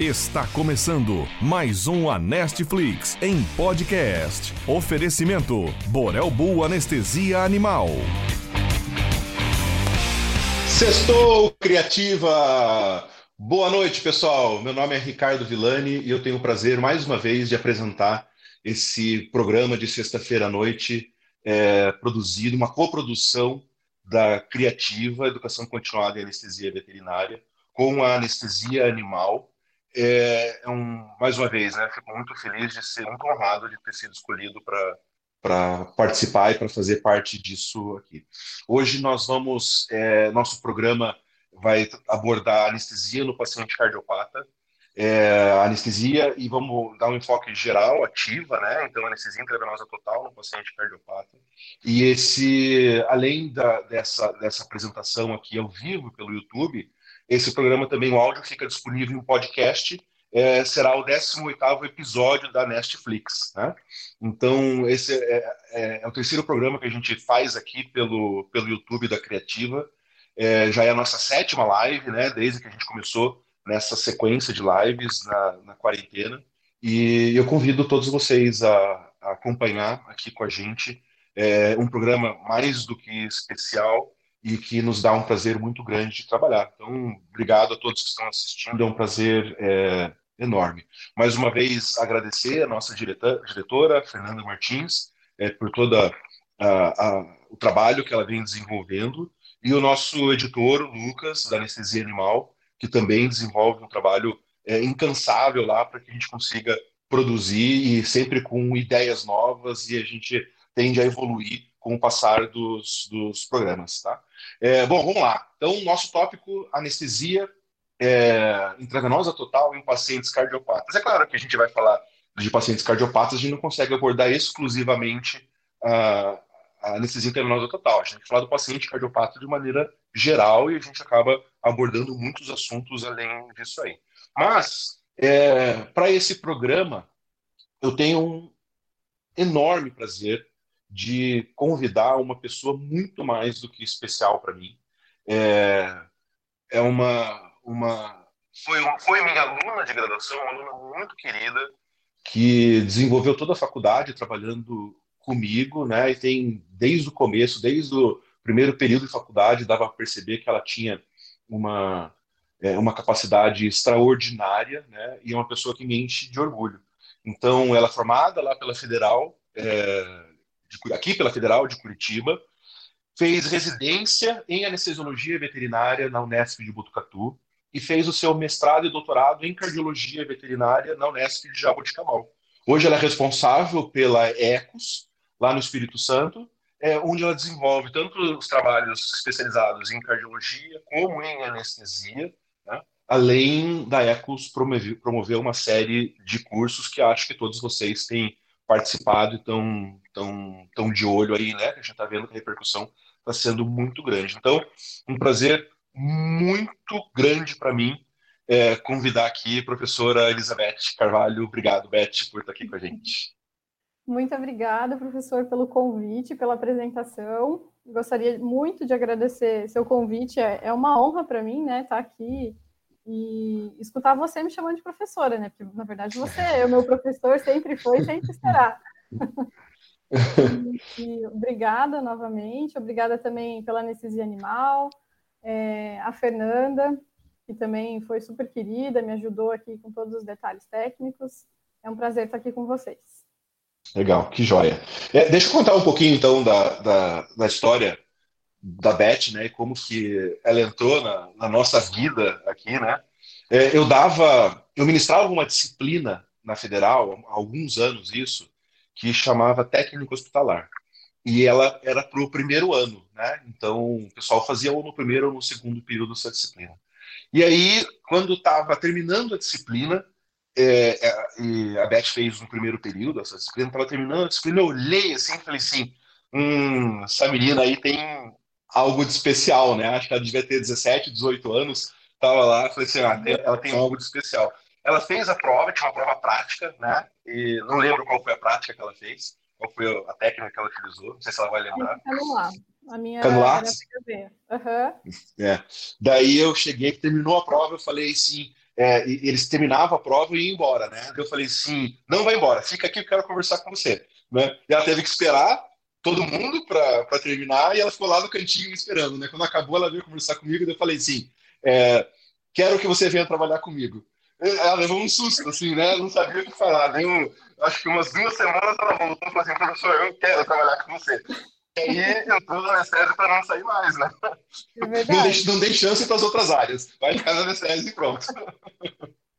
Está começando mais um Anestflix em podcast. Oferecimento Borel Bull Anestesia Animal. Sextou Criativa! Boa noite, pessoal. Meu nome é Ricardo Villani e eu tenho o prazer, mais uma vez, de apresentar esse programa de sexta-feira à noite, é, produzido, uma coprodução da Criativa, Educação Continuada em Anestesia Veterinária, com a anestesia animal é, é um, mais uma vez, né, fico muito feliz de ser muito honrado de ter sido escolhido para para participar e para fazer parte disso aqui. Hoje nós vamos, é, nosso programa vai abordar anestesia no paciente cardiopata, é, anestesia e vamos dar um enfoque geral, ativa, né? Então anestesia intravenosa total no paciente cardiopata. E esse, além da, dessa dessa apresentação aqui ao vivo pelo YouTube, esse programa também, o áudio, fica disponível em podcast. É, será o 18º episódio da Netflix. Né? Então, esse é, é, é, o terceiro programa que a gente faz aqui pelo, pelo YouTube da Criativa. É, já é a nossa sétima live, né? desde que a gente começou nessa sequência de lives na, na quarentena. E eu convido todos vocês a, a acompanhar aqui com a gente é, um programa mais do que especial, e que nos dá um prazer muito grande de trabalhar. Então, obrigado a todos que estão assistindo, é um prazer é, enorme. Mais uma vez, agradecer a nossa diretora, Fernanda Martins, é, por todo o trabalho que ela vem desenvolvendo, e o nosso editor, Lucas, da Anestesia Animal, que também desenvolve um trabalho é, incansável lá para que a gente consiga produzir e sempre com ideias novas e a gente tende a evoluir com o passar dos, dos programas, tá? É, bom, vamos lá. Então, nosso tópico, anestesia é, intravenosa total em pacientes cardiopatas. É claro que a gente vai falar de pacientes cardiopatas, a gente não consegue abordar exclusivamente a, a anestesia intravenosa total. A gente tem que falar do paciente cardiopata de maneira geral e a gente acaba abordando muitos assuntos além disso aí. Mas, é, para esse programa, eu tenho um enorme prazer de convidar uma pessoa muito mais do que especial para mim. É, é uma, uma foi, foi minha aluna de graduação, uma aluna muito querida, que desenvolveu toda a faculdade trabalhando comigo, né? E tem desde o começo, desde o primeiro período de faculdade, dava para perceber que ela tinha uma é, uma capacidade extraordinária, né? E é uma pessoa que me enche de orgulho. Então, ela é formada lá pela Federal, é, de, aqui pela Federal de Curitiba, fez residência em anestesiologia veterinária na Unesp de Botucatu e fez o seu mestrado e doutorado em cardiologia veterinária na Unesp de Jaboticabal. Hoje ela é responsável pela ECOS, lá no Espírito Santo, é, onde ela desenvolve tanto os trabalhos especializados em cardiologia como em anestesia, né? além da ECOS promover, promover uma série de cursos que acho que todos vocês têm participado e estão tão, tão de olho aí, né? A gente está vendo que a repercussão está sendo muito grande. Então, um prazer muito grande para mim é, convidar aqui a professora Elizabeth Carvalho. Obrigado, Beth, por estar aqui com a gente. Muito obrigada, professor, pelo convite, pela apresentação. Gostaria muito de agradecer seu convite. É, é uma honra para mim, né, estar aqui e escutar você me chamando de professora, né? Porque, na verdade, você é o meu professor, sempre foi, sempre será. e, e, obrigada novamente, obrigada também pela anestesia animal, é, a Fernanda, que também foi super querida, me ajudou aqui com todos os detalhes técnicos. É um prazer estar aqui com vocês. Legal, que joia. É, deixa eu contar um pouquinho, então, da, da, da história da Beth, né, como que ela entrou na, na nossa vida aqui, né? É, eu dava, eu ministrava uma disciplina na Federal há alguns anos isso, que chamava técnico hospitalar. E ela era para o primeiro ano, né? Então o pessoal fazia ou no primeiro ou no segundo período essa disciplina. E aí, quando estava terminando a disciplina, é, é, a Beth fez no primeiro período essa disciplina, estava terminando a disciplina, eu olhei assim e falei assim: hum, essa menina aí tem algo de especial, né? Acho que ela devia ter 17, 18 anos, estava lá, falei assim, ah, ela tem algo de especial. Ela fez a prova, tinha uma prova prática, né? E não lembro qual foi a prática que ela fez, qual foi a técnica que ela utilizou, não sei se ela vai lembrar. Canular. A minha Canular? Uhum. É. Daí eu cheguei, terminou a prova, eu falei assim, é, eles terminavam a prova e iam embora, né? Eu falei assim, não vai embora, fica aqui, eu quero conversar com você. Né? E ela teve que esperar todo mundo para terminar e ela ficou lá no cantinho esperando, né? Quando acabou, ela veio conversar comigo e eu falei assim, é, quero que você venha trabalhar comigo. Ela levou um susto, assim, né? Não sabia o que falar. Deu, acho que umas duas semanas ela voltou e falou assim, professor, eu quero trabalhar com você. E aí entrou na anestésio para não sair mais, né? É não, dei, não dei chance para as outras áreas. Vai ficar na anestésio e pronto.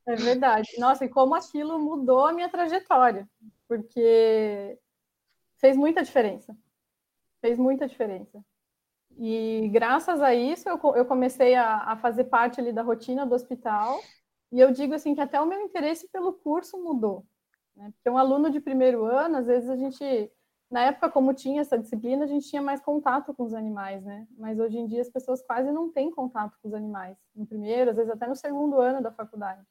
É verdade. Nossa, e como aquilo mudou a minha trajetória. Porque fez muita diferença. Fez muita diferença. E graças a isso eu, eu comecei a, a, fazer parte ali da rotina do hospital. E eu digo assim que até o meu interesse pelo curso mudou. Né? Porque um aluno de primeiro ano, às vezes a gente, na época como tinha essa disciplina, a gente tinha mais contato com os animais, né? Mas hoje em dia as pessoas quase não têm contato com os animais. No primeiro, às vezes até no segundo ano da faculdade.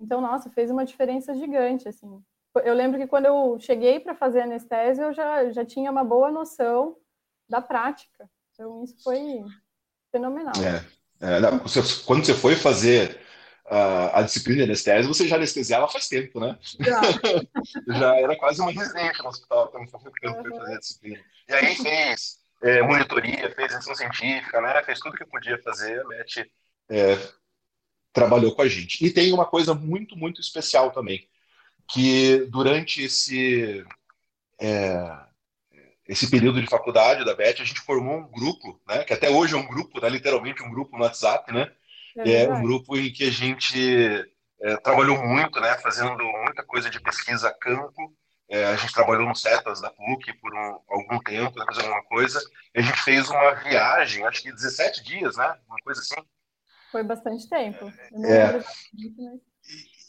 Então, nossa, fez uma diferença gigante, assim. Eu lembro que quando eu cheguei para fazer anestesia, eu já, já tinha uma boa noção da prática. Então, isso foi fenomenal. É, é, não, quando você foi fazer a, a disciplina de anestesia, você já anestesiava faz tempo, né? Já, já era quase uma residente no hospital quando foi uhum. fazer a disciplina. E aí fez é, monitoria, fez ensino científica, né? Fez tudo que podia fazer. A Beth é, trabalhou com a gente. E tem uma coisa muito, muito especial também, que durante esse é, esse período de faculdade da Beth, a gente formou um grupo, né, que até hoje é um grupo, né, literalmente um grupo no WhatsApp, né, é, é um grupo em que a gente é, trabalhou muito, né, fazendo muita coisa de pesquisa a campo, é, a gente trabalhou no CETAS da PUC por um, algum tempo, né, fazendo alguma coisa, e a gente fez uma viagem, acho que 17 dias, né, uma coisa assim. Foi bastante tempo. É,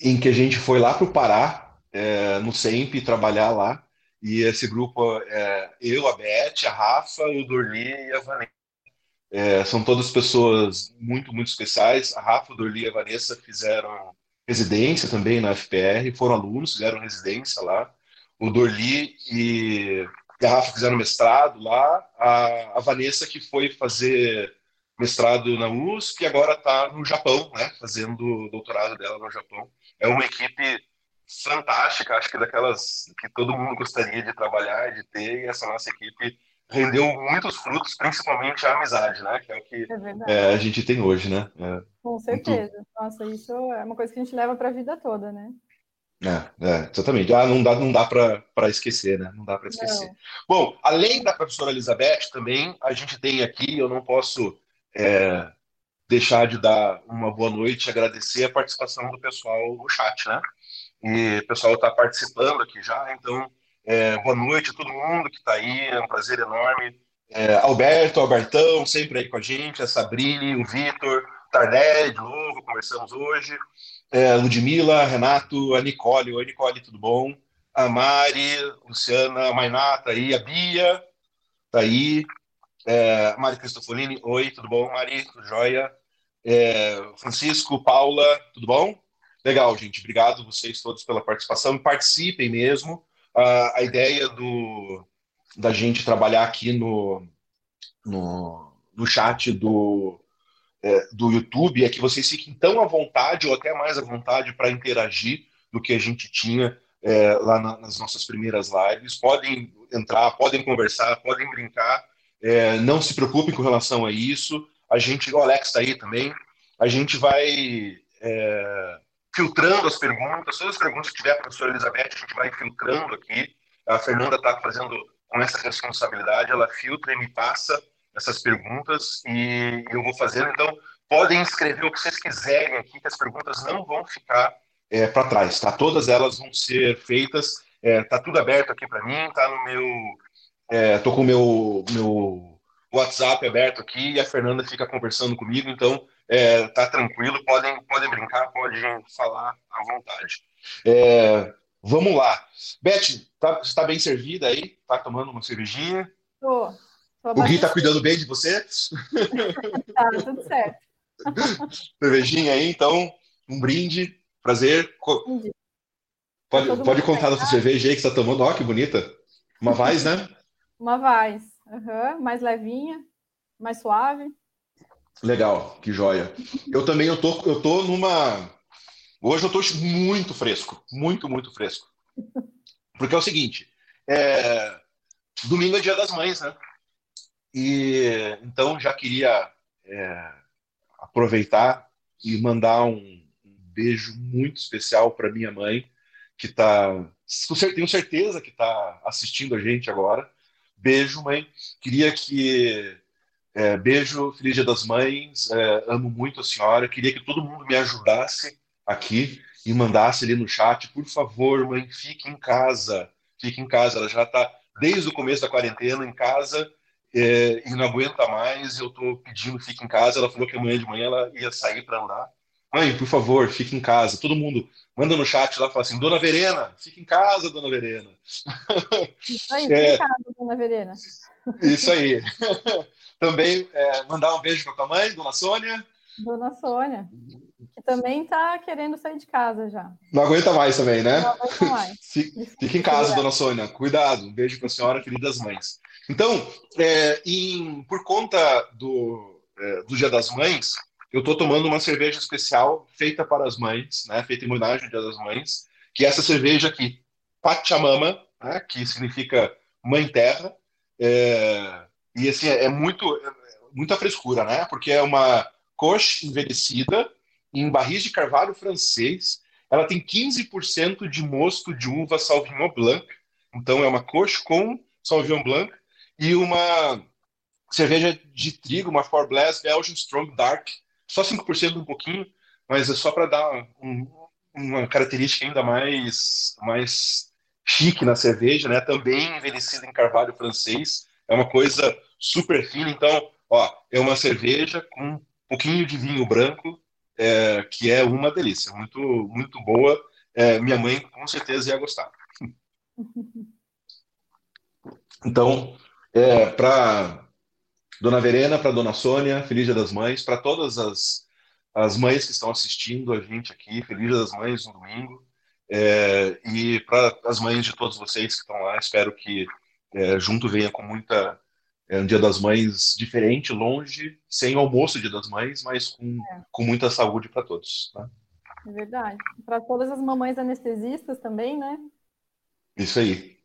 Em que a gente foi lá para o Pará, é, no SEMP, trabalhar lá, e esse grupo, é, eu, a Beth, a Rafa, o Dorli e a Vanessa. É, são todas pessoas muito, muito especiais. A Rafa, o Dorli e a Vanessa fizeram residência também na FPR, foram alunos, fizeram residência lá. O Dorli e, a Rafa fizeram mestrado lá. A, a Vanessa que foi fazer mestrado na USP e agora está no Japão, né, fazendo doutorado dela no Japão. É uma equipe fantástica, acho que daquelas que todo mundo gostaria de trabalhar, de ter, e essa nossa equipe rendeu muitos frutos, principalmente a amizade, né? Que é o que é é, a gente tem hoje, né? É, Com certeza. Muito... Nossa, isso é uma coisa que a gente leva para a vida toda, né? É, é, exatamente. Ah, não dá, não dá para esquecer, né? Não dá para esquecer. Não. Bom, além da professora Elizabeth, também a gente tem aqui, eu não posso é, deixar de dar uma boa noite e agradecer a participação do pessoal no chat, né? E o pessoal está participando aqui já, então é, boa noite a todo mundo que está aí, é um prazer enorme. É, Alberto, Albertão, sempre aí com a gente, a Sabrine, o Vitor, Tardelli, de novo, conversamos hoje. É, Ludmila, Renato, a Nicole. Oi, Nicole, tudo bom? A Mari, Luciana, a Mainá, tá aí, a Bia, tá aí. É, Mari Cristofolini, oi, tudo bom, Mari? Tudo jóia? É, Francisco, Paula, tudo bom? Legal, gente. Obrigado vocês todos pela participação. Participem mesmo. Uh, a ideia do, da gente trabalhar aqui no, no, no chat do, é, do YouTube é que vocês fiquem tão à vontade ou até mais à vontade para interagir do que a gente tinha é, lá na, nas nossas primeiras lives. Podem entrar, podem conversar, podem brincar. É, não se preocupem com relação a isso. A gente, o Alex está aí também. A gente vai é, filtrando as perguntas, todas as perguntas que tiver a professora Elizabeth, a gente vai filtrando aqui. A Fernanda está fazendo com essa responsabilidade, ela filtra e me passa essas perguntas e eu vou fazendo. Então, podem escrever o que vocês quiserem aqui, que as perguntas não vão ficar é, para trás, tá? Todas elas vão ser feitas. É, tá tudo aberto aqui para mim, tá no meu. É, tô com o meu, meu WhatsApp aberto aqui e a Fernanda fica conversando comigo, então é, tá tranquilo, podem, podem brincar, podem falar à vontade. É, vamos lá. Beth, tá, está bem servida aí? Tá tomando uma cervejinha? Tô. tô o Gui tá cuidando bem de você? tá, tudo certo. Cervejinha aí, então, um brinde, prazer. Pode, pode contar da sua cerveja aí que você tá tomando, ó, que bonita. Uma Vaz, né? Uma Vaz, uhum. mais levinha, mais suave. Legal, que joia. Eu também eu tô, eu tô numa Hoje eu estou muito fresco, muito, muito fresco. Porque é o seguinte, é... domingo é dia das mães, né? E então já queria é, aproveitar e mandar um, um beijo muito especial para minha mãe, que está, tenho certeza que está assistindo a gente agora. Beijo, mãe. Queria que é, beijo, Feliz Dia das Mães. É, amo muito a senhora. Queria que todo mundo me ajudasse aqui e mandasse ali no chat, por favor, mãe, fique em casa. Fique em casa. Ela já está desde o começo da quarentena em casa é, e não aguenta mais. Eu estou pedindo fique em casa. Ela falou que amanhã de manhã ela ia sair para andar. Mãe, por favor, fique em casa. Todo mundo manda no chat lá, fala assim, Dona Verena, fique em casa, Dona Verena. Isso aí, é, fique em casa, Dona Verena. Isso aí. Também é, mandar um beijo para tua mãe, Dona Sônia. Dona Sônia, que também está querendo sair de casa já. Não aguenta mais também, né? Não aguenta mais. Fique em casa, Dona Sônia. Cuidado. Um beijo para a senhora, queridas mães. Então, é, em, por conta do, é, do Dia das Mães, eu estou tomando uma cerveja especial feita para as mães, né, feita em homenagem ao Dia das Mães, que é essa cerveja aqui, Pachamama, né, que significa Mãe Terra, é, e assim, é muito, é, muita frescura, né, porque é uma coche envelhecida em barris de carvalho francês, ela tem 15% de mosto de uva Sauvignon Blanc, então é uma coche com Sauvignon Blanc, e uma cerveja de trigo, uma Four Blast Belgian Strong Dark, só 5% um pouquinho, mas é só para dar um, uma característica ainda mais, mais chique na cerveja, né? Também envelhecida em carvalho francês, é uma coisa super fina. Então, ó, é uma cerveja com um pouquinho de vinho branco, é, que é uma delícia, muito, muito boa. É, minha mãe com certeza ia gostar. Então, é, para Dona Verena, para Dona Sônia, Feliz Dia das Mães, para todas as, as mães que estão assistindo a gente aqui, Feliz Dia das Mães no domingo, é, e para as mães de todos vocês que estão lá, espero que é, junto venha com muita é, um Dia das Mães diferente, longe, sem almoço Dia das Mães, mas com, é. com muita saúde para todos. Né? É verdade. Para todas as mamães anestesistas também, né? Isso aí.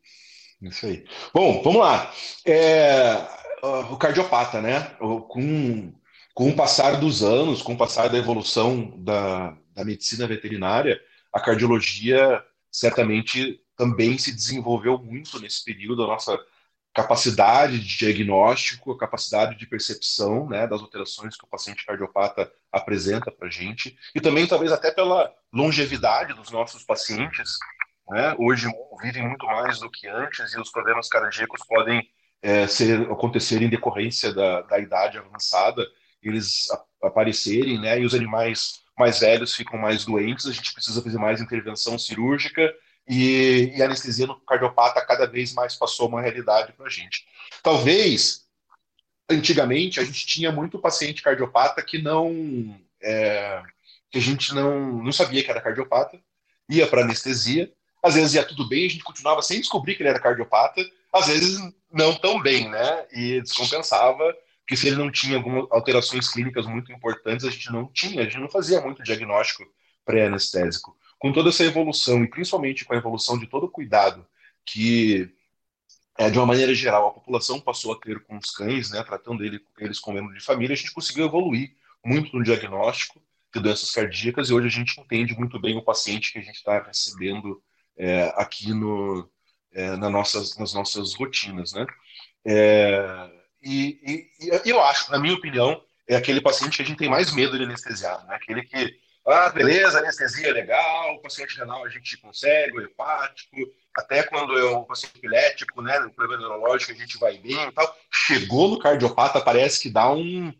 Isso aí. Bom, vamos lá. É, o cardiopata, né? Com, com o passar dos anos, com o passar da evolução da, da medicina veterinária, a cardiologia certamente também se desenvolveu muito nesse período, a nossa capacidade de diagnóstico, a capacidade de percepção né, das alterações que o paciente cardiopata apresenta para a gente, e também talvez até pela longevidade dos nossos pacientes. Né? Hoje vivem muito mais do que antes e os problemas cardíacos podem é, ser, acontecer em decorrência da, da idade avançada, eles aparecerem, né? E os animais mais velhos ficam mais doentes, a gente precisa fazer mais intervenção cirúrgica e, e anestesia no cardiopata cada vez mais passou uma realidade para a gente. Talvez, antigamente, a gente tinha muito paciente cardiopata que não. É, que a gente não, não sabia que era cardiopata, ia para anestesia, às vezes ia tudo bem, a gente continuava sem descobrir que ele era cardiopata, às vezes não tão bem, né? E descompensava, porque se ele não tinha algumas alterações clínicas muito importantes, a gente não tinha, a gente não fazia muito diagnóstico pré-anestésico. Com toda essa evolução, e principalmente com a evolução de todo o cuidado que, é, de uma maneira geral, a população passou a ter com os cães, né, tratando ele, eles como membro de família, a gente conseguiu evoluir muito no diagnóstico de doenças cardíacas, e hoje a gente entende muito bem o paciente que a gente está recebendo é, aqui no, é, nas, nossas, nas nossas rotinas, né? É, e, e, e, eu acho, na minha opinião, é aquele paciente que a gente tem mais medo de anestesiar, né? Aquele que, ah, beleza, anestesia legal, paciente renal a gente consegue, o hepático, até quando é um paciente epilético, né, o problema neurológico a gente vai bem e tal. Chegou no cardiopata, parece que dá um...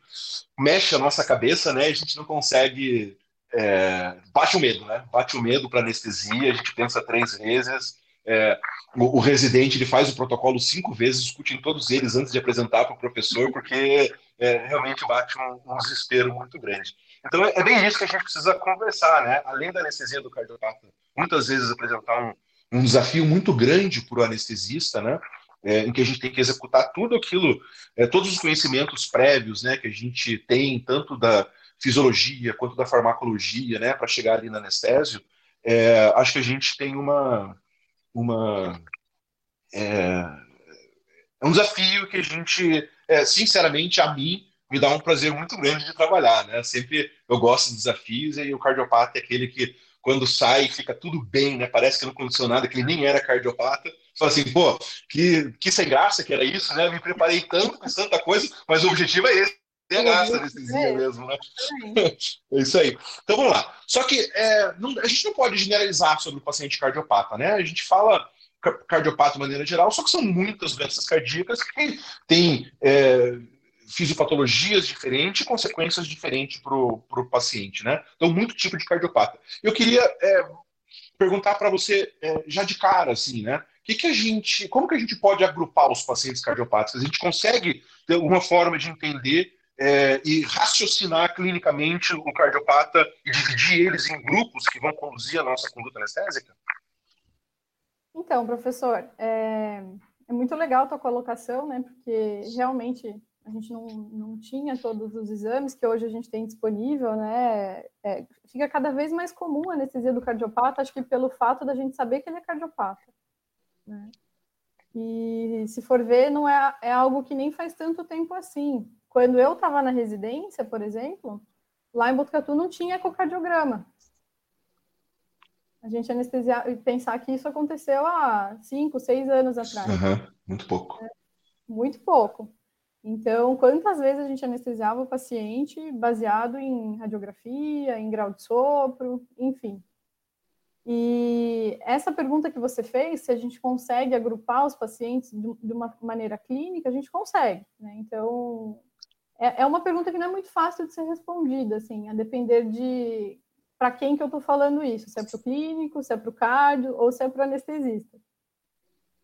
mexe a nossa cabeça, né? A gente não consegue... É... bate o medo, né? Bate o medo para anestesia, a gente pensa três vezes, é, o, o, residente ele faz o protocolo cinco vezes, discute em todos eles antes de apresentar para o professor, porque é, realmente bate um, um, desespero muito grande. Então é, bem isso que a gente precisa conversar, né? Além da anestesia do cardiopata, muitas vezes apresentar um, um desafio muito grande para o anestesista, né? É, em que a gente tem que executar tudo aquilo, é, todos os conhecimentos prévios, né, que a gente tem tanto da fisiologia quanto da farmacologia, né, para chegar ali no anestésio, é, acho que a gente tem uma, uma é, é um desafio que a gente, é, sinceramente, a mim me dá um prazer muito grande de trabalhar, né? Sempre eu gosto de desafios e o cardiopata é aquele que quando sai fica tudo bem, né? Parece que não aconteceu nada, que ele nem era cardiopata. Fala assim, pô, que, que sem graça que era isso, né? Eu me preparei tanto, com tanta coisa, mas o objetivo é esse. Ter graça anestesia é. mesmo, né? É isso aí. Então vamos lá. Só que é, não, a gente não pode generalizar sobre o paciente cardiopata, né? A gente fala cardiopata de maneira geral, só que são muitas doenças cardíacas que têm é, fisiopatologias diferentes e consequências diferentes para o paciente, né? Então, muito tipo de cardiopata. Eu queria é, perguntar para você, é, já de cara, assim, né? Que que a gente, como que a gente pode agrupar os pacientes cardiopáticos? A gente consegue ter alguma forma de entender é, e raciocinar clinicamente o cardiopata e dividir eles em grupos que vão conduzir a nossa conduta anestésica? Então, professor, é, é muito legal a tua colocação, né? Porque realmente a gente não, não tinha todos os exames que hoje a gente tem disponível, né? É, fica cada vez mais comum a anestesia do cardiopata, acho que pelo fato da gente saber que ele é cardiopata. Né? E se for ver, não é, é algo que nem faz tanto tempo assim. Quando eu estava na residência, por exemplo, lá em Botucatu não tinha ecocardiograma. A gente anestesiar e pensar que isso aconteceu há cinco, seis anos atrás. Uhum, muito pouco. É, muito pouco. Então, quantas vezes a gente anestesiava o paciente baseado em radiografia, em grau de sopro, enfim. E essa pergunta que você fez, se a gente consegue agrupar os pacientes de uma maneira clínica, a gente consegue. Né? Então, é, é uma pergunta que não é muito fácil de ser respondida, assim, a depender de para quem que eu estou falando isso, se é para o clínico, se é para o cardio ou se é para o anestesista.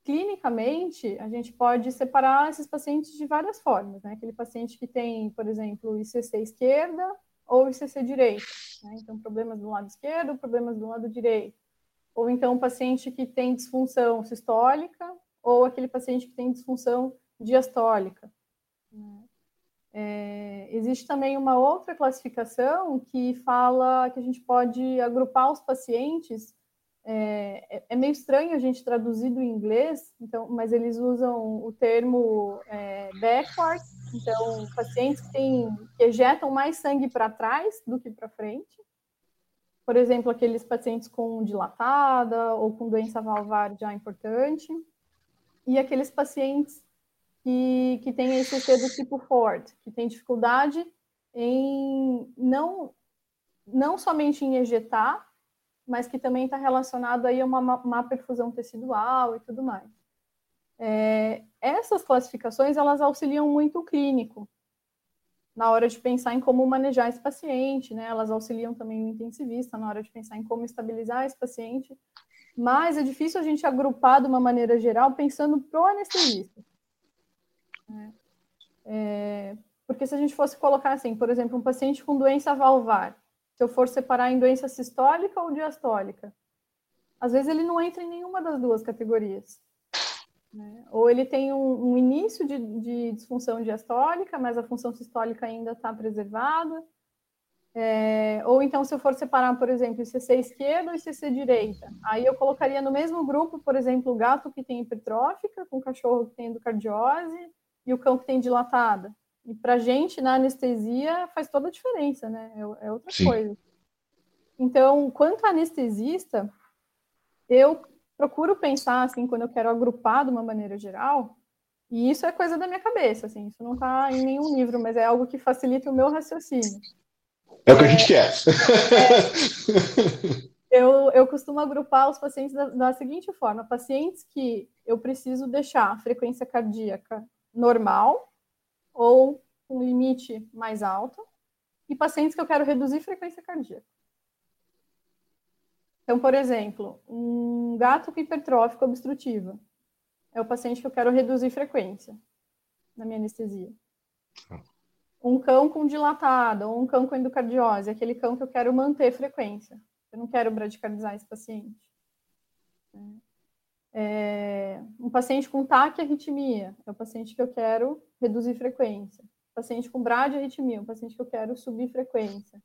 Clinicamente, a gente pode separar esses pacientes de várias formas, né? Aquele paciente que tem, por exemplo, ICC esquerda ou ICC direita, né? Então, problemas do lado esquerdo, problemas do lado direito. Ou então, um paciente que tem disfunção sistólica ou aquele paciente que tem disfunção diastólica. Né? É, existe também uma outra classificação que fala que a gente pode agrupar os pacientes. É, é, é meio estranho a gente traduzir do inglês, então, mas eles usam o termo é, backward, então pacientes que, têm, que ejetam mais sangue para trás do que para frente. Por exemplo, aqueles pacientes com dilatada ou com doença valvar já importante. E aqueles pacientes que, que tem ECC do tipo Ford, que tem dificuldade em não, não somente em ejetar, mas que também está relacionado aí a uma má perfusão tecidual e tudo mais. É, essas classificações, elas auxiliam muito o clínico na hora de pensar em como manejar esse paciente, né? Elas auxiliam também o intensivista na hora de pensar em como estabilizar esse paciente, mas é difícil a gente agrupar de uma maneira geral pensando pro anestesista. Né? É, porque se a gente fosse colocar assim, por exemplo, um paciente com doença valvar, se eu for separar em doença sistólica ou diastólica, às vezes ele não entra em nenhuma das duas categorias. Né? Ou ele tem um, um início de, de, disfunção diastólica, mas a função sistólica ainda está preservada. É, ou então, se eu for separar, por exemplo, ICC esquerda ou ICC direita, aí eu colocaria no mesmo grupo, por exemplo, o gato que tem hipertrófica, com o cachorro que tem endocardiose, e o cão que tem dilatada. E para gente, na anestesia, faz toda a diferença, né? É, é outra Sim. coisa. Então, quanto anestesista, eu procuro pensar, assim, quando eu quero agrupar de uma maneira geral, e isso é coisa da minha cabeça, assim, isso não está em nenhum livro, mas é algo que facilita o meu raciocínio. É o que a gente quer. É, eu, eu costumo agrupar os pacientes da, da seguinte forma: pacientes que eu preciso deixar a frequência cardíaca normal ou com limite mais alto, e pacientes que eu quero reduzir frequência cardíaca. Então, por exemplo, um gato com hipertrófica obstrutiva é o paciente que eu quero reduzir frequência na minha anestesia. Um cão com dilatada ou um cão com endocardiose, é aquele cão que eu quero manter frequência. Eu não quero bradicardizar esse paciente. É, um paciente com taquiarritmia é o paciente que eu quero reduzir frequência. paciente com bradiarritmia, um paciente que eu quero subir frequência.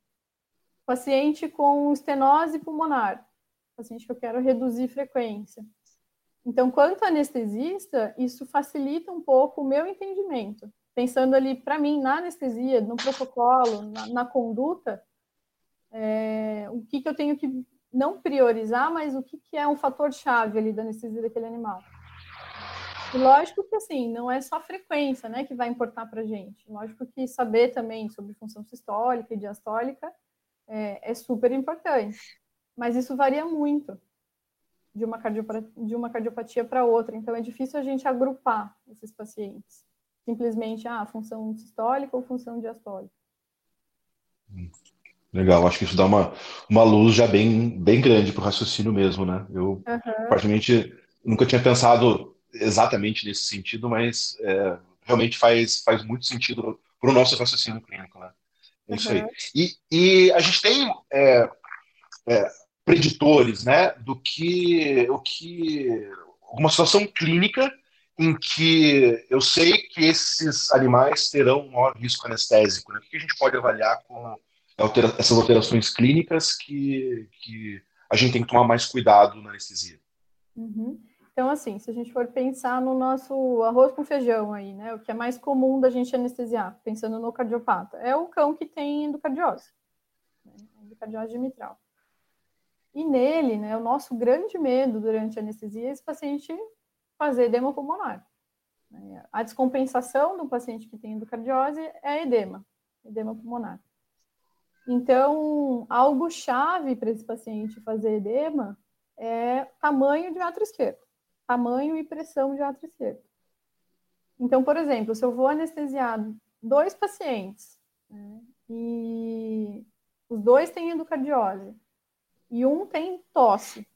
Paciente com estenose pulmonar, paciente que eu quero reduzir frequência. Então, quanto anestesista, isso facilita um pouco o meu entendimento. Pensando ali, para mim, na anestesia, no protocolo, na, na conduta, é, o que, que eu tenho que não priorizar, mas o que, que é um fator-chave ali da anestesia daquele animal. E lógico que, assim, não é só a frequência, né, que vai importar para a gente. Lógico que saber também sobre função sistólica e diastólica é, é super importante. Mas isso varia muito de uma, cardiopatia, de uma cardiopatia para outra. Então, é difícil a gente agrupar esses pacientes. Simplesmente, ah, função sistólica ou função diastólica. Legal, acho que isso dá uma, uma luz já bem, bem grande para o raciocínio mesmo, né? Eu, uhum. particularmente, nunca tinha pensado exatamente nesse sentido, mas é, realmente faz, faz muito sentido para o nosso raciocínio clínico, né? É isso uhum. aí. E, e a gente tem é, é, preditores, né, do que o que uma situação clínica em que eu sei que esses animais terão um maior risco anestésico. Né? O que a gente pode avaliar com altera essas alterações clínicas que, que a gente tem que tomar mais cuidado na anestesia? Uhum. Então, assim, se a gente for pensar no nosso arroz com feijão aí, né, o que é mais comum da gente anestesiar, pensando no cardiopata, é o cão que tem endocardiose, né, endocardiose mitral. E nele, né, o nosso grande medo durante a anestesia é esse paciente fazer edema pulmonar. Né. A descompensação do paciente que tem endocardiose é edema, edema pulmonar. Então, algo chave para esse paciente fazer edema é tamanho de átrio esquerdo, tamanho e pressão de átrio esquerdo. Então, por exemplo, se eu vou anestesiar dois pacientes né, e os dois têm endocardiose, e um tem tosse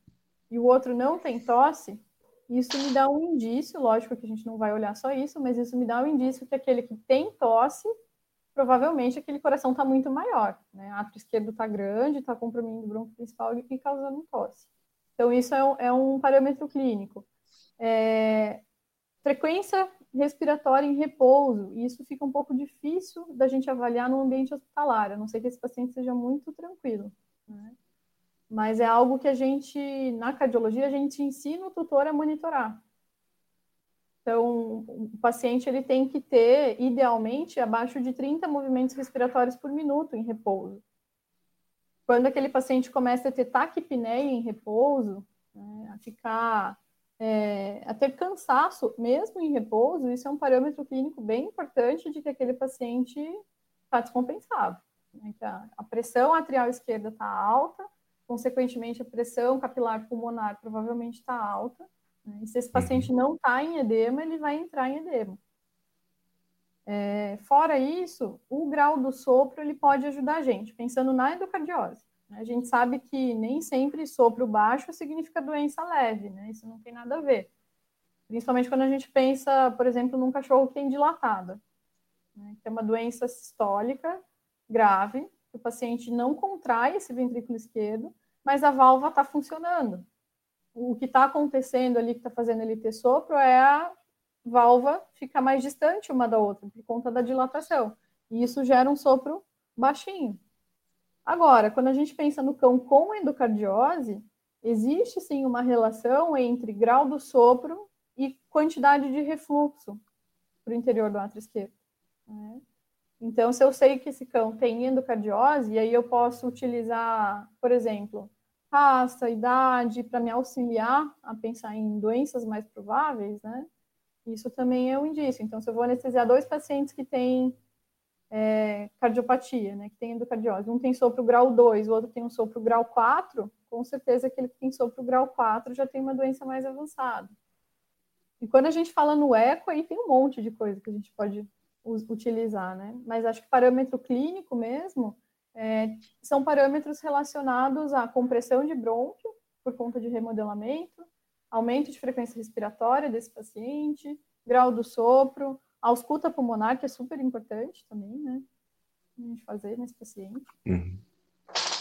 e o outro não tem tosse, isso me dá um indício, lógico que a gente não vai olhar só isso, mas isso me dá um indício que aquele que tem tosse, provavelmente aquele coração está muito maior, né? Átrio esquerdo está grande, está comprimindo o bronco principal e causando tosse. Então, isso é um, é um parâmetro clínico. É, frequência respiratória em repouso, e isso fica um pouco difícil da gente avaliar no ambiente hospitalar, a não ser que esse paciente seja muito tranquilo. Né? mas é algo que a gente, na cardiologia, a gente ensina o tutor a monitorar. Então, o paciente ele tem que ter, idealmente, abaixo de 30 movimentos respiratórios por minuto em repouso. Quando aquele paciente começa a ter taquipneia em repouso, né, a ficar, é, a ter cansaço mesmo em repouso, isso é um parâmetro clínico bem importante de que aquele paciente está descompensado. A, a pressão atrial esquerda está alta, consequentemente, a pressão capilar pulmonar provavelmente está alta. Né? E se esse paciente uhum. não está em edema, ele vai entrar em edema. É, fora isso, o grau do sopro ele pode ajudar a gente, pensando na endocardiose. A gente sabe que nem sempre sopro baixo significa doença leve, né? Isso não tem nada a ver. Principalmente quando a gente pensa, por exemplo, num cachorro que tem dilatada, né? que é uma doença sistólica grave, o paciente não contrai esse ventrículo esquerdo, mas a válvula está funcionando. O que está acontecendo ali, que está fazendo ele ter sopro, é a válvula ficar mais distante uma da outra, por conta da dilatação. E isso gera um sopro baixinho. Agora, quando a gente pensa no cão com endocardiose, existe sim uma relação entre grau do sopro e quantidade de refluxo para o interior do átrio esquerdo. Né? Então, se eu sei que esse cão tem endocardiose, e aí eu posso utilizar, por exemplo, raça, idade, para me auxiliar a pensar em doenças mais prováveis, né? Isso também é um indício. Então, se eu vou anestesiar dois pacientes que têm é, cardiopatia, né, que tem endocardiose, um tem sopro grau 2, o outro tem um sopro grau 4, com certeza aquele que tem sopro grau 4 já tem uma doença mais avançada. E quando a gente fala no eco, aí tem um monte de coisa que a gente pode utilizar, né? Mas acho que parâmetro clínico mesmo é, são parâmetros relacionados à compressão de brônquio por conta de remodelamento, aumento de frequência respiratória desse paciente, grau do sopro, ausculta pulmonar, que é super importante também, né? A gente fazer nesse paciente. Uhum.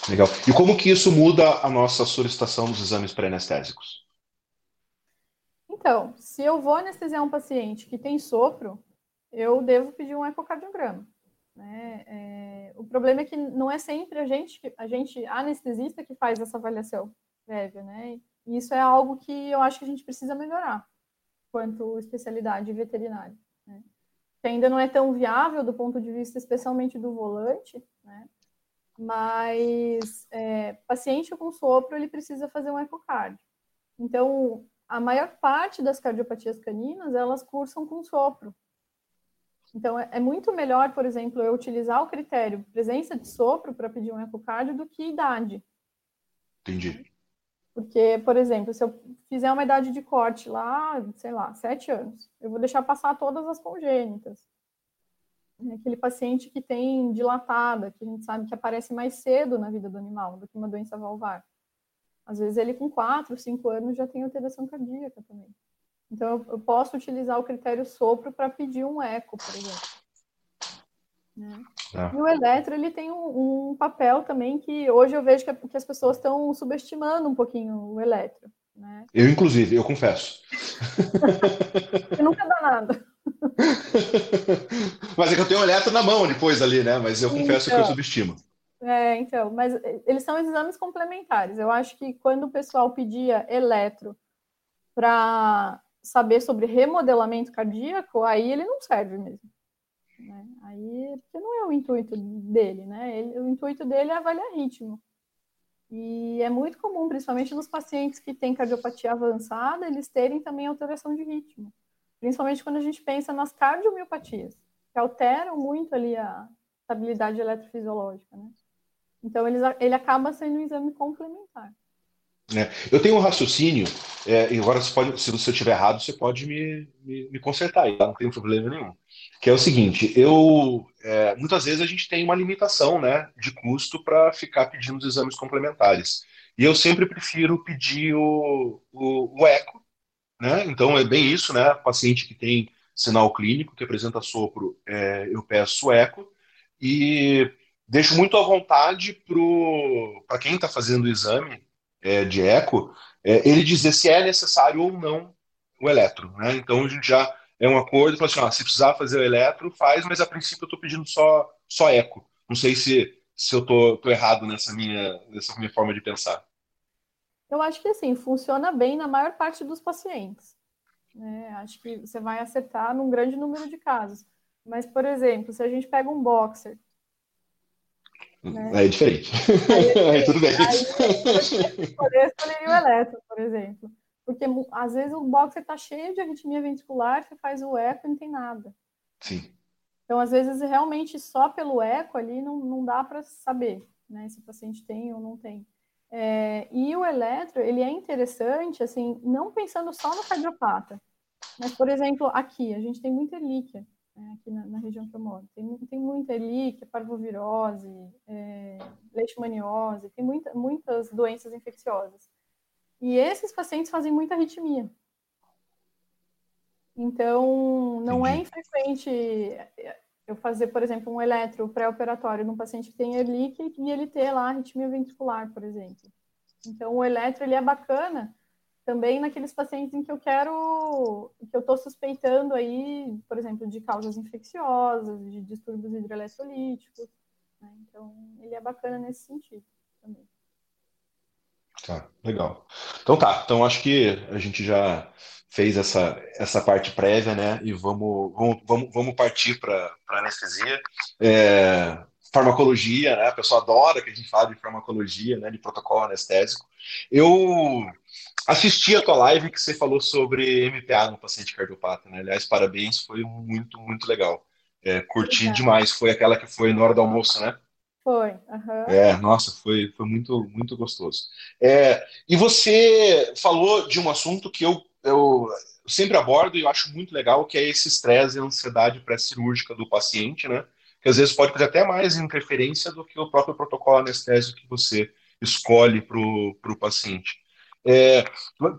Legal. E como que isso muda a nossa solicitação dos exames pré-anestésicos? Então, se eu vou anestesiar um paciente que tem sopro, eu devo pedir um ecocardiograma. Né? É, o problema é que não é sempre a gente, a gente anestesista que faz essa avaliação prévia, né? E isso é algo que eu acho que a gente precisa melhorar quanto especialidade veterinária. Que ainda não é tão viável do ponto de vista, especialmente do volante, né? Mas é, paciente com sopro ele precisa fazer um ecocardio. Então, a maior parte das cardiopatias caninas elas cursam com sopro, então, é, é muito melhor, por exemplo, eu utilizar o critério presença de sopro para pedir um ecocardio do que idade. Entendi. Porque, por exemplo, se eu fizer uma idade de corte lá, sei lá, sete anos, eu vou deixar passar todas as congênitas. Aquele paciente que tem dilatada, que a gente sabe que aparece mais cedo na vida do animal do que uma doença valvar. Às vezes ele com quatro, cinco anos já tem alteração cardíaca também. Então, eu posso utilizar o critério sopro para pedir um eco, por exemplo. Né? Ah. E o eletro, ele tem um, um, papel também que hoje eu vejo que, que as pessoas estão subestimando um pouquinho o eletro. Né? Eu, inclusive, eu confesso. Você nunca dá nada. mas é que eu tenho o eletro na mão depois ali, né? Mas eu confesso então, que eu então. subestimo. É, então, mas eles são exames complementares. Eu acho que quando o pessoal pedia eletro para saber sobre remodelamento cardíaco, aí ele não serve mesmo. Né? Aí, porque não é o intuito dele, né? Ele, o intuito dele é avaliar ritmo. E é muito comum, principalmente nos pacientes que têm cardiopatia avançada, eles terem também alteração de ritmo. Principalmente quando a gente pensa nas cardiomiopatias, que alteram muito ali a estabilidade eletrofisiológica, né? Então, eles, ele acaba sendo um exame complementar. É, eu tenho um raciocínio, é, e agora pode, se você estiver errado, você pode me, me, me consertar tá? não tem problema nenhum. Que é o seguinte, eu é, muitas vezes a gente tem uma limitação né, de custo para ficar pedindo os exames complementares. E eu sempre prefiro pedir o, o, o eco, né? Então é bem isso, né? Paciente que tem sinal clínico, que apresenta sopro, é, eu peço eco. E deixo muito à vontade para quem está fazendo o exame é, de eco, é, ele dizer se é necessário ou não o eletro. Né? Então a gente já é um acordo, fala assim, ó, se precisar fazer o eletro, faz, mas a princípio eu estou pedindo só, só eco. Não sei se, se eu estou errado nessa minha, nessa minha forma de pensar. Eu acho que assim, funciona bem na maior parte dos pacientes. Né? Acho que você vai acertar num grande número de casos. Mas, por exemplo, se a gente pega um boxer né? Aí é diferente. Aí, aí tudo bem. Aí, poder escolher o eletro, por exemplo. Porque às vezes o boxer está cheio de arritmia ventricular, você faz o eco e não tem nada. Sim. Então, às vezes, realmente só pelo eco ali não, não dá para saber né, se o paciente tem ou não tem. É, e o eletro, ele é interessante, assim, não pensando só no cardiopata, mas, por exemplo, aqui, a gente tem muita relíquia né, aqui na, na, região que eu moro. Tem, tem muita elíquia, parvovirose, é, leishmaniose, tem muita, muitas doenças infecciosas. E esses pacientes fazem muita arritmia. Então, não é Entendi. é infrequente eu fazer, por exemplo, um eletro pré-operatório num paciente que tem erlíquia e ele ter lá arritmia ventricular, por exemplo. Então, o eletro ele é bacana também naqueles pacientes em que eu quero, que eu estou suspeitando aí, por exemplo, de causas infecciosas, de distúrbios hidroeletrolíticos. Né? Então, ele é bacana nesse sentido também. Tá, legal. Então tá, então acho que a gente já fez essa, essa parte prévia, né? E vamos, vamos, vamos, partir para anestesia. É, farmacologia, né? A pessoa adora que a gente fale de farmacologia, né? De protocolo anestésico. Eu assisti a tua live que você falou sobre MPA no paciente cardiopata, né? Aliás, parabéns, foi muito, muito legal. É, curti demais. Foi aquela que foi na hora do almoço, né? Foi. Uhum. É, nossa, foi, foi muito, muito gostoso. É, e você falou de um assunto que eu, eu sempre abordo e eu acho muito legal, que é esse estresse e ansiedade pré-cirúrgica do paciente, né? Que às vezes pode fazer até mais interferência do que o próprio protocolo anestésico que você escolhe para o paciente. É,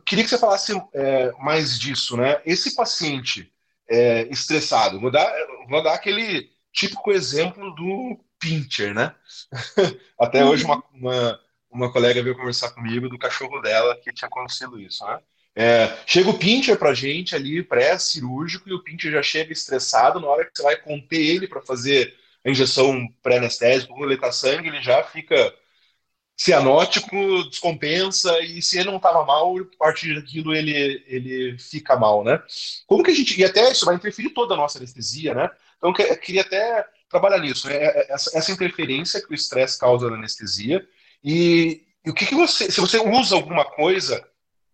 queria que você falasse é, mais disso, né? Esse paciente é, estressado, vou dar, vou dar aquele típico exemplo do pincher, né? Até hoje uma, uma, uma, colega veio conversar comigo do cachorro dela que tinha acontecido isso, né? É, chega o pincher para gente ali, pré-cirúrgico, e o pincher já chega estressado. Na hora que você vai conter ele para fazer a injeção pré-anestésica, coletar sangue, ele já fica cianótico, descompensa, e se ele não estava mal, a partir daquilo ele, ele fica mal, né? Como que a gente. E até isso vai interferir toda a nossa anestesia, né? Então, eu queria até trabalhar nisso, né? essa, essa interferência que o estresse causa na anestesia. E, e, o que, que você. Se você usa alguma coisa,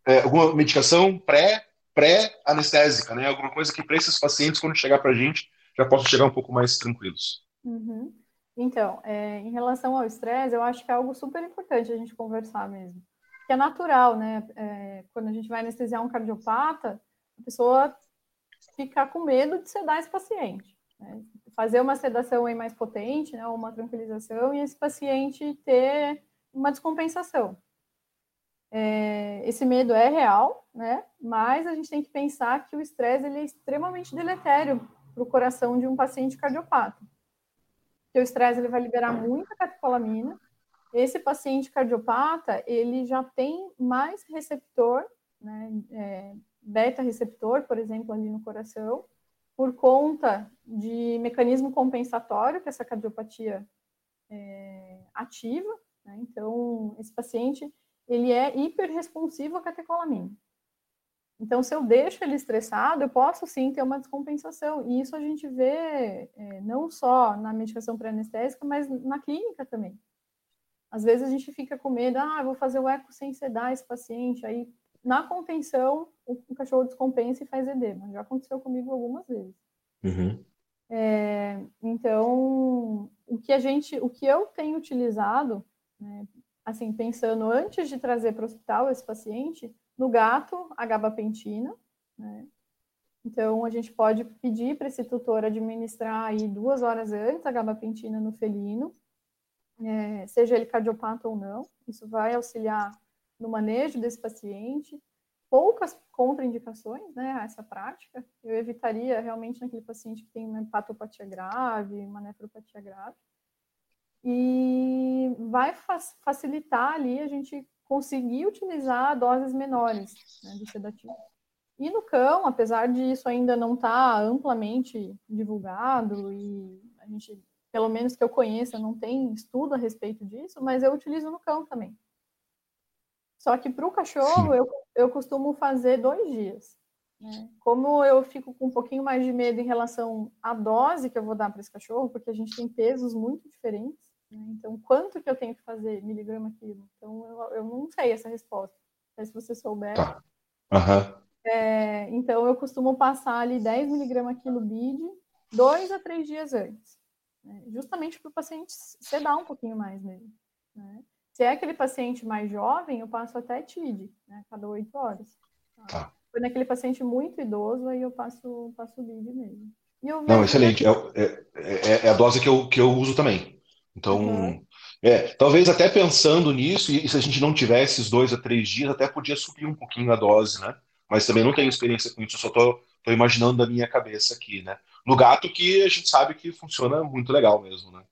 é, alguma medicação pré, pré-anestésica, né? Alguma coisa que para esses pacientes, quando chegar para a gente, já possam chegar um pouco mais tranquilos. Uhum. Então, é, em relação ao estresse, eu acho que é algo super importante a gente conversar mesmo. Que é natural, né? É, quando a gente vai anestesiar um cardiopata, a pessoa fica com medo de sedar esse paciente. Né? Fazer uma sedação aí mais potente, né? Ou uma tranquilização, e esse paciente ter uma descompensação. É, esse medo é real, né? Mas a gente tem que pensar que o estresse ele é extremamente deletério para o coração de um paciente cardiopata que o estresse ele vai liberar muita catecolamina. Esse paciente cardiopata, ele já tem mais receptor, né, é, beta receptor, por exemplo, ali no coração, por conta de mecanismo compensatório que essa cardiopatia é, ativa. Né? Então, esse paciente, ele é hiperresponsivo à catecolamina. Então, se eu deixo ele estressado, eu posso sim ter uma descompensação. E isso a gente vê é, não só na medicação pré-anestésica, mas na clínica também. Às vezes a gente fica com medo, ah, vou fazer o eco sem sedar esse paciente. Aí, na contenção, o, o cachorro descompensa e faz edema. Já aconteceu comigo algumas vezes. Uhum. É, então, o que a gente, o que eu tenho utilizado, né, assim, pensando antes de trazer para o hospital esse paciente, no gato, a gabapentina, né? Então, a gente pode pedir para esse tutor administrar aí duas horas antes a gabapentina no felino, é, seja ele cardiopata ou não. Isso vai auxiliar no manejo desse paciente. Poucas contraindicações né, a essa prática. Eu evitaria realmente naquele paciente que tem uma hepatopatia grave, uma nefropatia grave. E vai facilitar ali a gente conseguir utilizar doses menores né, do sedativo. E no cão, apesar de isso ainda não estar tá amplamente divulgado e a gente, pelo menos que eu conheça, não tem estudo a respeito disso, mas eu utilizo no cão também. Só que para o cachorro eu, eu costumo fazer dois dias. Né? Como eu fico com um pouquinho mais de medo em relação à dose que eu vou dar para esse cachorro, porque a gente tem pesos muito diferentes? Então, quanto que eu tenho que fazer miligrama quilo? Então, eu, eu não sei essa resposta. Mas se você souber. Tá. Uhum. É, então, eu costumo passar ali 10 miligramas quilo BID, dois a três dias antes. Né? Justamente para o paciente sedar um pouquinho mais mesmo. Né? Se é aquele paciente mais jovem, eu passo até TID, né? cada oito horas. Tá? Tá. Quando é aquele paciente muito idoso, aí eu passo, passo BID mesmo. Não, excelente. É, é, é, é, a dose que eu, que eu uso também. Então, uhum. é, talvez até pensando nisso, e se a gente não tivesse esses dois a três dias, até podia subir um pouquinho a dose, né? Mas também não tenho experiência com isso, só tô, tô imaginando da minha cabeça aqui, né? No gato que a gente sabe que funciona muito legal mesmo, né?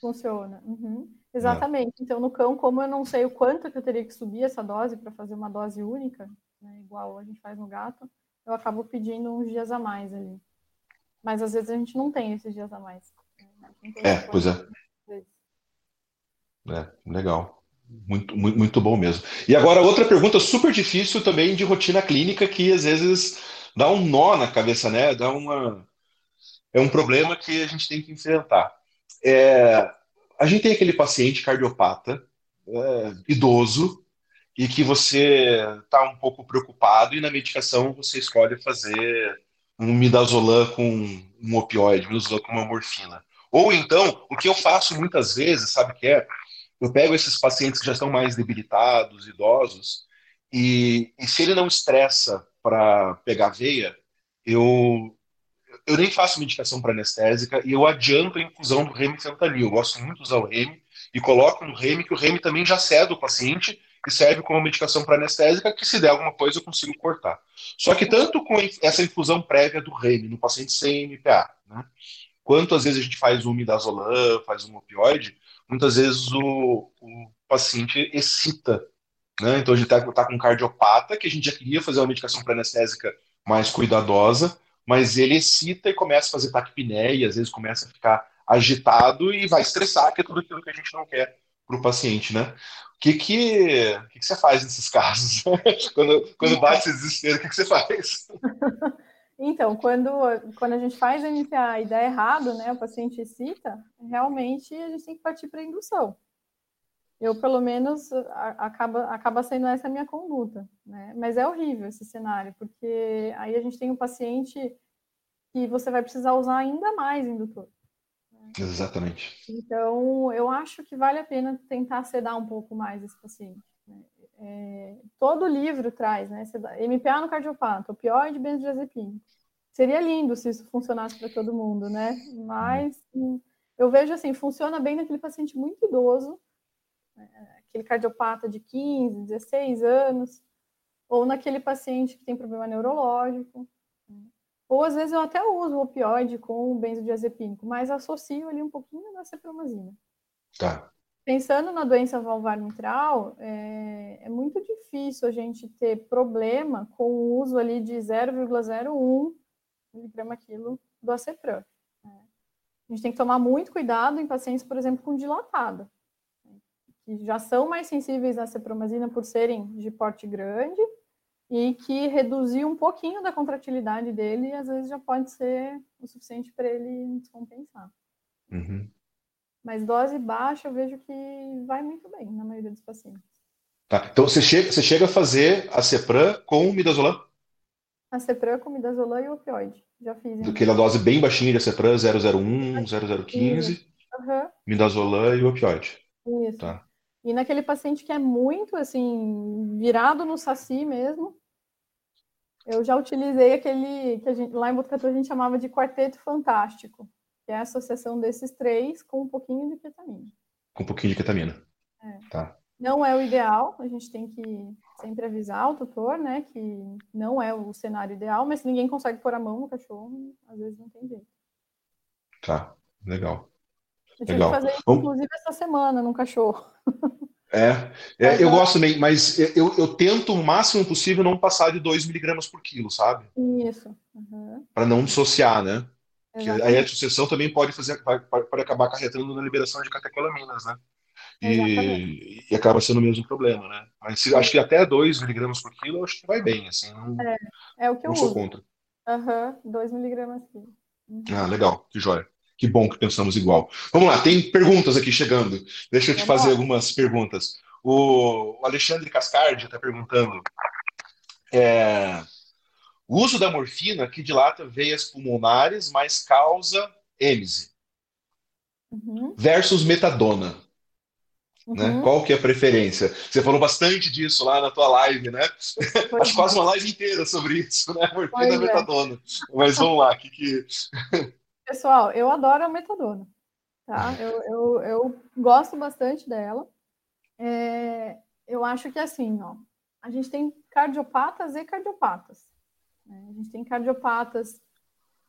Funciona. Uhum. Exatamente. É. Então, no cão, como eu não sei o quanto que eu teria que subir essa dose para fazer uma dose única, né, igual a gente faz no gato, eu acabo pedindo uns dias a mais ali. Mas às vezes a gente não tem esses dias a mais. Né? É, pois é. É, legal. Muito, muito, muito bom mesmo. E agora, outra pergunta super difícil também de rotina clínica, que às vezes dá um nó na cabeça, né? Dá uma. É um problema que a gente tem que enfrentar. É, a gente tem aquele paciente cardiopata, é, idoso, e que você está um pouco preocupado, e na medicação você escolhe fazer um midazolam com um opioide, midazolam com uma morfina. Ou então, o que eu faço muitas vezes, sabe que é? Eu pego esses pacientes que já estão mais debilitados, idosos, e, e se ele não estressa para pegar veia, eu, eu nem faço medicação para anestésica e eu adianto a infusão do remifentanil. Eu gosto muito de usar o remi e coloco no remi, que o remi também já cede o paciente e serve como medicação para anestésica, que se der alguma coisa eu consigo cortar. Só que tanto com essa infusão prévia do remi no paciente sem MPA, né, quanto às vezes a gente faz um midazolam, faz um opioide, muitas vezes o, o paciente excita Né? Então a gente está tá com um cardiopata, que a gente já queria fazer uma medicação pré-anestésica mais cuidadosa, mas ele excita e começa a fazer taquipneia, às vezes começa a ficar agitado e vai estressar, que é tudo aquilo que a gente não quer para o paciente, né? O que, que, que, que você faz nesses casos? quando, quando bate esse desespero, o que, que você faz? Então, quando, quando a gente faz MPA e dá errado, né, o paciente excita, realmente a gente tem que partir para a indução. Eu, pelo menos, a, acaba, acaba sendo essa a minha conduta, né? Mas é horrível esse cenário, porque aí a gente tem um paciente que você vai precisar usar ainda mais indutor. Né? Exatamente. Então, eu acho que vale a pena tentar sedar um pouco mais esse paciente. É, todo livro traz, né? MPA no cardiopata, opioide, benzodiazepina. Seria lindo se isso funcionasse para todo mundo, né? Mas hum, eu vejo assim, funciona bem naquele paciente muito idoso, né? aquele cardiopata de 15, 16 anos, ou naquele paciente que tem problema neurológico. Né? Ou às vezes eu até uso o opioide com o benzodiazepínico, mas associo ali um pouquinho da cepromazina. Tá. Pensando na doença valvar mitral, é, é, muito difícil a gente ter problema com o uso ali de 0,01 miligrama quilo do acepran. Né? A gente tem que tomar muito cuidado em pacientes, por exemplo, com dilatada, que já são mais sensíveis à cepromazina por serem de porte grande e que reduzir um pouquinho da contratilidade dele, às vezes já pode ser o suficiente para ele descompensar. Uhum. Mas dose baixa eu vejo que vai muito bem na maioria dos pacientes. Tá. Então você chega, você chega a fazer a Cepran com midazolam? A Cepran com midazolam e opioide. Já fiz. Hein? Aquela dose bem baixinha de Cepran, 001, 0015, uhum. midazolam e opioide. Isso. Tá. E naquele paciente que é muito, assim, virado no saci mesmo, eu já utilizei aquele que a gente, lá em Botucatu a gente chamava de quarteto fantástico que é a associação desses três com um pouquinho de ketamina. Com um pouquinho de ketamina. É. Tá. Não é o ideal, a gente tem que sempre avisar o tutor, né, que não é o cenário ideal, mas se ninguém consegue pôr a mão no cachorro, às vezes não tem jeito. Tá, legal. Eu tive legal. que fazer isso, inclusive, essa semana no cachorro. É, é eu gosto também, mas eu, eu tento o máximo possível não passar de 2 miligramas por quilo, sabe? Isso. Uhum. Para não dissociar, né? Que aí a sucessão também pode fazer, pode acabar acarretando na liberação de catecolaminas, né? E, e, acaba sendo o mesmo problema, né? Mas acho que até 2 miligramas por quilo, acho que vai bem, assim. Não, é, é o que eu sou contra. Aham, 2 miligramas por quilo. Uhum. Ah, legal, que joia. Que bom que pensamos igual. Vamos lá, tem perguntas aqui chegando. Deixa eu te fazer algumas perguntas. O Alexandre Cascardi está perguntando. É, o uso da morfina que dilata veias pulmonares, mas causa êmese. Uhum. Versus metadona. Uhum. Né? Qual que é a preferência? Você falou bastante disso lá na tua live, né? Acho quase uma live inteira sobre isso, né? Morfina e é. metadona. Mas vamos lá, que que... Pessoal, eu adoro a metadona. Tá? Eu, eu, eu gosto bastante dela. É, eu acho que assim, ó, a gente tem cardiopatas e cardiopatas. Né? A gente tem cardiopatas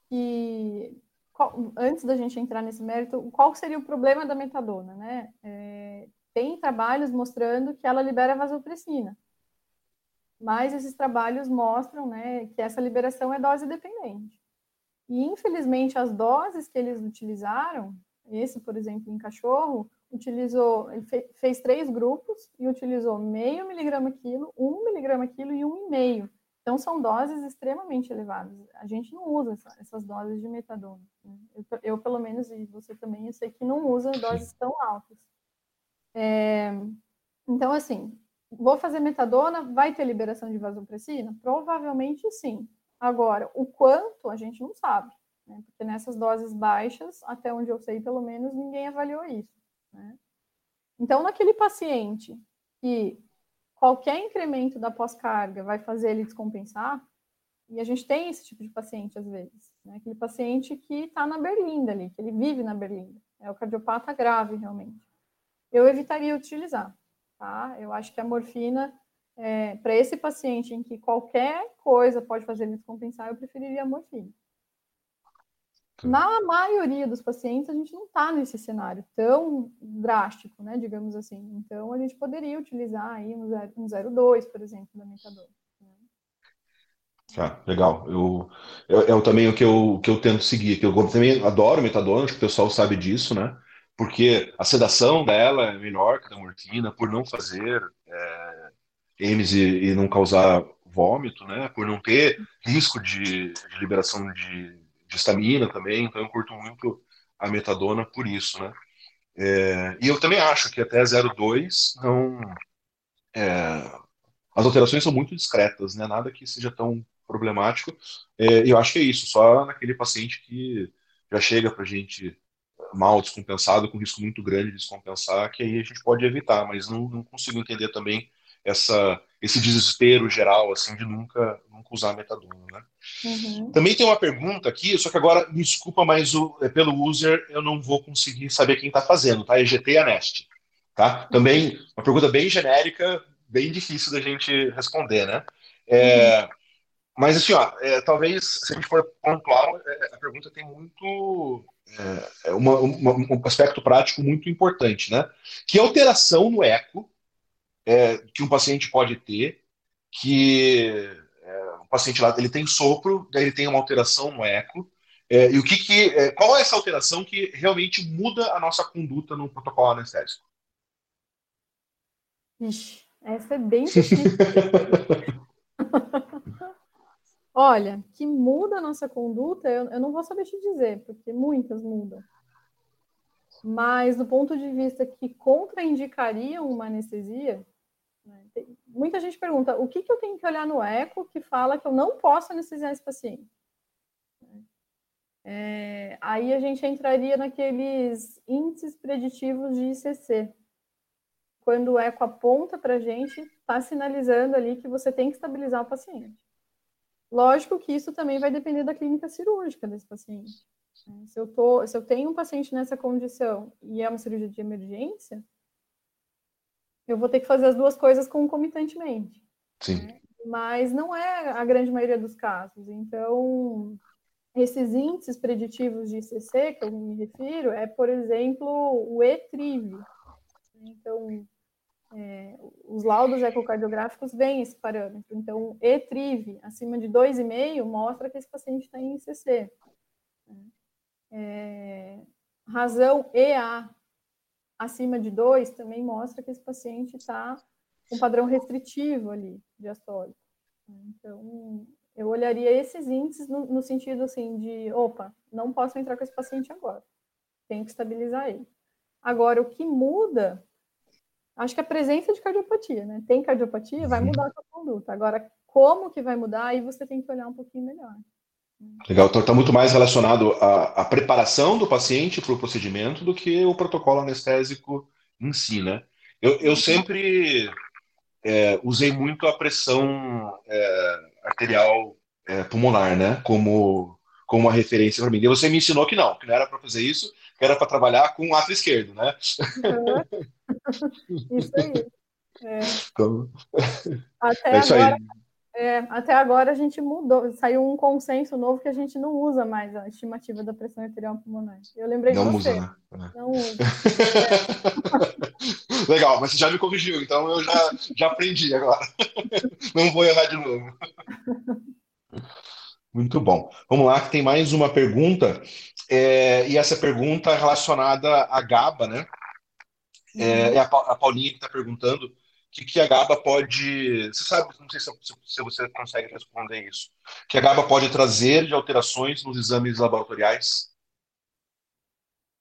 que, qual, antes da gente entrar nesse mérito, qual seria o problema da metadona? Né? É, tem trabalhos mostrando que ela libera vasopressina, mas esses trabalhos mostram né, que essa liberação é dose dependente. E, infelizmente, as doses que eles utilizaram, esse, por exemplo, em cachorro, utilizou, ele fe, fez três grupos e utilizou meio miligrama quilo, um miligrama quilo e um e meio então, são doses extremamente elevadas. A gente não usa essa, essas doses de metadona. Né? Eu, eu, pelo menos, e você também, eu sei que não usa doses tão altas. É, então, assim, vou fazer metadona, vai ter liberação de vasopressina? Provavelmente sim. Agora, o quanto a gente não sabe, né? porque nessas doses baixas, até onde eu sei, pelo menos, ninguém avaliou isso. Né? Então, naquele paciente que qualquer incremento da pós-carga vai fazer ele descompensar, e a gente tem esse tipo de paciente às vezes, né? aquele paciente que está na berlinda ali, que ele vive na berlinda, é o cardiopata grave realmente. Eu evitaria utilizar, tá? Eu acho que a morfina, é, para esse paciente em que qualquer coisa pode fazer ele descompensar, eu preferiria a morfina. Na maioria dos pacientes, a gente não está nesse cenário tão drástico, né, digamos assim. Então, a gente poderia utilizar aí um 0,2, por exemplo, da metadona. Ah, legal. Eu, eu, eu, também o que eu, que eu tento seguir, que eu também adoro metadona, acho que o pessoal sabe disso, né? Porque a sedação dela é melhor que a da morfina, por não fazer é, EMS e, e, não causar vômito, né? Por não ter risco de, de liberação de, de estamina também, então eu curto muito a metadona por isso, né? É, e eu também acho que até 0,2 não. É, as alterações são muito discretas, né? Nada que seja tão problemático. É, eu acho que é isso, só naquele paciente que já chega para gente mal descompensado, com risco muito grande de descompensar, que aí a gente pode evitar, mas não, não consigo entender também essa, esse desespero geral, assim, de nunca, nunca usar metadona, né? Uhum. Também tem uma pergunta aqui, só que agora, me desculpa, mas o, é pelo user eu não vou conseguir saber quem está fazendo, tá? EGT e Anest, tá? Também uma pergunta bem genérica, bem difícil da gente responder, né? É, uhum. Mas assim, ó, é, talvez se a gente for pontual, é, a pergunta tem muito é, é uma, uma, um aspecto prático muito importante, né? Que alteração no eco é, que um paciente pode ter, que é, paciente lá ele tem sopro, daí ele tem uma alteração no eco, é, e o que, que qual é essa alteração que realmente muda a nossa conduta no protocolo anestésico? Ixi, essa é bem difícil. Olha, que muda a nossa conduta, eu, eu não vou saber te dizer, porque muitas mudam. Mas do ponto de vista que contraindicariam uma anestesia, muita gente pergunta: o que, que eu tenho que olhar no eco que fala que eu não posso anestesiar esse paciente? É, aí a gente entraria naqueles índices preditivos de ICC. Quando o eco aponta para a gente, está sinalizando ali que você tem que estabilizar o paciente. Lógico que isso também vai depender da clínica cirúrgica desse paciente. Né? Se eu, tô, se eu tenho um paciente nessa condição e é uma cirurgia de emergência, eu vou ter que fazer as duas coisas concomitantemente. Sim. Né? Mas não é a grande maioria dos casos. Então, esses índices preditivos de ICC que eu me refiro é, por exemplo, o ETRIV. Então, é, os laudos ecocardiográficos veem esse parâmetro. Então, ETRIV acima de 2,5 mostra que esse paciente está em ICC. É, razão EA acima de 2 também mostra que esse paciente está com padrão restritivo ali, diastólico. Então, eu olharia esses índices no, no, sentido assim de, opa, não posso entrar com esse paciente agora, tenho que estabilizar ele. Agora, o que muda Acho que a presença de cardiopatia, né? Tem cardiopatia, vai mudar a sua conduta. Agora, como que vai mudar, aí você tem que olhar um pouquinho melhor. Legal, então está muito mais relacionado à, à preparação do paciente para o procedimento do que o protocolo anestésico em si, né? Eu, eu sempre é, usei muito a pressão é, arterial é, pulmonar, né? Como, como uma referência para mim. E você me ensinou que não, que não era para fazer isso, que era para trabalhar com o ato esquerdo, né? Uhum. Isso aí. É. Então, até, é agora, é, até agora a gente mudou, saiu um consenso novo que a gente não usa mais a estimativa da pressão arterial pulmonar. Eu lembrei não de você. Usa, né? Não usa. Legal, mas você já me corrigiu, então eu já, já aprendi agora. Não vou errar de novo. Muito bom. Vamos lá, que tem mais uma pergunta. É, e essa pergunta é relacionada à GABA, né? É, uhum. é a, a Paulinha que está perguntando que, que a GABA pode. Você sabe, não sei se, se, você consegue responder isso. que a GABA pode trazer de alterações nos exames laboratoriais?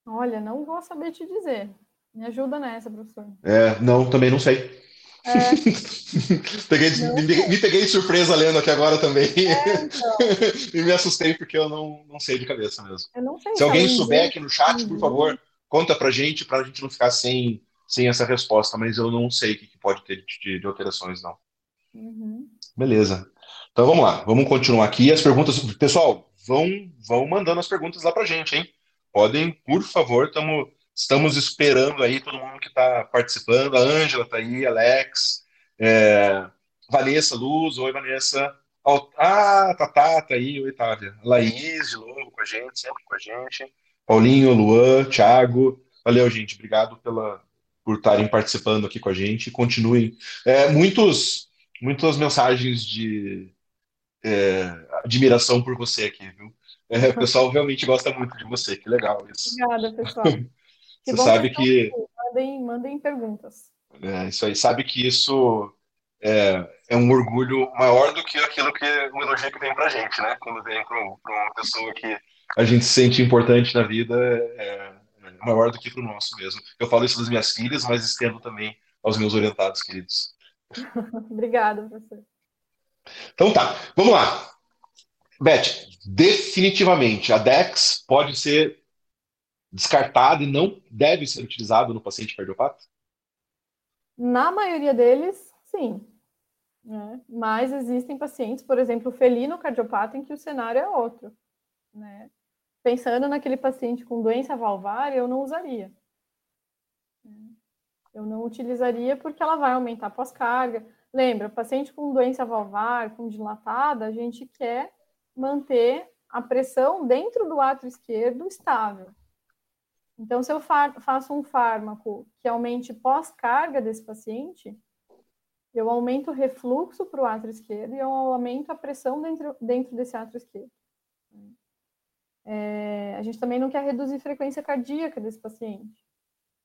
Olha, não vou saber te dizer. Me ajuda nessa, professor. É, não, também não sei. É. peguei, me, me, peguei de surpresa lendo aqui agora também. É, então. e me assustei porque eu não, não sei de cabeça mesmo. Se alguém souber aqui no chat, por favor, conta pra gente, pra gente não ficar sem, sem essa resposta, mas eu não sei o que, pode ter de, de alterações, não. Uhum. Beleza. Então vamos lá, vamos continuar aqui. As perguntas. Pessoal, vão, vão mandando as perguntas lá pra gente, hein? Podem, por favor, tamo, estamos esperando aí todo mundo que está participando. A Ângela está aí, Alex, é, Vanessa Luz. Oi, Vanessa. Ah, Tatá, tá aí, oi, Távia. Laís, de novo com a gente, sempre com a gente. Paulinho, Luan, Thiago. Valeu, gente. Obrigado pela, por estarem participando aqui com a gente. Continuem. É, muitos, muitas mensagens de é, admiração por você aqui, viu? É, o pessoal realmente gosta muito de você. Que legal isso. Obrigada, pessoal. Você sabe que. Mandem, mandem perguntas. É, isso aí. Sabe que isso é, é, um orgulho maior do que aquilo que o elogio que vem pra gente, né? Quando vem para uma pessoa que a gente se sente importante na vida, é maior do que para o nosso mesmo. Eu falo isso das minhas filhas, mas estendo também aos meus orientados queridos. Obrigada, professor. Então tá, vamos lá. Beth, definitivamente a DEX pode ser descartada e não deve ser utilizada no paciente cardiopata? Na maioria deles, sim. Né? Mas existem pacientes, por exemplo, felino cardiopata, em que o cenário é outro. Né? Pensando naquele paciente com doença valvar, eu não usaria. Eu não utilizaria porque ela vai aumentar a pós-carga. Lembra, paciente com doença valvar, com dilatada, a gente quer manter a pressão dentro do átrio esquerdo estável. Então, se eu faço um fármaco que aumente pós-carga desse paciente, eu aumento o refluxo para o átrio esquerdo e eu aumento a pressão dentro, dentro desse átrio esquerdo. É, a gente também não quer reduzir a frequência cardíaca desse paciente.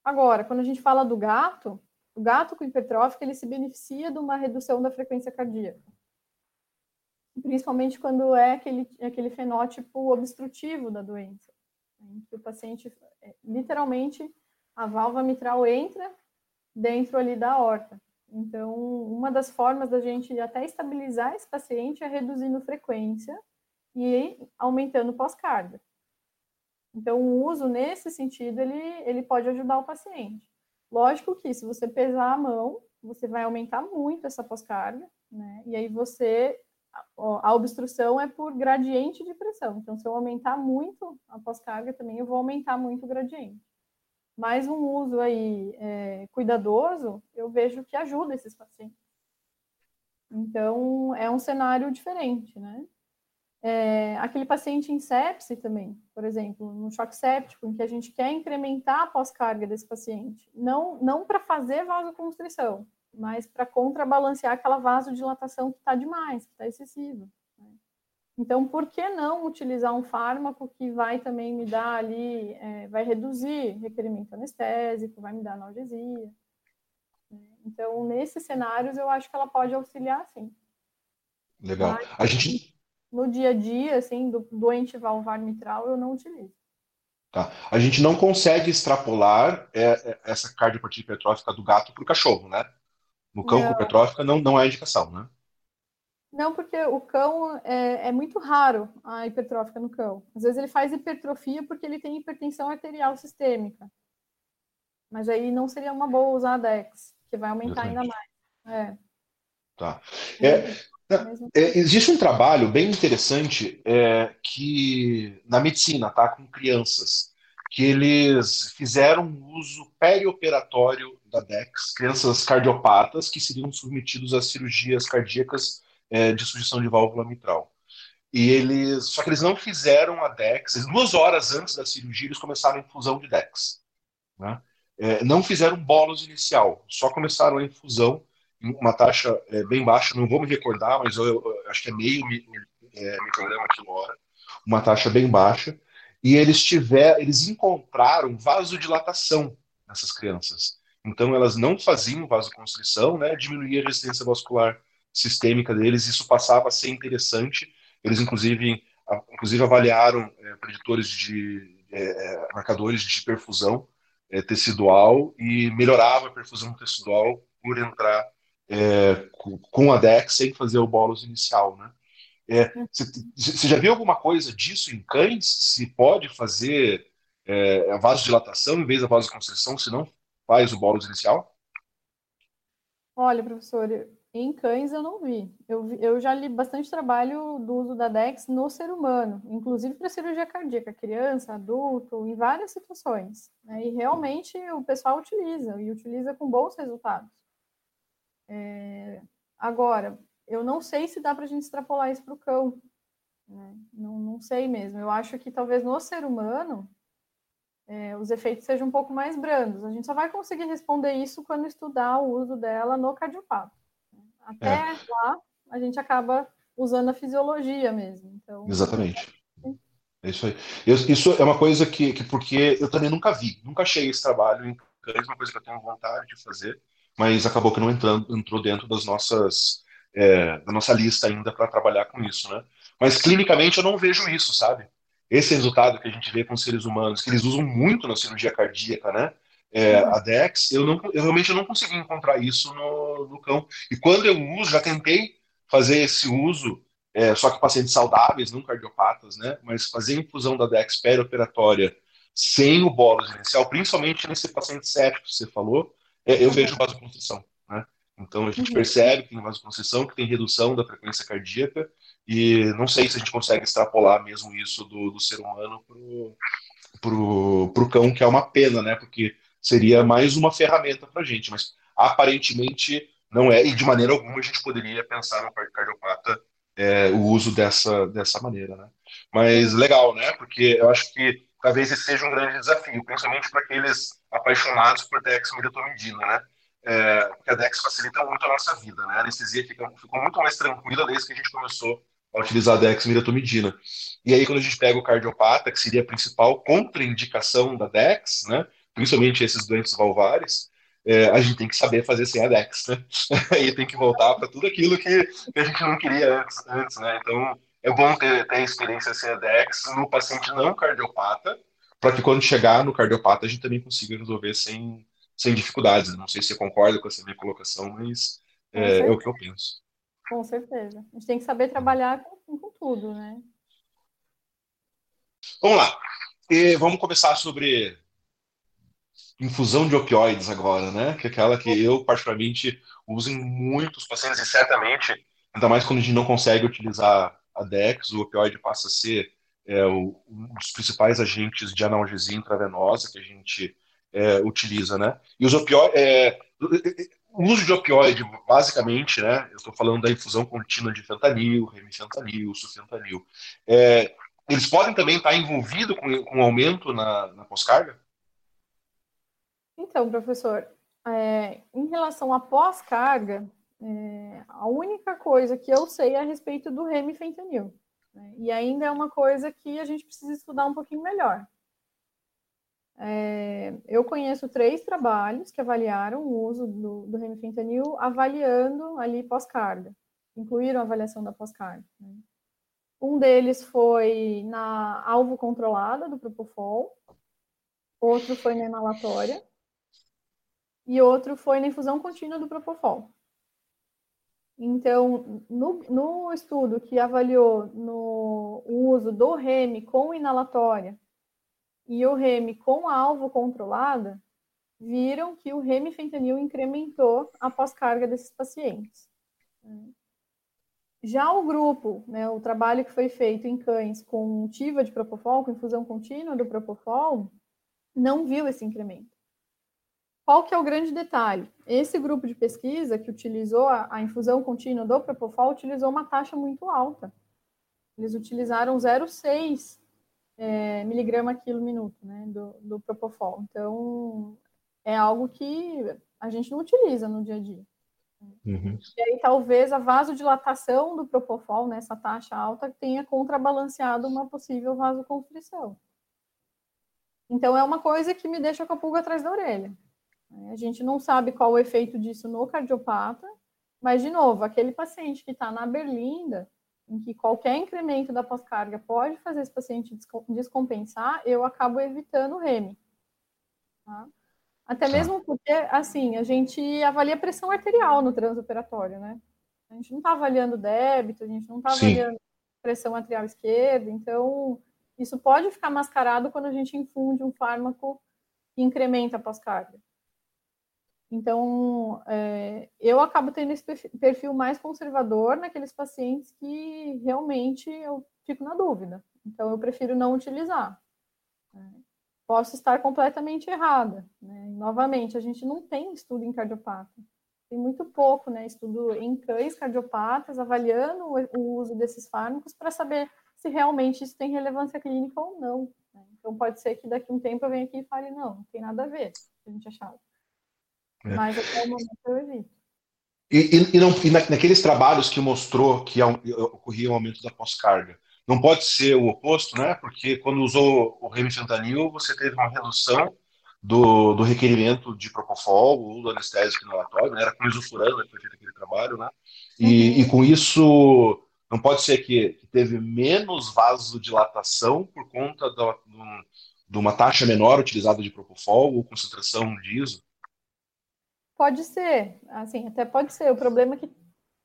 Agora, quando a gente fala do gato, o gato com hipertrófico, ele se beneficia de uma redução da frequência cardíaca. Principalmente quando é aquele, aquele fenótipo obstrutivo da doença. Em que o paciente, é, literalmente, a válvula mitral entra dentro ali da horta. Então, uma das formas da gente até estabilizar esse paciente é reduzindo frequência e aumentando pós-carga. Então, o uso nesse sentido, ele, ele pode ajudar o paciente. Lógico que se você pesar a mão, você vai aumentar muito essa pós-carga, né? E aí você, a obstrução é por gradiente de pressão. Então, se eu aumentar muito a pós-carga também, eu vou aumentar muito o gradiente. Mas um uso aí é, cuidadoso, eu vejo que ajuda esses pacientes. Então, é um cenário diferente, né? É, aquele paciente em sepse também, por exemplo, no choque séptico, em que a gente quer incrementar a pós-carga desse paciente, não, não para fazer vasoconstrição, mas para contrabalancear aquela vasodilatação que está demais, que está excessiva. Né? Então, por que não utilizar um fármaco que vai também me dar ali, é, vai reduzir requerimento anestésico, vai me dar analgesia? Né? Então, nesses cenários, eu acho que ela pode auxiliar, sim. Legal. Mas, a gente no dia a dia, assim, do doente valvar mitral, eu não utilizo. Tá. A gente não consegue extrapolar é, é, essa cardiopatia hipertrófica do gato para o cachorro, né? No cão não. com hipertrófica não, não é indicação, né? Não, porque o cão é, é, muito raro a hipertrófica no cão. Às vezes ele faz hipertrofia porque ele tem hipertensão arterial sistêmica. Mas aí não seria uma boa usar a DEX, que vai aumentar Exatamente. ainda mais. É. Tá. É, é, existe um trabalho bem interessante é, que na medicina, tá, com crianças, que eles fizeram um uso perioperatório da DEX, crianças cardiopatas que seriam submetidos a cirurgias cardíacas é, de sujeição de válvula mitral. E eles, só que eles não fizeram a DEX. Duas horas antes da cirurgia eles começaram a infusão de DEX. Né? É, não fizeram bolos inicial, só começaram a infusão uma taxa é, bem baixa, não vou me recordar, mas eu, eu acho que é meio é, micrograma hora, uma taxa bem baixa, e eles tiver, eles encontraram vasodilatação nessas crianças. Então elas não faziam vasoconstrição, né, diminuía a resistência vascular sistêmica deles, isso passava a ser interessante. Eles inclusive, inclusive avaliaram é, preditores de é, é, marcadores de perfusão é, tecidual e melhorava a perfusão tecidual por entrar é, com a DEX sem fazer o bolos inicial, né? Você é, já viu alguma coisa disso em cães? Se pode fazer é, a vasodilatação em vez da vasoconstrição, se não faz o bolos inicial? Olha, professor, em cães eu não vi. Eu, eu já li bastante trabalho do uso da DEX no ser humano, inclusive para cirurgia cardíaca, criança, adulto, em várias situações. Né? E realmente o pessoal utiliza, e utiliza com bons resultados. É, agora, eu não sei se dá para a gente extrapolar isso para o cão. Né? Não, não sei mesmo. Eu acho que talvez no ser humano é, os efeitos sejam um pouco mais brandos. A gente só vai conseguir responder isso quando estudar o uso dela no cardiopata. Até é. lá, a gente acaba usando a fisiologia mesmo. Então, Exatamente. É isso aí. Eu, isso é uma coisa que, que, porque eu também nunca vi, nunca achei esse trabalho em cães, uma coisa que eu tenho vontade de fazer, mas acabou que não entrando, entrou dentro das nossas é, da nossa lista ainda para trabalhar com isso, né? Mas clinicamente eu não vejo isso, sabe? Esse resultado que a gente vê com seres humanos, que eles usam muito na cirurgia cardíaca, né? É, a DEX, eu, não, eu realmente não consegui encontrar isso no, no cão. E quando eu uso, já tentei fazer esse uso, é, só que pacientes saudáveis, não cardiopatas, né? Mas fazer a infusão da DEX perioperatória sem o bolo inicial, principalmente nesse paciente séptico que você falou, eu vejo vasoconstrição. Então a gente uhum. percebe que tem vasoconstrição, que tem redução da frequência cardíaca, e não sei se a gente consegue extrapolar mesmo isso do, do ser humano para o cão, que é uma pena, né? Porque seria mais uma ferramenta para a gente, mas aparentemente não é, e de maneira alguma a gente poderia pensar no cardiopata é, o uso dessa, dessa maneira, né? Mas legal, né? Porque eu acho que talvez esse seja um grande desafio, principalmente para aqueles apaixonados por dexmedetomidina, né? é, porque a DEX facilita muito a nossa vida, né? A anestesia fica, ficou muito mais tranquila desde que a gente começou a utilizar a dexmedetomidina. E aí, quando a gente pega o cardiopata, que seria a principal contraindicação da DEX, né? Principalmente esses doentes valvares, é, a gente tem que saber fazer sem a DEX, né? Aí tem que voltar para tudo aquilo que, que, a gente não queria antes, antes né? Então, é bom ter, ter experiência sem a DEX no paciente não cardiopata, para que quando chegar no cardiopata a gente também consiga resolver sem, sem dificuldades. Não sei se você concorda com essa minha colocação, mas é, é, o que eu penso. Com certeza. A gente tem que saber trabalhar com, com tudo, né? Vamos lá. E vamos começar sobre infusão de opioides agora, né? Que é aquela que eu, particularmente, uso em muitos pacientes, e certamente, ainda mais quando a gente não consegue utilizar a DEX, o opioide passa a ser é, um dos principais agentes de analgesia intravenosa que a gente é, utiliza, né? E os opioides, é, o uso de opioide, basicamente, né? Eu estou falando da infusão contínua de fentanil, remifentanil, sufentanil. É, eles podem também estar envolvidos com, com um aumento na, na pós-carga? Então, professor, é, em relação à pós-carga, é, a única coisa que eu sei é a respeito do remifentanil. Né? E ainda é uma coisa que a gente precisa estudar um pouquinho melhor. É, eu conheço três trabalhos que avaliaram o uso do, do remifentanil, avaliando ali pós-carga, incluíram a avaliação da pós-carga. Né? Um deles foi na alvo controlada do Propofol, outro foi na inalatória, e outro foi na infusão contínua do Propofol. Então, no, no estudo que avaliou no, o uso do REM com inalatória e o REM com alvo controlada, viram que o remifentanil incrementou a pós-carga desses pacientes. Já o grupo, né, o trabalho que foi feito em cães com TIVA de propofol, com infusão contínua do propofol, não viu esse incremento. Qual que é o grande detalhe? Esse grupo de pesquisa que utilizou a, a infusão contínua do propofol utilizou uma taxa muito alta. Eles utilizaram 0,6 é, miligrama quilo minuto, né, do, do Propofol. Então, é algo que a gente não utiliza no dia a dia. Uhum. E aí, talvez a vasodilatação do Propofol, nessa né, taxa alta, tenha contrabalanceado uma possível vasoconstrição. Então, é uma coisa que me deixa com a pulga atrás da orelha. A gente não sabe qual o efeito disso no cardiopata, mas, de novo, aquele paciente que está na berlinda, em que qualquer incremento da pós-carga pode fazer esse paciente descompensar, eu acabo evitando o REME. Tá? Até tá. mesmo porque, assim, a gente avalia pressão arterial no transoperatório, né? A gente não está avaliando débito, a gente não está avaliando pressão arterial esquerda, então isso pode ficar mascarado quando a gente infunde um fármaco que incrementa a pós-carga. Então, é, eu acabo tendo esse perfil mais conservador naqueles pacientes que realmente eu fico na dúvida. Então, eu prefiro não utilizar. Né? Posso estar completamente errada. Né? Novamente, a gente não tem estudo em cardiopata. tem muito pouco, né, estudo em cães cardiopatas, avaliando o uso desses fármacos para saber se realmente isso tem relevância clínica ou não. Né? Então, pode ser que daqui a um tempo eu venha aqui e fale, não, não tem nada a ver, a gente achava. É. Mas até o momento eu evito. E, e, e, não, e na, naqueles trabalhos que mostrou que ocorria um aumento da pós-carga, não pode ser o oposto, né? Porque quando usou o remifentanil, você teve uma redução do, do requerimento de propofol ou do anestésico inalatório, né? Era com isofurano que foi feito aquele trabalho, né? E, uhum. e com isso, não pode ser que, que teve menos vasodilatação por conta da, de uma taxa menor utilizada de propofol ou concentração de iso? Pode ser, assim, até pode ser. O problema é que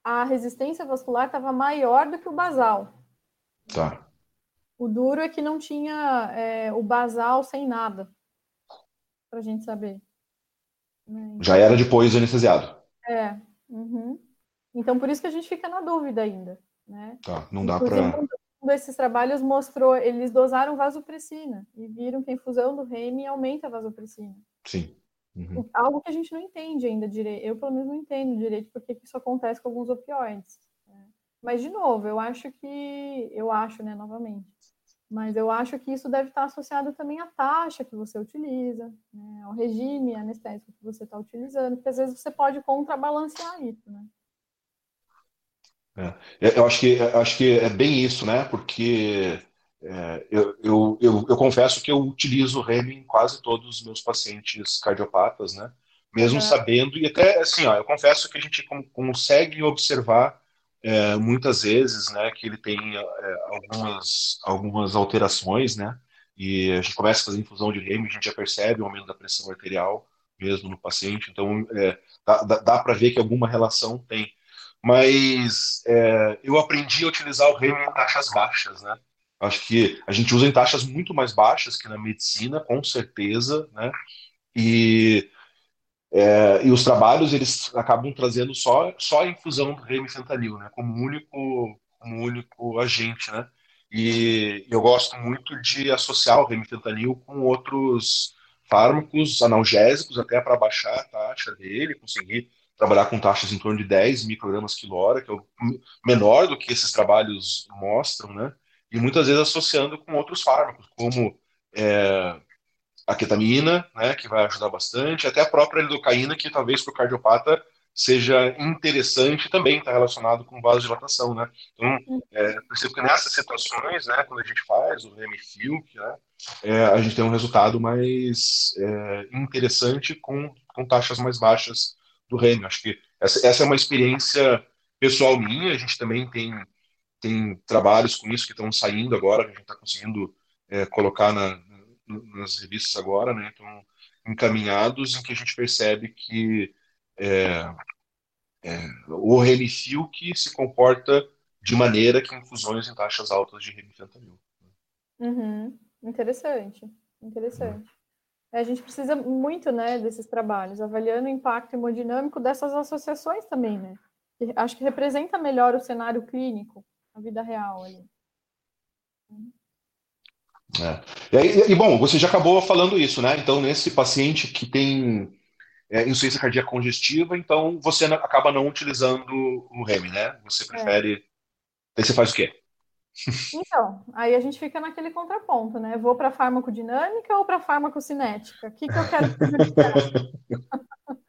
a resistência vascular estava maior do que o basal. Tá. O duro é que não tinha é, o basal sem nada para a gente saber. Né? Já era depois anestesiado. É. Uhum. Então, por isso que a gente fica na dúvida ainda. Né? Tá, não dá para. Um desses trabalhos mostrou, eles dosaram vasopressina e viram que a infusão do REM aumenta a vasopressina. Sim. Uhum. Algo que a gente não entende ainda direito. Eu, pelo menos, não entendo direito porque que isso acontece com alguns opioides. Né? Mas, de novo, eu acho que. Eu acho, né, novamente. Mas eu acho que isso deve estar associado também à taxa que você utiliza, né, ao regime anestésico que você está utilizando, porque às vezes você pode contrabalancear isso, né? É, eu acho que acho que é bem isso, né? Porque é, eu, eu, eu, eu, confesso que eu utilizo o REM em quase todos os meus pacientes cardiopatas, né? Mesmo uhum. sabendo, e até assim, ó, eu confesso que a gente consegue observar é, muitas vezes, né, que ele tem é, algumas, algumas alterações, né, e a gente começa a fazer infusão de remo, a gente já percebe o aumento da pressão arterial mesmo no paciente, então é, dá, dá para ver que alguma relação tem. Mas é, eu aprendi a utilizar o remo em taxas baixas, né, acho que a gente usa em taxas muito mais baixas que na medicina, com certeza, né, e é, e os trabalhos eles acabam trazendo só, só a infusão do remifentanil, né, como único, como único agente, né? E eu gosto muito de associar o remifentanil com outros fármacos analgésicos, até para baixar a taxa dele, conseguir trabalhar com taxas em torno de 10 microgramas quilo hora, que é menor do que esses trabalhos mostram, né? E muitas vezes associando com outros fármacos, como é, a ketamina, né, que vai ajudar bastante, até a própria lidocaína, que talvez para o cardiopata seja interessante também está relacionado com vasodilatação, né? Então, é, percebo que nessas situações, né, quando a gente faz o remifil, né, é, a gente tem um resultado mais é, interessante com, com taxas mais baixas do REM. Acho que essa, essa é uma experiência pessoal minha, a gente também tem, tem trabalhos com isso que estão saindo agora, que a gente está conseguindo é, colocar na, nas revistas agora, né? Então, encaminhados em que a gente percebe que é, é, o remifil que se comporta de maneira que infusões em taxas altas de remifentanil. Uhum. Interessante, interessante. Uhum. A gente precisa muito, né, desses trabalhos, avaliando o impacto hemodinâmico dessas associações também, né? Acho que representa melhor o cenário clínico, a vida real ali. É. E, e, bom, você já acabou falando isso, né? Então, nesse paciente que tem é, insuficiência cardíaca congestiva, então você acaba não utilizando o REM, né? Você prefere. É. Aí você faz o quê? Então, aí a gente fica naquele contraponto, né? Vou para farmacodinâmica ou para farmacocinética? O que, que eu quero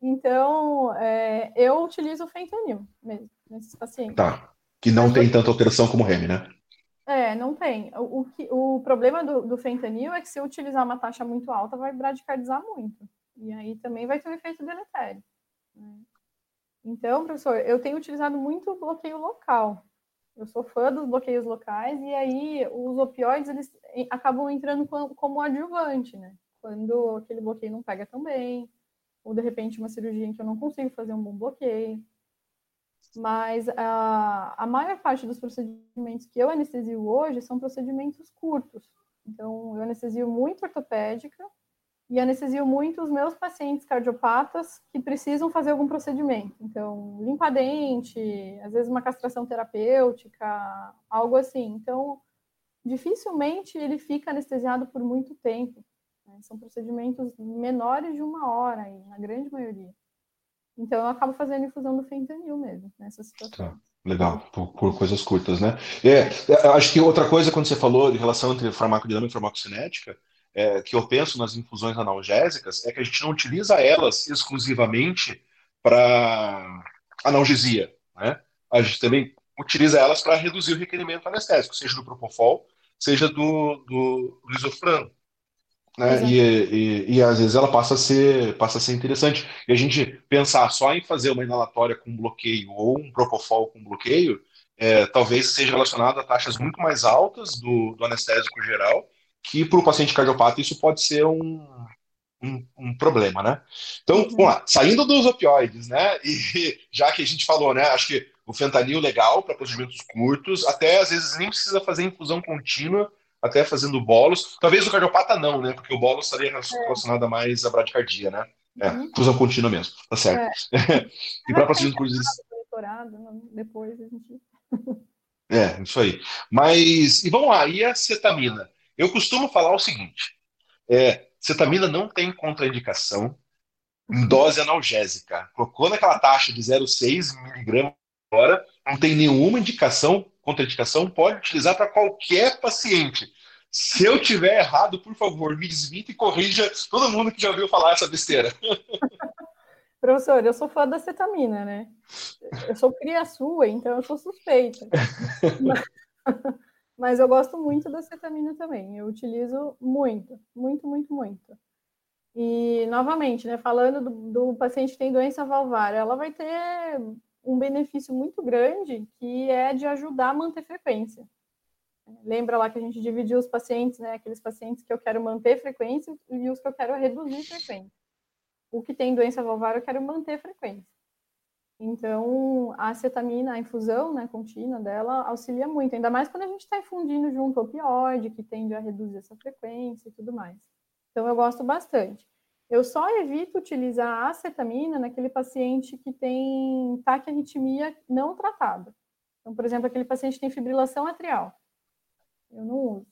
Então, é, eu utilizo o fentanil mesmo, nesses pacientes. Tá. Que não tem tanta alteração como o REM, né? É, não tem. O, o, o problema do, do, fentanil é que se utilizar uma taxa muito alta, vai bradicardizar muito. E aí também vai ter um efeito deletério. Né? Então, professor, eu tenho utilizado muito bloqueio local. Eu sou fã dos bloqueios locais, e aí os opioides eles acabam entrando como adjuvante, né? Quando aquele bloqueio não pega tão bem, ou de repente uma cirurgia em que eu não consigo fazer um bom bloqueio. Mas a, a maior parte dos procedimentos que eu anestesio hoje são procedimentos curtos. Então, eu anestesio muito ortopédica e anestesio muito os meus pacientes cardiopatas que precisam fazer algum procedimento. Então, limpa dente, às vezes uma castração terapêutica, algo assim. Então, dificilmente ele fica anestesiado por muito tempo. Né? São procedimentos menores de uma hora, na grande maioria. Então eu acabo fazendo infusão do fentanil mesmo, nessa situação. Tá. Legal, por, por, coisas curtas, né? É, é, acho que outra coisa, quando você falou de relação entre farmacodinâmica e farmacocinética, é, que eu penso nas infusões analgésicas, é que a gente não utiliza elas exclusivamente para analgesia, né? A gente também utiliza elas para reduzir o requerimento anestésico, seja do propofol, seja do, do, do. Né? E, e, e, às vezes ela passa a, ser, passa a ser interessante. E a gente pensar só em fazer uma inalatória com bloqueio ou um propofol com bloqueio, é, talvez seja relacionado a taxas muito mais altas do, do anestésico geral, que para o paciente cardiopata isso pode ser um, um, um, problema, né? Então, uhum. vamos lá, saindo dos opioides, né? E já que a gente falou, né? Acho que o fentanil legal para procedimentos curtos, até às vezes nem precisa fazer infusão contínua, até fazendo bolos. Talvez o cardiopata não, né? Porque o bolo estaria relacionado mais à bradicardia, né? É, uhum. fusão contínua mesmo, tá certo. É. e para procedimentos curtos. Depois a gente. é, isso aí. Mas, e vamos lá, e a cetamina? Eu costumo falar o seguinte: é, cetamina não tem contraindicação em dose analgésica. Colocou naquela taxa de 0,6 miligramas por hora, não tem nenhuma indicação, contraindicação, pode utilizar para qualquer paciente. Se eu tiver errado, por favor, me desminta e corrija todo mundo que já ouviu falar essa besteira. Professor, eu sou fã da cetamina, né? Eu sou cria sua, então eu sou suspeita. Mas, mas eu gosto muito da cetamina também. Eu utilizo muito, muito, muito, muito. E, novamente, né, falando do, do paciente que tem doença valvar, ela vai ter um benefício muito grande, que é de ajudar a manter frequência. Lembra lá que a gente dividiu os pacientes, né, aqueles pacientes que eu quero manter frequência e os que eu quero reduzir frequência. O que tem doença valvar, eu quero manter frequência. Então, a acetamina, a infusão né, contínua dela auxilia muito, ainda mais quando a gente está infundindo junto ao opioide, que tende a reduzir essa frequência e tudo mais. Então, eu gosto bastante. Eu só evito utilizar a acetamina naquele paciente que tem taquiarritmia não tratada. Então, por exemplo, aquele paciente que tem fibrilação atrial. Eu não uso.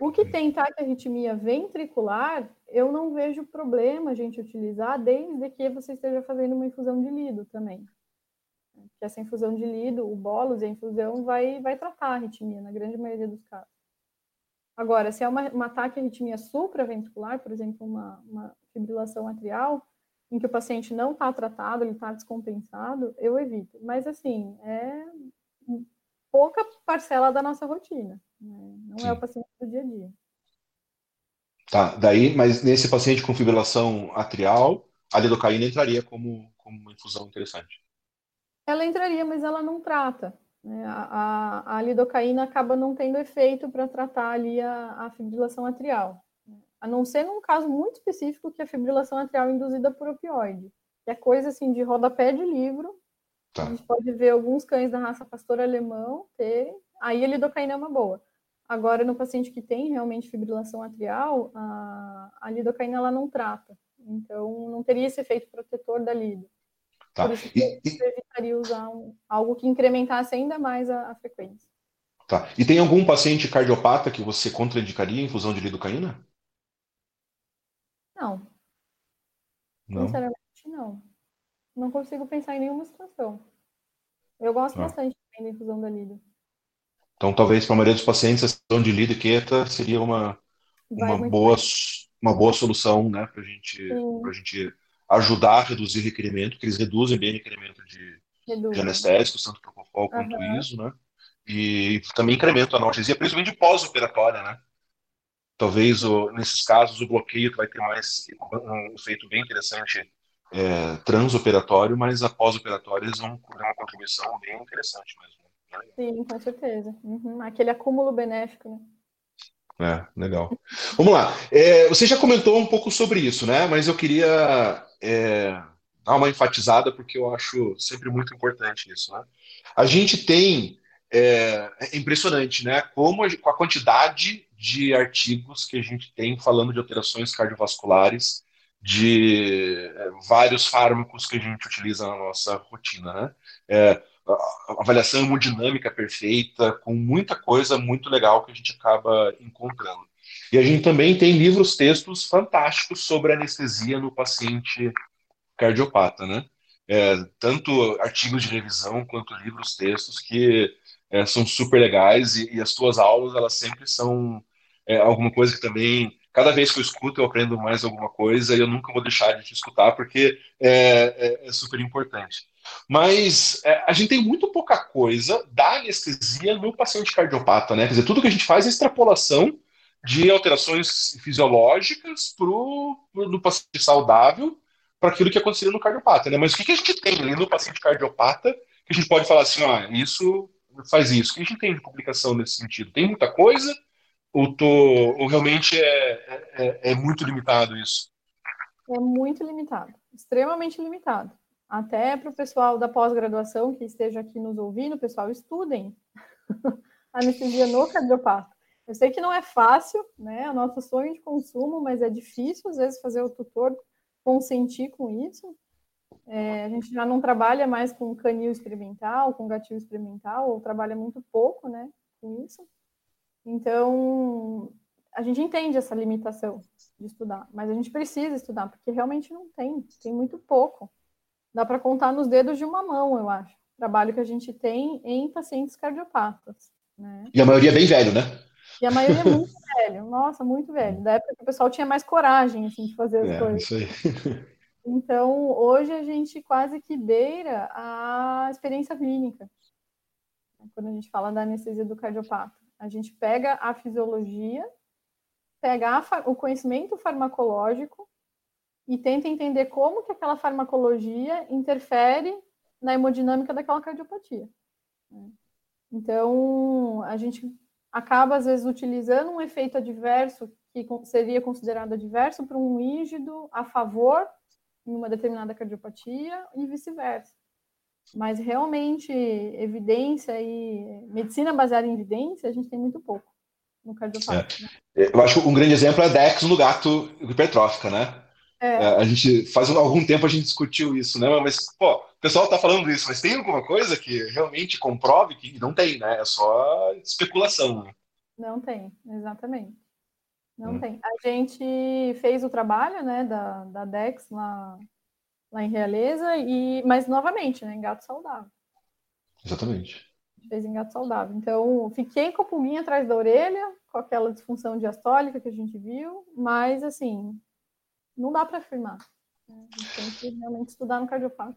O que tem taquiarritmia ventricular, eu não vejo problema a gente utilizar, desde que você esteja fazendo uma infusão de lido também. Porque essa infusão de lido, o bolos e a infusão vai, vai tratar a arritmia, na grande maioria dos casos. Agora, se é uma, uma taquiarritmia supraventricular, por exemplo, uma, uma fibrilação atrial, em que o paciente não está tratado, ele está descompensado, eu evito. Mas, assim, é pouca parcela da nossa rotina. Né? Não Sim. é o paciente do dia a dia. Tá, daí, mas nesse paciente com fibrilação atrial, a lidocaína entraria como, como uma infusão interessante. Ela entraria, mas ela não trata. Né? A, a, a, lidocaína acaba não tendo efeito para tratar ali a, a, fibrilação atrial. A não ser num caso muito específico que é a fibrilação atrial induzida por opioide. Que é coisa assim de rodapé de livro. Tá. A gente pode ver alguns cães da raça pastor alemão terem. Aí a lidocaína é uma boa. Agora, no paciente que tem realmente fibrilação atrial, a, a lidocaína ela não trata. Então, não teria esse efeito protetor da lido. Tá. Por isso que e, eu evitaria usar um, algo que incrementasse ainda mais a, a, frequência. Tá. E tem algum paciente cardiopata que você contraindicaria a infusão de lidocaína? Não. não. Sinceramente, não. Não consigo pensar em nenhuma situação. Eu gosto ah. bastante da infusão da lido. Então, talvez para a maioria dos pacientes, a sessão de lido e queta seria uma, uma, boa, uma boa solução né, para gente, a gente ajudar a reduzir o requerimento, porque eles reduzem bem o requerimento de, de anestésicos, tanto propofol quanto uhum. ISO, né? E também incrementa a analgesia, principalmente pós-operatória, né? Talvez o, nesses casos o bloqueio vai ter mais um efeito bem interessante é, transoperatório, mas a pós-operatória eles vão ter uma contribuição bem interessante mesmo. Sim, com certeza. Uhum. Aquele acúmulo benéfico, né? É, legal. Vamos lá. É, você já comentou um pouco sobre isso, né? Mas eu queria é, dar uma enfatizada porque eu acho sempre muito importante isso, né? A gente tem é, é impressionante, né? Como a, com a quantidade de artigos que a gente tem falando de alterações cardiovasculares, de é, vários fármacos que a gente utiliza na nossa rotina, né? É, avaliação hemodinâmica perfeita, com muita coisa muito legal que a gente acaba encontrando. E a gente também tem livros, textos fantásticos sobre anestesia no paciente cardiopata, né? É, tanto artigos de revisão quanto livros, textos que é, são super legais e, e, as tuas aulas elas sempre são é, alguma coisa que também cada vez que eu escuto eu aprendo mais alguma coisa e eu nunca vou deixar de te escutar porque é, é, é super importante. Mas é, a gente tem muito pouca coisa da anestesia no paciente cardiopata, né? Quer dizer, tudo que a gente faz é extrapolação de alterações fisiológicas para o paciente saudável para aquilo que aconteceria no cardiopata, né? Mas o que, que a gente tem ali no paciente cardiopata que a gente pode falar assim, ó, isso faz isso? O que a gente tem de publicação nesse sentido? Tem muita coisa? Ou, tô, ou realmente é, é, é muito limitado isso? É muito limitado, extremamente limitado. Até para o pessoal da pós-graduação que esteja aqui nos ouvindo, pessoal, estudem anestesia no cardiopata. Eu sei que não é fácil, né? É o nosso sonho de consumo, mas é difícil às vezes fazer o tutor consentir com isso. É, a gente já não trabalha mais com canil experimental, com gatilho experimental, ou trabalha muito pouco, né, com isso. Então, a gente entende essa limitação de estudar, mas a gente precisa estudar, porque realmente não tem, tem muito pouco. Dá para contar nos dedos de uma mão, eu acho, o trabalho que a gente tem em pacientes cardiopatas. Né? E a maioria é bem velho, né? E a maioria é muito velho, nossa, muito velho. Da época que o pessoal tinha mais coragem assim, de fazer as é, coisas. Isso aí. Então, hoje a gente quase que beira a experiência clínica. Quando a gente fala da anestesia do cardiopata. A gente pega a fisiologia, pega a, o conhecimento farmacológico e tenta entender como que aquela farmacologia interfere na hemodinâmica daquela cardiopatia. Né? Então, a gente acaba, às vezes, utilizando um efeito adverso que seria considerado adverso para um rígido a favor em uma determinada cardiopatia e vice-versa. Mas realmente, evidência e medicina baseada em evidência, a gente tem muito pouco no cardiopata. É. Eu acho que um grande exemplo é a Dex no gato hipertrófica, né? É. é. A gente faz algum tempo a gente discutiu isso, né? Mas, pô, o pessoal está falando isso, mas tem alguma coisa que realmente comprove que não tem, né? É só especulação. Né? Não tem, exatamente. Não hum. tem. A gente fez o trabalho, né, da, da Dex lá, lá em Realeza, e, mas novamente, né, em gato saudável. Exatamente. Fez em gato saudável. Então, fiquei com a pulguinha atrás da orelha, com aquela disfunção diastólica que a gente viu, mas, assim, não dá para afirmar. A tem que realmente estudar no cardiopata.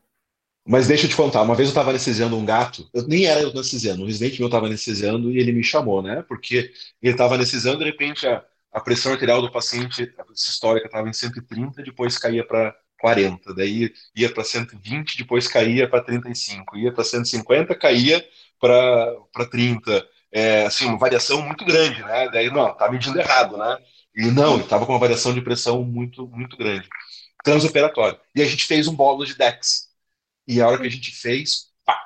Mas deixa eu te contar, uma vez eu estava anestesiando um gato, eu nem era eu anestesiando, um residente meu estava anestesiando e ele me chamou, né? Porque ele estava anestesiando, de repente a, a pressão arterial do paciente sistólica estava em 130, depois caía para 40, daí ia para 120, depois caía para 35, ia para 150, caía para 30. É, assim, uma variação muito grande, né? Daí, não, tá medindo errado, né? E não, estava com uma variação de pressão muito, muito grande. Transoperatório. E a gente fez um bolo de DEX. E a hora que a gente fez, pá,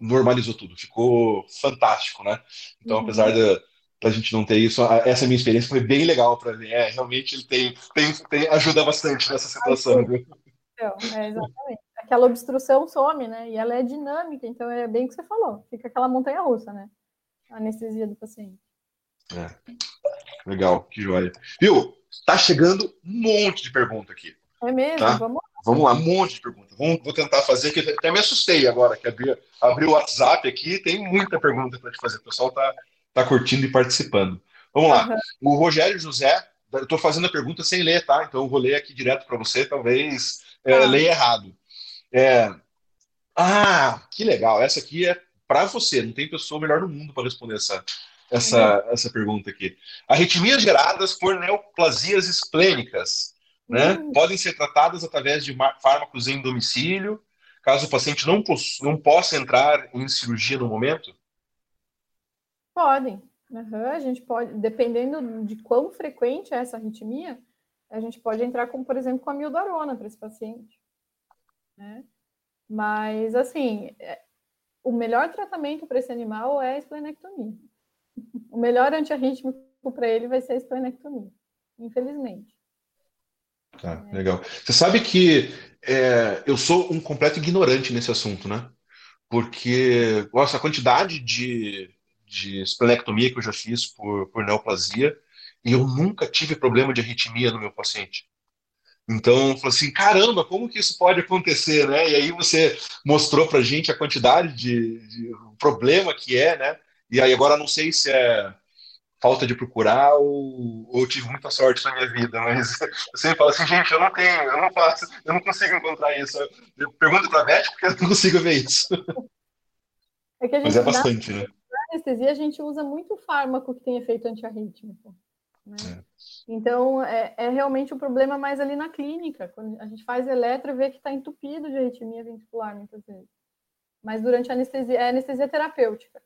normalizou tudo. Ficou fantástico, né? Então, uhum. apesar da, da gente não ter isso, essa minha experiência foi bem legal para mim. É, realmente ele tem, tem, tem, ajuda bastante nessa situação. Então, é, exatamente. Aquela obstrução some, né? E ela é dinâmica, então é bem o que você falou. Fica aquela montanha russa, né? A anestesia do paciente. É. Legal, que joia. Viu? Tá chegando um monte de pergunta aqui. É mesmo? Tá? Vamos Vamos lá, um monte de perguntas. Vamos, vou tentar fazer, que até me assustei agora, que abri, abri o WhatsApp aqui tem muita pergunta para te fazer. O pessoal está tá curtindo e participando. Vamos lá. Uhum. O Rogério José, eu estou fazendo a pergunta sem ler, tá? Então eu vou ler aqui direto para você, talvez é, ah. leia errado. É... Ah, que legal. Essa aqui é para você. Não tem pessoa melhor no mundo para responder essa, essa, uhum. essa pergunta aqui. Arritmias geradas por neoplasias esplênicas né? Uhum. Podem ser tratadas através de fármacos em domicílio, caso o paciente não, não possa entrar em cirurgia no momento? Podem. Uhum, a gente pode, dependendo de quão frequente é essa arritmia, a gente pode entrar com, por exemplo, com a mildarona para esse paciente. Né? Mas, assim, é, o melhor tratamento para esse animal é a esplenectomia. O melhor antiarrítmico para ele vai ser a esplenectomia, infelizmente. Tá, legal. Você sabe que é, eu sou um completo ignorante nesse assunto, né? Porque, nossa, a quantidade de, de esplenectomia que eu já fiz por, por neoplasia, e eu nunca tive problema de arritmia no meu paciente. Então, falou assim, caramba, como que isso pode acontecer, né? E aí você mostrou para gente a quantidade de, de problema que é, né? E aí agora não sei se é falta de procurar ou, ou tive muita sorte na minha vida, mas eu sempre falo assim, gente, eu não tenho, eu não faço, eu não consigo encontrar isso. Eu pergunto para a Beth porque eu não consigo ver isso. É gente, mas é bastante, na, né? Na anestesia a gente usa muito fármaco que tem efeito antiarrítmico. Né? É. Então, é, é, realmente o um problema mais ali na clínica. Quando a gente faz eletro e vê que está entupido de arritmia ventricular muitas vezes. Mas durante a anestesia, é anestesia terapêutica.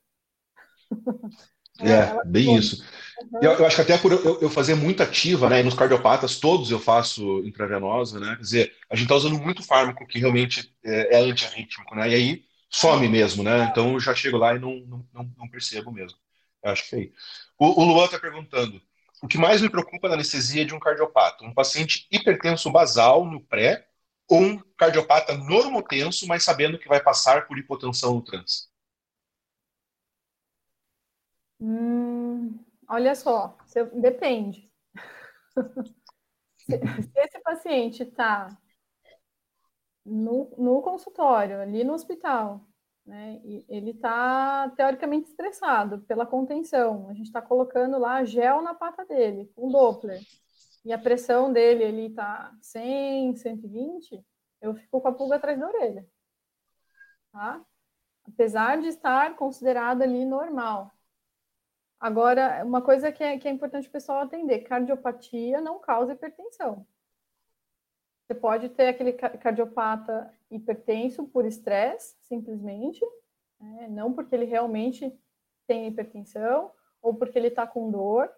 É, é bem isso. Uhum. Eu, eu, acho que até por eu, eu, fazer muito ativa, né? E nos cardiopatas todos eu faço intravenosa, né? Quer dizer, a gente está usando muito fármaco que realmente é, é antiarrítmico, né? E aí some mesmo, né? Então eu já chego lá e não, não, não percebo mesmo. Eu acho que é aí. O, o Luan está perguntando: o que mais me preocupa na anestesia de um cardiopata? Um paciente hipertenso basal no pré ou um cardiopata normotenso, mas sabendo que vai passar por hipotensão no trans? Hum, olha só, depende. se, se esse paciente está no, no consultório, ali no hospital, né? E ele está teoricamente estressado pela contenção. A gente está colocando lá gel na pata dele, com Doppler. E a pressão dele ele está 100, 120, eu fico com a pulga atrás da orelha. Tá? Apesar de estar considerado ali normal. Agora, uma coisa que é, que é importante o pessoal atender: cardiopatia não causa hipertensão. Você pode ter aquele cardiopata hipertenso por estresse, simplesmente, né? não porque ele realmente tem hipertensão, ou porque ele está com dor,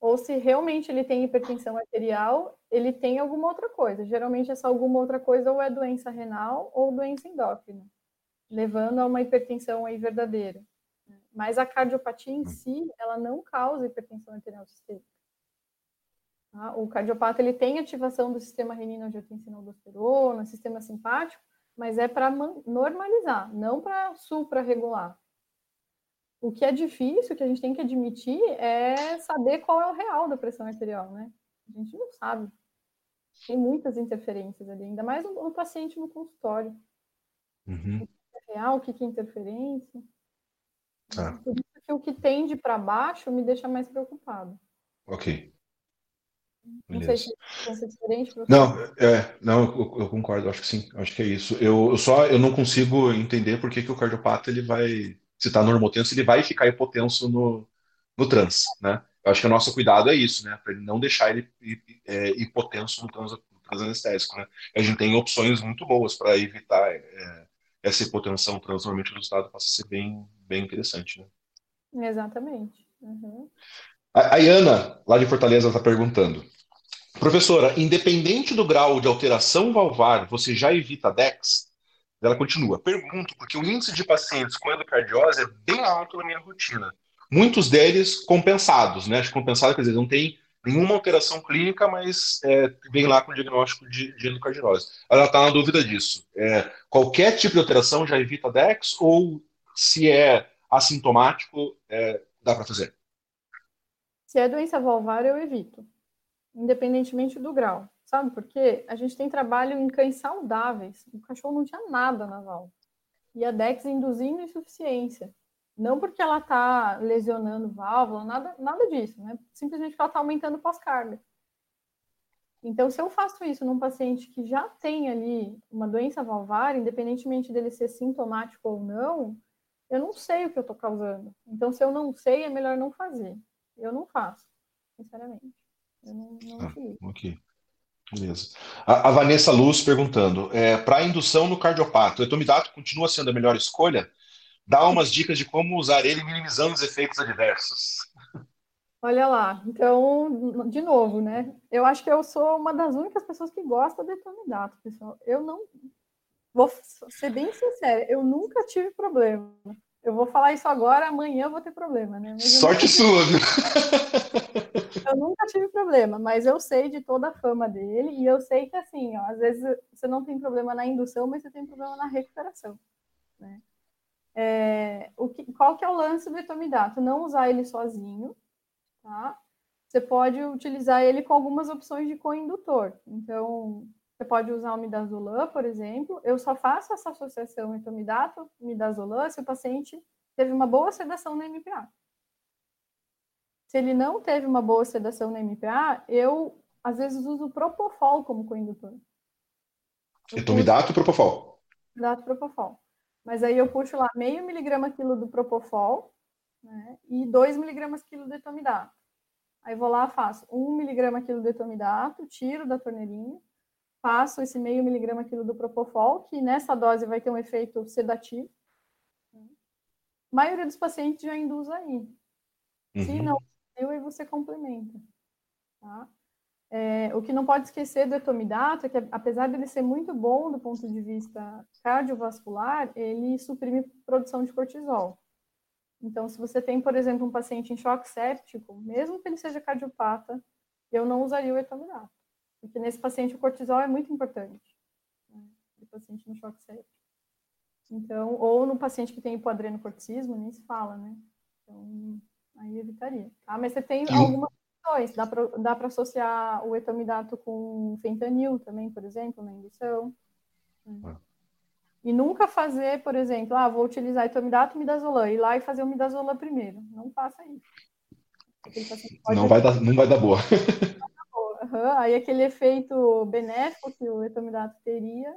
ou se realmente ele tem hipertensão arterial, ele tem alguma outra coisa. Geralmente essa alguma outra coisa ou é doença renal ou doença endócrina, levando a uma hipertensão aí verdadeira. Mas a cardiopatia em hum. si, ela não causa hipertensão arterial sistêmica. Tá? O cardiopata ele tem ativação do sistema renina-angiotensina-aldosterona, sistema simpático, mas é para normalizar, não para supra-regular. O que é difícil, que a gente tem que admitir, é saber qual é o real da pressão arterial, né? A gente não sabe. Tem muitas interferências ali, ainda mais no, paciente no consultório. Uhum. O que é real, o que é interferência. Ah. Por isso que o que tende para baixo me deixa mais preocupado. Ok. Não sei se pensa diferente. Não, é, não, eu, eu, concordo, acho que sim, acho que é isso. Eu, eu só eu não consigo entender por que, que o cardiopata ele vai, se está normotenso, ele vai ficar hipotenso no, no trans, né? Eu acho que o nosso cuidado é isso, né? Para ele não deixar ele é, hipotenso no trans, no trans anestésico, né? A gente tem opções muito boas para evitar é, essa hipotensão trans, normalmente o resultado passa a ser bem, bem interessante, né? Exatamente. Uhum. A, a Iana, lá de Fortaleza, está perguntando. Professora, independente do grau de alteração valvar, você já evita DEX? Ela continua. Pergunto, porque o índice de pacientes com endocardiose é bem alto na minha rotina. Muitos deles compensados, né? Compensado quer dizer, não tem nenhuma alteração clínica, mas é, vem lá com o diagnóstico de, de endocardiose. Ela está na dúvida disso. É, qualquer tipo de alteração já evita DEX ou se é assintomático, é, dá para fazer? Se é doença valvar, eu evito, independentemente do grau. Sabe por quê? A gente tem trabalho em cães saudáveis. O cachorro não tinha nada na válvula. E a DEX induzindo insuficiência. Não porque ela está lesionando válvula, nada, nada disso, né? Simplesmente porque ela está aumentando pós-carga. Então, se eu faço isso num paciente que já tem ali uma doença valvar, independentemente dele ser sintomático ou não, eu não sei o que eu estou causando. Então, se eu não sei, é melhor não fazer. Eu não faço, sinceramente. Eu não, não ah, Ok. Beleza. A, a, Vanessa Luz perguntando: é, para indução no cardiopato, o etomidato continua sendo a melhor escolha? Dá umas dicas de como usar ele minimizando os efeitos adversos. Olha lá, então, de novo, né? Eu acho que eu sou uma das únicas pessoas que gosta de etomidato, pessoal. Eu não. Vou ser bem sincera, eu nunca tive problema. Eu vou falar isso agora, amanhã eu vou ter problema, né? Sorte sua, viu? Eu nunca tive problema, mas eu sei de toda a fama dele e eu sei que, assim, ó, às vezes você não tem problema na indução, mas você tem problema na recuperação, né? É, o que, qual que é o lance do etomidato? Não usar ele sozinho, tá? você pode utilizar ele com algumas opções de coindutor. Então, você pode usar o midazolam, por exemplo. Eu só faço essa associação entre o midato e midazolam se o paciente teve uma boa sedação na MPA. Se ele não teve uma boa sedação na MPA, eu às vezes uso o propofol como coindutor. Etomidato e propofol. Etomidato e propofol. Mas aí eu puxo lá meio miligrama quilo do propofol né, e 2 miligramas quilo de etomidato. Aí vou lá, faço 1 miligrama quilo de etomidato, tiro da torneirinha, faço esse meio miligrama quilo do propofol, que nessa dose vai ter um efeito sedativo. A maioria dos pacientes já induz aí. Uhum. Se não, aí você complementa. Tá? É, o que não pode esquecer do etomidato é que, apesar dele ser muito bom do ponto de vista cardiovascular, ele suprime produção de cortisol. Então, se você tem, por exemplo, um paciente em choque séptico, mesmo que ele seja cardiopata, eu não usaria o etomidato. Porque nesse paciente o cortisol é muito importante. Né? Paciente no choque séptico. Então, ou no paciente que tem hipoadrenocortismo, nem se fala, né? Então, aí evitaria. Ah, mas você tem algumas opções. Dá para associar o etomidato com fentanil também, por exemplo, na indução. Ah. E nunca fazer, por exemplo, ah, vou utilizar etomidato e midazolam, ir lá e fazer o midazolam primeiro. Não faça isso. Não vai, dar, não vai dar boa. Uhum. Aí aquele efeito benéfico que o etomidato teria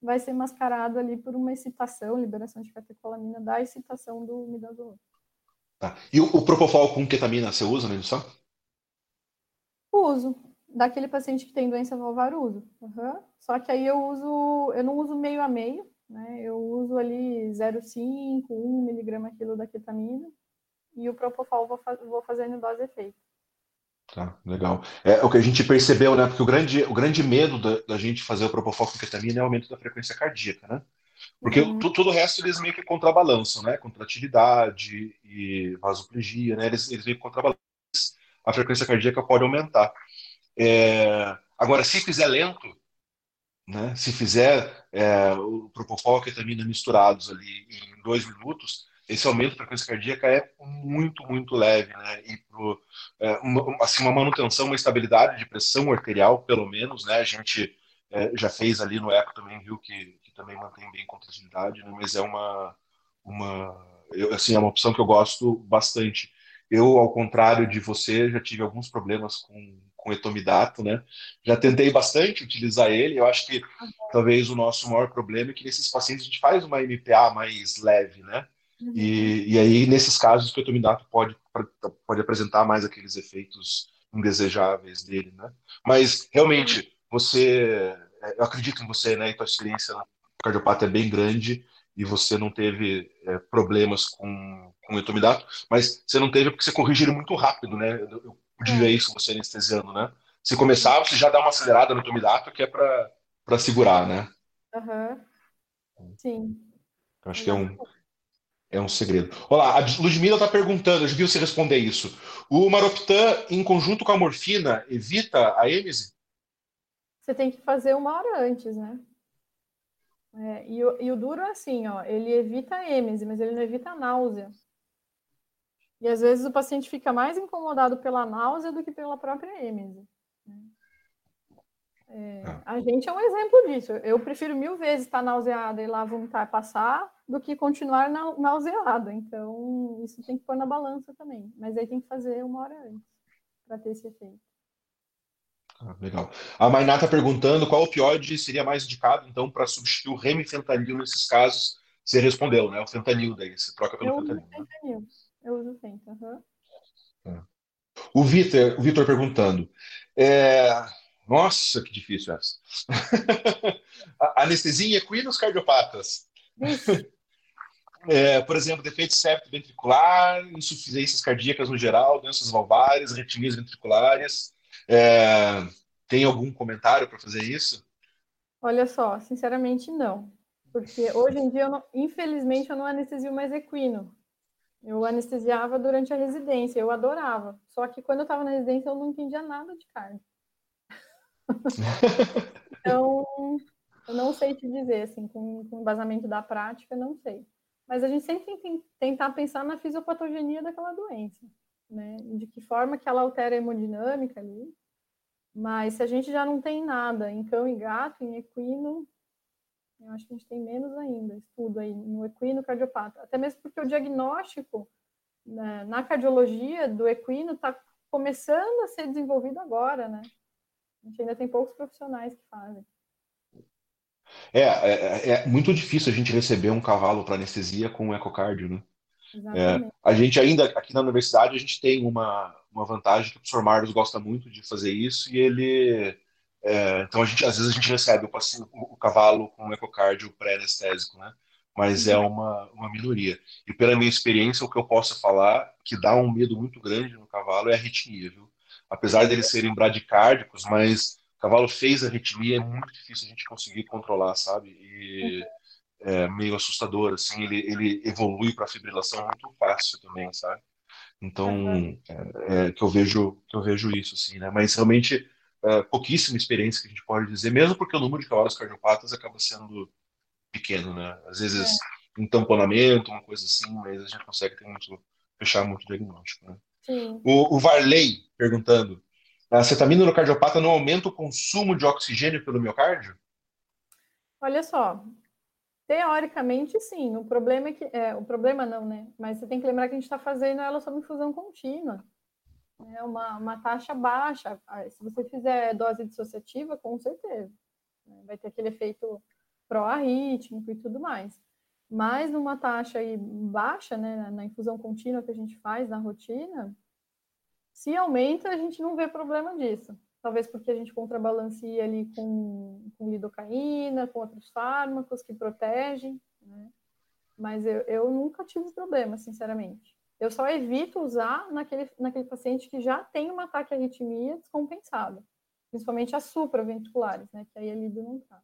vai ser mascarado ali por uma excitação, liberação de catecolamina da excitação do midazolam. Tá. E o, o, propofol com ketamina você usa na indução? Uso. Daquele paciente que tem doença valvar, uso. Uhum. Só que aí eu uso, eu não uso meio a meio, né? Eu uso ali 0,5, 1 miligrama quilo da ketamina e o propofol vou, vou fazendo dose efeito. Tá, legal. É o que a gente percebeu, né? Porque o grande, o grande medo da, da gente fazer o propofol com ketamina é o aumento da frequência cardíaca, né? Porque uhum. tudo o resto eles meio que contrabalançam, né? Contratilidade e vasoplegia, né? Eles, eles meio que contrabalançam. A frequência cardíaca pode aumentar. É... Agora, se fizer lento, né? Se fizer é, o propofol e a ketamina misturados ali em dois minutos, esse aumento da frequência cardíaca é muito, muito leve, né? E pro, é, uma, assim, uma manutenção, uma estabilidade de pressão arterial, pelo menos, né? A gente é, já fez ali no eco também, viu, que, que também mantém bem contratividade, né? Mas é uma, uma, eu, assim, é uma opção que eu gosto bastante. Eu, ao contrário de você, já tive alguns problemas com, com etomidato, né? Já tentei bastante utilizar ele. Eu acho que talvez o nosso maior problema é que nesses pacientes a gente faz uma MPA mais leve, né? Uhum. E, e aí, nesses casos, o ketominato pode, pode apresentar mais aqueles efeitos indesejáveis dele, né? Mas, realmente, você... Eu acredito em você, né? E tua experiência cardiopata é bem grande e você não teve é, problemas com, com o etomidato, mas você não teve porque você corrigiu muito rápido, né? Eu, eu pude ver isso você anestesiando, né? Se começar, você já dá uma acelerada no etomidato que é para segurar, né? Uhum. Sim. Eu acho que é um, é um segredo. Olá, a Ludmila está perguntando, eu já vi você responder isso. O Maroptan, em conjunto com a morfina, evita a êmese? Você tem que fazer uma hora antes, né? É, e, o, e, o, duro é assim, ó, ele evita a êmese, mas ele não evita a náusea. E às vezes o paciente fica mais incomodado pela náusea do que pela própria êmese. Né? É, ah. a gente é um exemplo disso. Eu prefiro mil vezes estar nauseada e lá vomitar e passar do que continuar na, nauseada. Então, isso tem que pôr na balança também. Mas aí tem que fazer uma hora antes para ter esse efeito. Ah, legal. A Mainá está perguntando qual opioide seria mais indicado, então, para substituir o remifentanil nesses casos. Você respondeu, né? O fentanil daí, você troca pelo Eu fentanil. Uso né? fentanil. Eu uso fentanil. Uhum. É. O Vitor, o Vitor perguntando. É... Nossa, que difícil essa. Anestesia em equinos cardiopatas. É, por exemplo, defeito septo ventricular, insuficiências cardíacas no geral, doenças valvares, arritmias ventriculares. É, tem algum comentário para fazer isso? Olha só, sinceramente não. Porque hoje em dia, eu não, infelizmente, eu não anestesio mais equino. Eu anestesiava durante a residência, eu adorava. Só que quando eu estava na residência, eu não entendia nada de cardio. então, eu não sei te dizer, assim, com, com embasamento da prática, não sei. Mas a gente sempre tem que tentar pensar na fisiopatogenia daquela doença. Né? De que forma que ela altera a hemodinâmica ali. Mas se a gente já não tem nada em cão e gato, em equino, eu acho que a gente tem menos ainda estudo aí no equino cardiopata. Até mesmo porque o diagnóstico né, na cardiologia do equino está começando a ser desenvolvido agora, né? A gente ainda tem poucos profissionais que fazem. É, é, é muito difícil a gente receber um cavalo para anestesia com ecocardio, né? É, a gente ainda, aqui na universidade, a gente tem uma, uma vantagem que o professor Marlos gosta muito de fazer isso e ele... É, então, a gente, às vezes a gente recebe o, o, o cavalo com ecocardio pré-anestésico, né? Mas é uhum. uma, uma minoria. E pela minha experiência, o que eu posso falar que dá um medo muito grande no cavalo é a arritmia, viu? Apesar deles serem bradicárdicos, mas o cavalo fez arritmia, é muito difícil a gente conseguir controlar, sabe? E... Uhum é, meio assustador, assim, ele, ele evolui para fibrilação muito fácil também, sabe? Então, é, é, que eu vejo que eu vejo isso, assim, né? Mas realmente é, pouquíssima experiência que a gente pode dizer, mesmo porque o número de cavalos cardiopatas acaba sendo pequeno, né? Às vezes é. um tamponamento, uma coisa assim, mas a gente consegue ter muito, fechar muito diagnóstico, né? O, o Varley perguntando, a cetamina no cardiopata não aumenta o consumo de oxigênio pelo miocárdio? Olha só, Teoricamente, sim. O problema é que. É, o problema não, né? Mas você tem que lembrar que a gente está fazendo ela sob infusão contínua. É uma, uma taxa baixa. Se você fizer dose dissociativa, com certeza. Né? Vai ter aquele efeito pró-arrítmico e tudo mais. Mas numa taxa aí baixa, né, na infusão contínua que a gente faz na rotina, se aumenta, a gente não vê problema disso talvez porque a gente contrabalanceia ali com, com lidocaína, com outros fármacos que protegem, né? Mas eu, eu nunca tive problema, sinceramente. Eu só evito usar naquele, naquele paciente que já tem um ataque à arritmia descompensada, principalmente as supraventriculares, né? Que aí a lido não tá.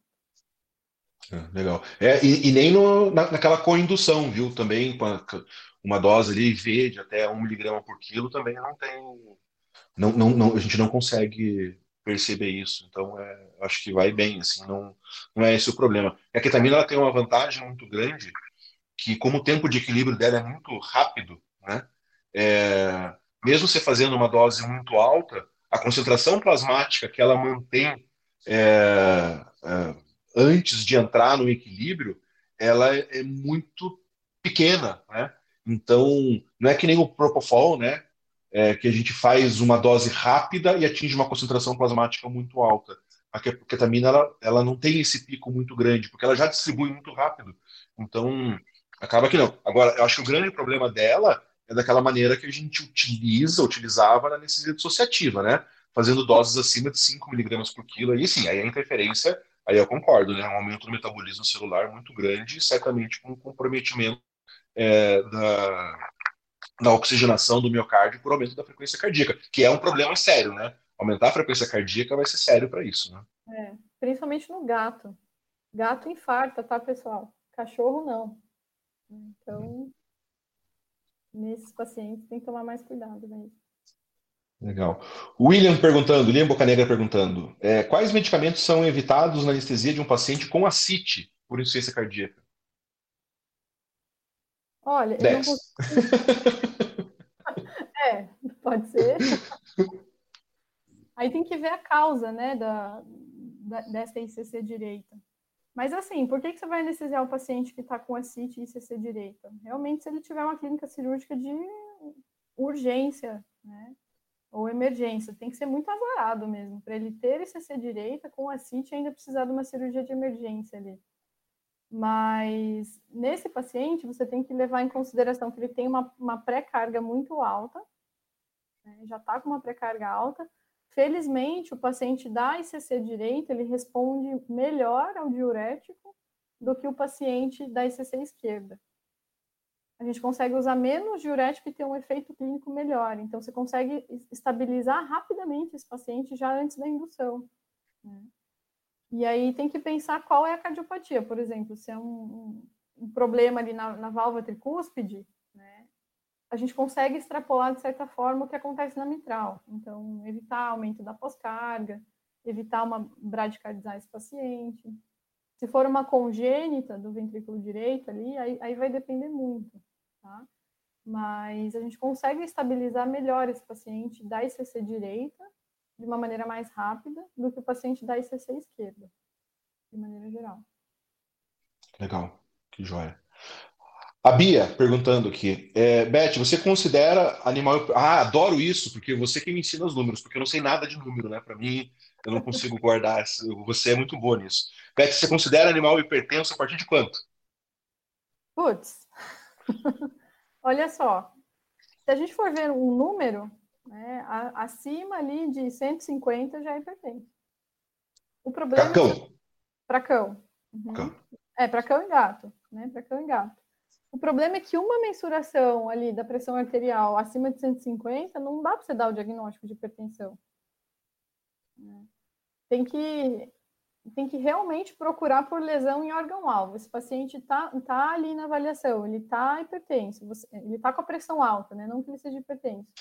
É, legal. É, e, e nem no, na, naquela coindução, viu? Também uma dose ali V de até 1 miligrama por quilo também não tem não, não, não, a gente não consegue perceber isso. Então, é, acho que vai bem, assim, não, não é esse o problema. A ketamina ela tem uma vantagem muito grande, que como o tempo de equilíbrio dela é muito rápido, né? É, mesmo você fazendo uma dose muito alta, a concentração plasmática que ela mantém é, é, antes de entrar no equilíbrio, ela é, é muito pequena, né? Então, não é que nem o Propofol, né? É, que a gente faz uma dose rápida e atinge uma concentração plasmática muito alta. A ketamina ela, ela não tem esse pico muito grande, porque ela já distribui muito rápido. Então, acaba que não. Agora, eu acho que o grande problema dela é daquela maneira que a gente utiliza, utilizava na necessidade dissociativa, né? Fazendo doses acima de 5 miligramas por quilo. Aí sim, aí a interferência, aí eu concordo, né? Um aumento do metabolismo celular muito grande, certamente com comprometimento é, da, da oxigenação do miocárdio por aumento da frequência cardíaca, que é um problema sério, né? Aumentar a frequência cardíaca vai ser sério para isso, né? É, principalmente no gato. Gato infarta, tá, pessoal? Cachorro não. Então, nesses pacientes tem que tomar mais cuidado né? Legal. William perguntando, William Bocanegra perguntando, é, quais medicamentos são evitados na anestesia de um paciente com ascite por insuficiência cardíaca? Olha, eu não consigo... é, pode ser. Aí tem que ver a causa, né, da, da dessa ICC direita. Mas assim, por que, que você vai anestesiar o paciente que está com ascite e ICC direita? Realmente, se ele tiver uma clínica cirúrgica de urgência, né, ou emergência, tem que ser muito azarado mesmo, para ele ter ICC direita com ascite e ainda precisar de uma cirurgia de emergência ali. Mas nesse paciente, você tem que levar em consideração que ele tem uma, uma pré-carga muito alta, né? já está com uma pré-carga alta. Felizmente, o paciente da ICC direita, ele responde melhor ao diurético do que o paciente da ICC esquerda. A gente consegue usar menos diurético e ter um efeito clínico melhor. Então, você consegue estabilizar rapidamente esse paciente já antes da indução. Né? E aí tem que pensar qual é a cardiopatia, por exemplo, se é um, um problema ali na, na válvula tricúspide, né, a gente consegue extrapolar de certa forma o que acontece na mitral. Então, evitar aumento da pós-carga, evitar uma bradicardizar esse paciente. Se for uma congênita do ventrículo direito ali, aí, aí vai depender muito, tá? mas a gente consegue estabilizar melhor esse paciente da ICC direita de uma maneira mais rápida do que o paciente da ICC esquerda, de maneira geral. Legal, que joia. A Bia perguntando aqui, é, Beth, você considera animal. Ah, adoro isso, porque você que me ensina os números, porque eu não sei nada de número, né? Para mim, eu não consigo guardar. Você é muito boa nisso. Beth, você considera animal hipertenso a partir de quanto? Putz, olha só. Se a gente for ver um número, né, acima ali de 150 já é hipertenso. O problema. Para cão. Para cão. Uhum. cão. É, para cão e gato. Né? Para cão e gato. O problema é que uma mensuração ali da pressão arterial acima de 150 não dá para você dar o diagnóstico de hipertensão. Né? Tem que tem que realmente procurar por lesão em órgão-alvo. Esse paciente está tá ali na avaliação, ele está hipertenso, você, ele está com a pressão alta, né? Não que ele seja hipertenso.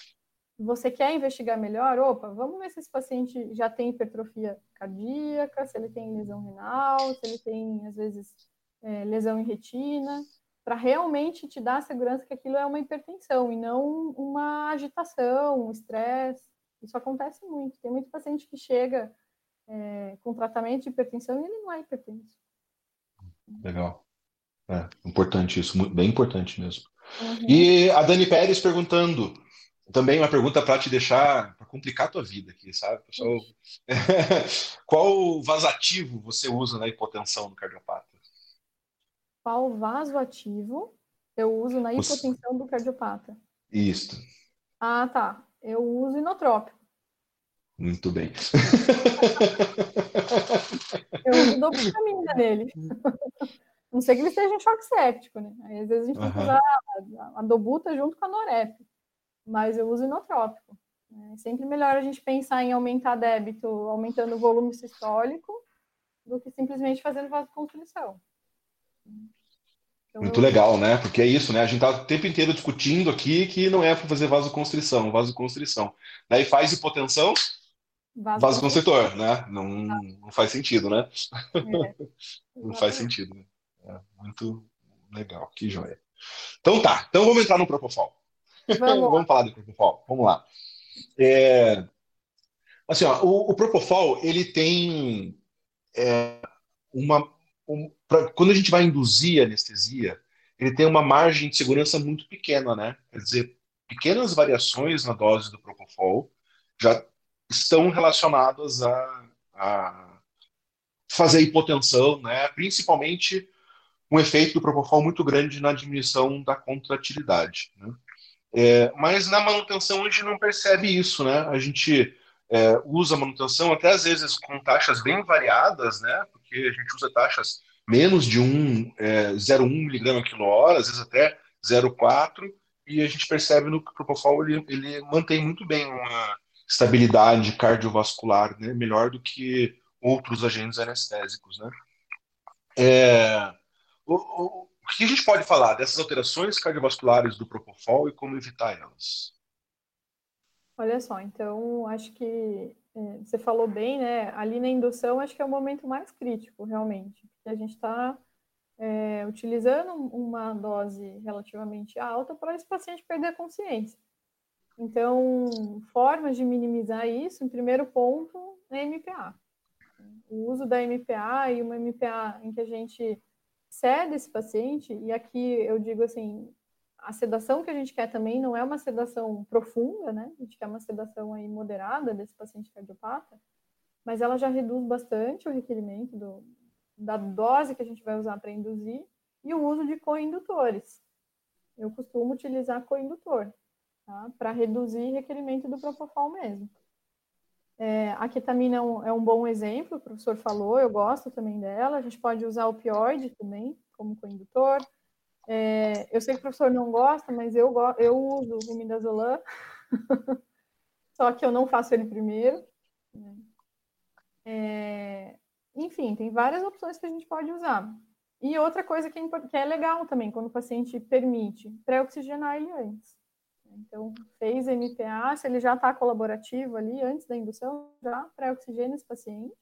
Você quer investigar melhor? Opa, vamos ver se esse paciente já tem hipertrofia cardíaca, se ele tem lesão renal, se ele tem, às vezes, é, lesão em retina, para realmente te dar a segurança que aquilo é uma hipertensão e não uma agitação, um estresse. Isso acontece muito. Tem muito paciente que chega é, com tratamento de hipertensão e ele não é hipertenso. Legal. É, importante isso, bem importante mesmo. Uhum. E a Dani Pérez perguntando, também uma pergunta para te deixar, para complicar a tua vida aqui, sabe? Pessoal, qual vasativo você usa na hipotensão do cardiopata? Qual vasoativo eu uso na hipotensão do cardiopata? Isso. Ah, tá. Eu uso inotrópico. Muito bem. Eu uso dopamina nele. Não sei que ele esteja em choque séptico, né? Aí, às vezes a gente uhum. tem que usar a, a dobuta junto com a norep. Mas eu uso inotrópico. É sempre melhor a gente pensar em aumentar débito aumentando o volume sistólico do que simplesmente fazendo vasoconstrição. Então, Muito legal, né? Porque é isso, né? A gente tá o tempo inteiro discutindo aqui que não é para fazer vasoconstrição, vasoconstrição. Daí faz hipotensão, vasoconstritor, né? Não, não faz sentido, né? É. não faz sentido, né? É muito legal, que joia. Então tá, então vamos entrar no Propofol. Vamos, vamos falar do Propofol, vamos lá. É, assim, ó, o, o Propofol, ele tem é, uma... Um, pra, quando a gente vai induzir anestesia, ele tem uma margem de segurança muito pequena, né? Quer dizer, pequenas variações na dose do Propofol já estão relacionadas a, a fazer hipotensão, né? principalmente um efeito do Propofol muito grande na diminuição da contratilidade. Né? É, mas na manutenção a gente não percebe isso, né? A gente é, usa manutenção até às vezes com taxas bem variadas, né? Porque a gente usa taxas menos de 1, é, 0,1 mg quilo hora, às vezes até 0,4, e a gente percebe no que o Propofol ele, ele mantém muito bem uma estabilidade cardiovascular, né? Melhor do que outros agentes anestésicos, né? É, o que a gente pode falar dessas alterações cardiovasculares do Propofol e como evitar elas? Olha só, então acho que é, você falou bem, né? Ali na indução acho que é o momento mais crítico, realmente, porque a gente está é, utilizando uma dose relativamente alta para esse paciente perder a consciência. Então, formas de minimizar isso, em primeiro ponto, é MPA. O uso da MPA e uma MPA em que a gente cede esse paciente, e aqui eu digo assim, a sedação que a gente quer também não é uma sedação profunda, né? A gente quer uma sedação aí moderada desse paciente cardiopata, mas ela já reduz bastante o requerimento do, da dose que a gente vai usar para induzir e o uso de coindutores. Eu costumo utilizar coindutor tá? para reduzir requerimento do propofol mesmo. É, a ketamina é um, é um, bom exemplo, o professor falou, eu gosto também dela. A gente pode usar opioide também como coindutor. É, eu sei que o professor não gosta, mas eu, eu uso o midazolam, só que eu não faço ele primeiro. Né? É, enfim, tem várias opções que a gente pode usar. E outra coisa que é, que é legal também, quando o paciente permite, pré-oxigenar ele antes. Então, fez MPA, se ele já está colaborativo ali, antes da indução, já pré-oxigênio esse paciente.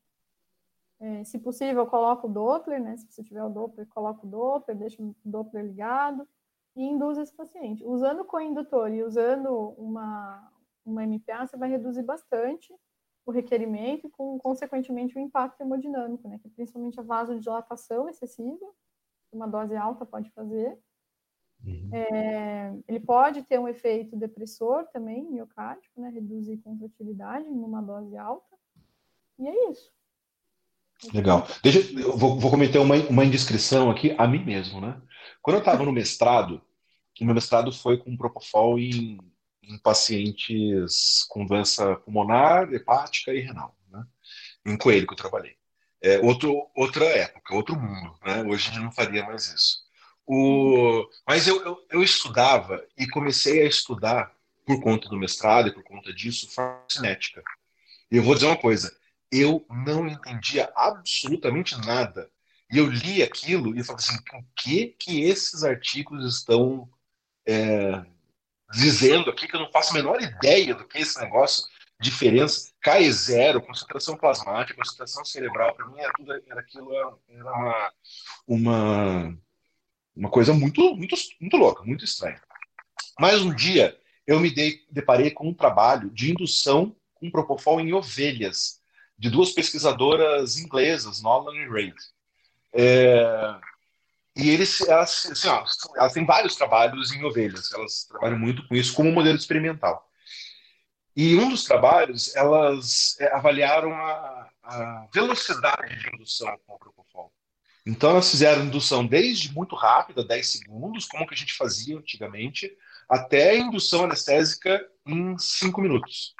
É, se possível, coloca o Doppler, né? Se você tiver o Doppler, coloca o Doppler, deixa o Doppler ligado. e induz esse paciente. Usando o coindutor e usando uma, uma MPA, você vai reduzir bastante o requerimento e, com, consequentemente, o impacto hemodinâmico, né? Que é principalmente a vasodilatação excessiva, uma dose alta pode fazer. Uhum. É, ele pode ter um efeito depressor também, miocárdico, né? Reduzir contratilidade numa dose alta. E é isso. Legal. Deixa, eu vou, vou cometer uma, uma indiscrição aqui a mim mesmo, né? Quando eu estava no mestrado, o meu mestrado foi com propofol em, em pacientes com doença pulmonar, hepática e renal, né? Em coelho que eu trabalhei. É, outro, outra época, outro mundo, né? Hoje a gente não faria mais isso. O, mas eu, eu, eu estudava e comecei a estudar, por conta do mestrado e por conta disso, farmacocinética. E eu vou dizer uma coisa, eu não entendia absolutamente nada. E eu li aquilo e falei assim, o que que esses artigos estão é, dizendo aqui que eu não faço a menor ideia do que esse negócio, diferença, K0, concentração plasmática, concentração cerebral, para mim era tudo, era aquilo, era uma, uma, uma coisa muito, muito, muito louca, muito estranha. Mas um dia eu me dei, deparei com um trabalho de indução com propofol em ovelhas, de duas pesquisadoras inglesas, Nolan e Reid. É, e eles, elas, assim, ó, elas têm vários trabalhos em ovelhas, elas trabalham muito com isso como modelo experimental. E um dos trabalhos, elas é, avaliaram a, a, velocidade de indução com Propofol. Então, elas fizeram indução desde muito rápida, 10 segundos, como que a gente fazia antigamente, até indução anestésica em 5 minutos.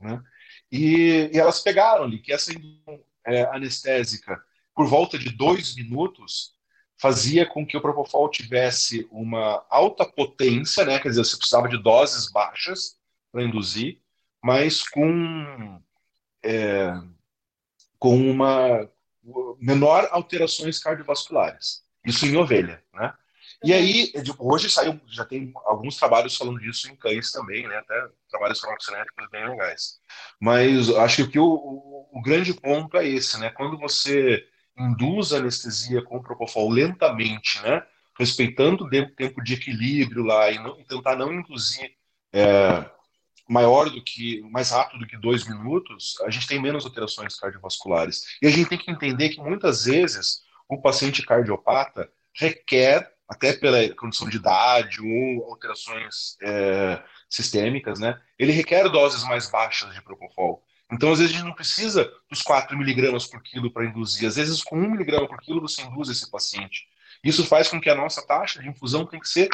Né? E, e, elas pegaram ali que essa indução é, anestésica, por volta de 2 minutos, fazia com que o Propofol tivesse uma alta potência, né? quer dizer, você precisava de doses baixas para induzir, mas com, é, com uma menor alterações cardiovasculares. Isso em ovelha, né? E aí, hoje saiu, já tem alguns trabalhos falando disso em cães também, né? Até trabalhos farmacocinéticos bem legais. Mas acho que o, o, o grande ponto é esse, né? Quando você induz a anestesia com propofol lentamente, né? respeitando o tempo de equilíbrio lá e, não, e tentar não induzir é, maior do que, mais rápido do que dois minutos, a gente tem menos alterações cardiovasculares. E a gente tem que entender que muitas vezes o paciente cardiopata requer, até pela condição de idade ou alterações é, sistêmicas, né, ele requer doses mais baixas de propofol. Então, às vezes, a gente não precisa dos 4 miligramas por quilo para induzir. Às vezes, com 1 miligrama por quilo, você induz esse paciente. Isso faz com que a nossa taxa de infusão tenha que ser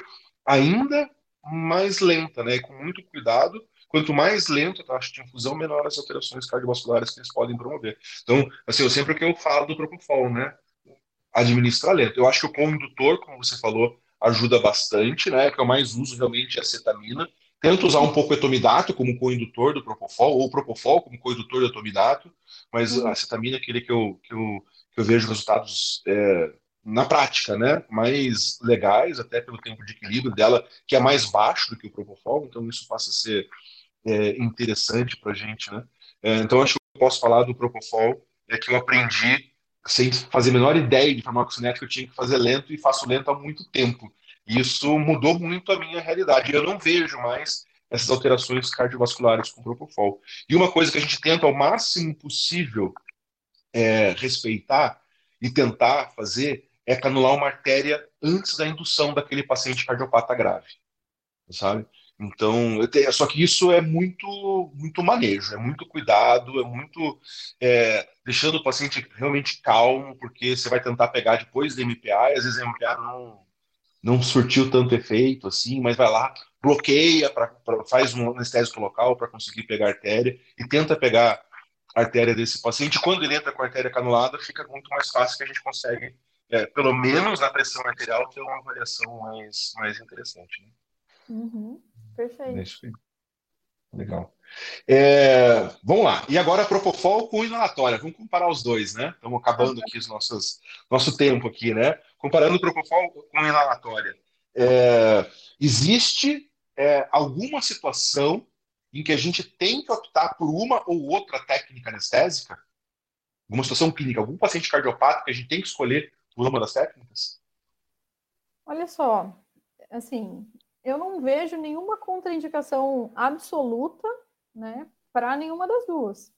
ainda mais lenta, né? Com muito cuidado. Quanto mais lenta a taxa de infusão, menor as alterações cardiovasculares que eles podem promover. Então, assim, eu sempre que eu falo do Propofol, né? Administrar lento. Eu acho que o condutor, como você falou, ajuda bastante, né? Que eu mais uso realmente é a cetamina. Tento usar um pouco o etomidato como coindutor do propofol, ou o propofol como coindutor do etomidato, mas uhum. a cetamina é aquele que eu, que eu, que eu vejo resultados é, na prática, né, mais legais, até pelo tempo de equilíbrio dela, que é mais baixo do que o propofol, então isso passa a ser é, interessante para a gente, né. É, então acho que eu posso falar do propofol, é que eu aprendi sem fazer a menor ideia de farmacocinética, eu tinha que fazer lento e faço lento há muito tempo. Isso mudou muito a minha realidade. Eu não vejo mais essas alterações cardiovasculares com propofol. E uma coisa que a gente tenta ao máximo possível é, respeitar e tentar fazer é canular uma artéria antes da indução daquele paciente cardiopata grave, sabe? Então, só que isso é muito, muito manejo, é muito cuidado, é muito é, deixando o paciente realmente calmo, porque você vai tentar pegar depois da MPA e às vezes a MPA não, não surtiu tanto efeito assim, mas vai lá, bloqueia, pra, pra faz um anestésico local para conseguir pegar a artéria e tenta pegar a artéria desse paciente. Quando ele entra com a artéria canulada, fica muito mais fácil que a gente consegue, é, pelo menos na pressão arterial, ter uma variação mais, mais interessante. Né? Uhum, perfeito. Legal. É, vamos lá. E agora Propofol com inalatória. Vamos comparar os dois, né? Estamos acabando aqui os nossos, nosso tempo aqui, né? Comparando o Propofol com inalatória. É, existe é, alguma situação em que a gente tem que optar por uma ou outra técnica anestésica? Alguma situação clínica, algum paciente cardiopata que a gente tem que escolher por uma das técnicas? Olha só, assim, eu não vejo nenhuma contraindicação absoluta, né, para nenhuma das duas.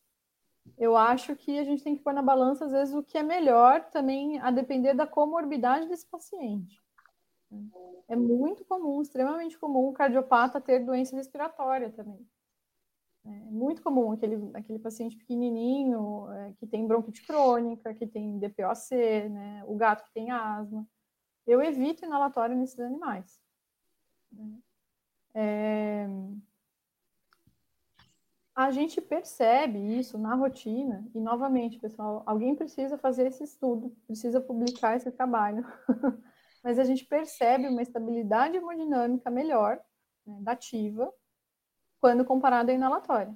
Eu acho que a gente tem que pôr na balança, às vezes, o que é melhor também a depender da comorbidade desse paciente. É muito comum, extremamente comum, o cardiopata ter doença respiratória também. É muito comum aquele, aquele paciente pequenininho é, que tem bronquite crônica, que tem DPOC, né, o gato que tem asma. Eu evito inalatório nesses animais. Né. É, a gente percebe isso na rotina, e novamente, pessoal, alguém precisa fazer esse estudo, precisa publicar esse trabalho, mas a gente percebe uma estabilidade hemodinâmica melhor, né, ativa, quando comparada à inalatória.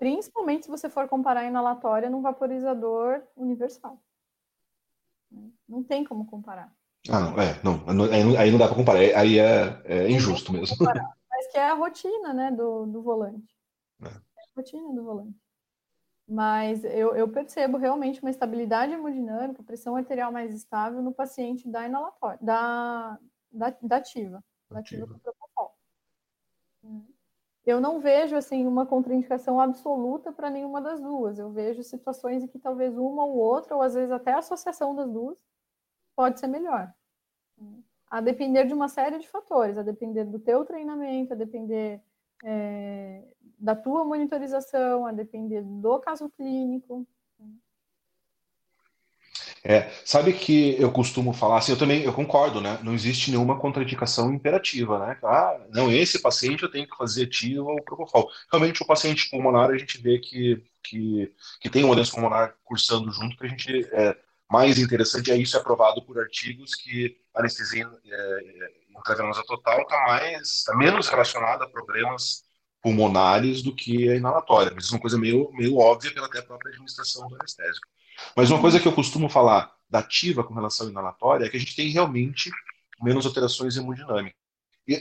Principalmente se você for comparar a inalatória num vaporizador universal. Não tem como comparar. Ah, não, é, não, aí, não, aí não dá para comparar, aí é, é injusto mesmo. Mas que é a rotina, né, do, do volante. É. a rotina do volante. Mas eu, eu, percebo realmente uma estabilidade hemodinâmica, pressão arterial mais estável no paciente da inalatória, da, da, da ativa, da ativa propofol. Eu não vejo assim uma contraindicação absoluta para nenhuma das duas. Eu vejo situações em que talvez uma ou outra, ou às vezes até a associação das duas, pode ser melhor. A depender de uma série de fatores, a depender do teu treinamento, a depender é, da tua monitorização, a depender do caso clínico. É, sabe que eu costumo falar assim, eu também eu concordo, né? Não existe nenhuma contraindicação imperativa, né? Ah, não, esse paciente eu tenho que fazer ativo ou propofol. Realmente o paciente pulmonar a gente vê que, que, que tem uma doença pulmonar cursando junto, que a gente é mais interessante é isso é provado por artigos que a anestesia é, intravenosa total está mais tá menos relacionada a problemas pulmonares do que a inalatória. Mas isso é uma coisa meio, meio óbvia pela até própria administração do anestésico. Mas uma coisa que eu costumo falar da ativa com relação à inalatória é que a gente tem realmente menos alterações hemodinâmicas.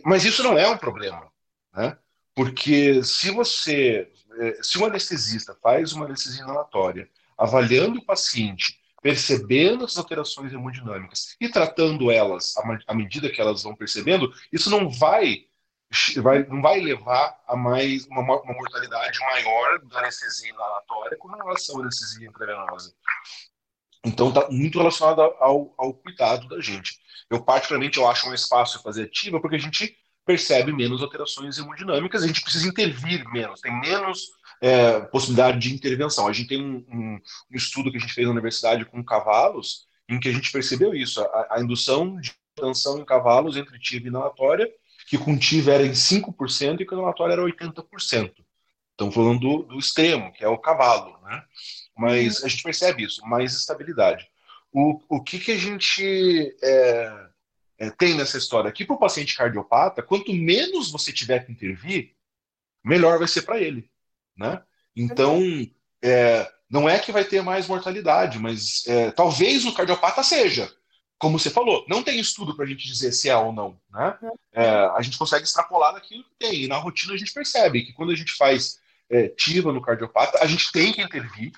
Mas isso não é um problema, né? Porque se você, eh, se um anestesista faz uma anestesia inalatória, avaliando o paciente, percebendo essas alterações hemodinâmicas e tratando elas à medida que elas vão percebendo, isso não vai vai, não vai levar a mais uma, uma mortalidade maior da anestesia inalatória com relação à anestesia intravenosa. Então está muito relacionado ao, ao cuidado da gente. Eu particularmente eu acho mais fácil fazer ativa porque a gente percebe menos alterações hemodinâmicas, a gente precisa intervir menos, tem menos é, possibilidade de intervenção. A gente tem um, um, um, estudo que a gente fez na universidade com cavalos, em que a gente percebeu isso, a, a indução de tensão em cavalos entre TIV e inalatória que com TIV era em 5% e com inalatória era 80%. Estamos falando do, do, extremo, que é o cavalo, né? Mas a gente percebe isso, mais estabilidade. O, o que, que a gente é, é, tem nessa história? Aqui para o paciente cardiopata, quanto menos você tiver que intervir, melhor vai ser para ele, né? Então, é, não é que vai ter mais mortalidade, mas é, talvez o cardiopata seja, como você falou, não tem estudo para a gente dizer se é ou não. Né? É, a gente consegue extrapolar daquilo que tem. E na rotina a gente percebe que quando a gente faz é, TIVA no cardiopata, a gente tem que intervir.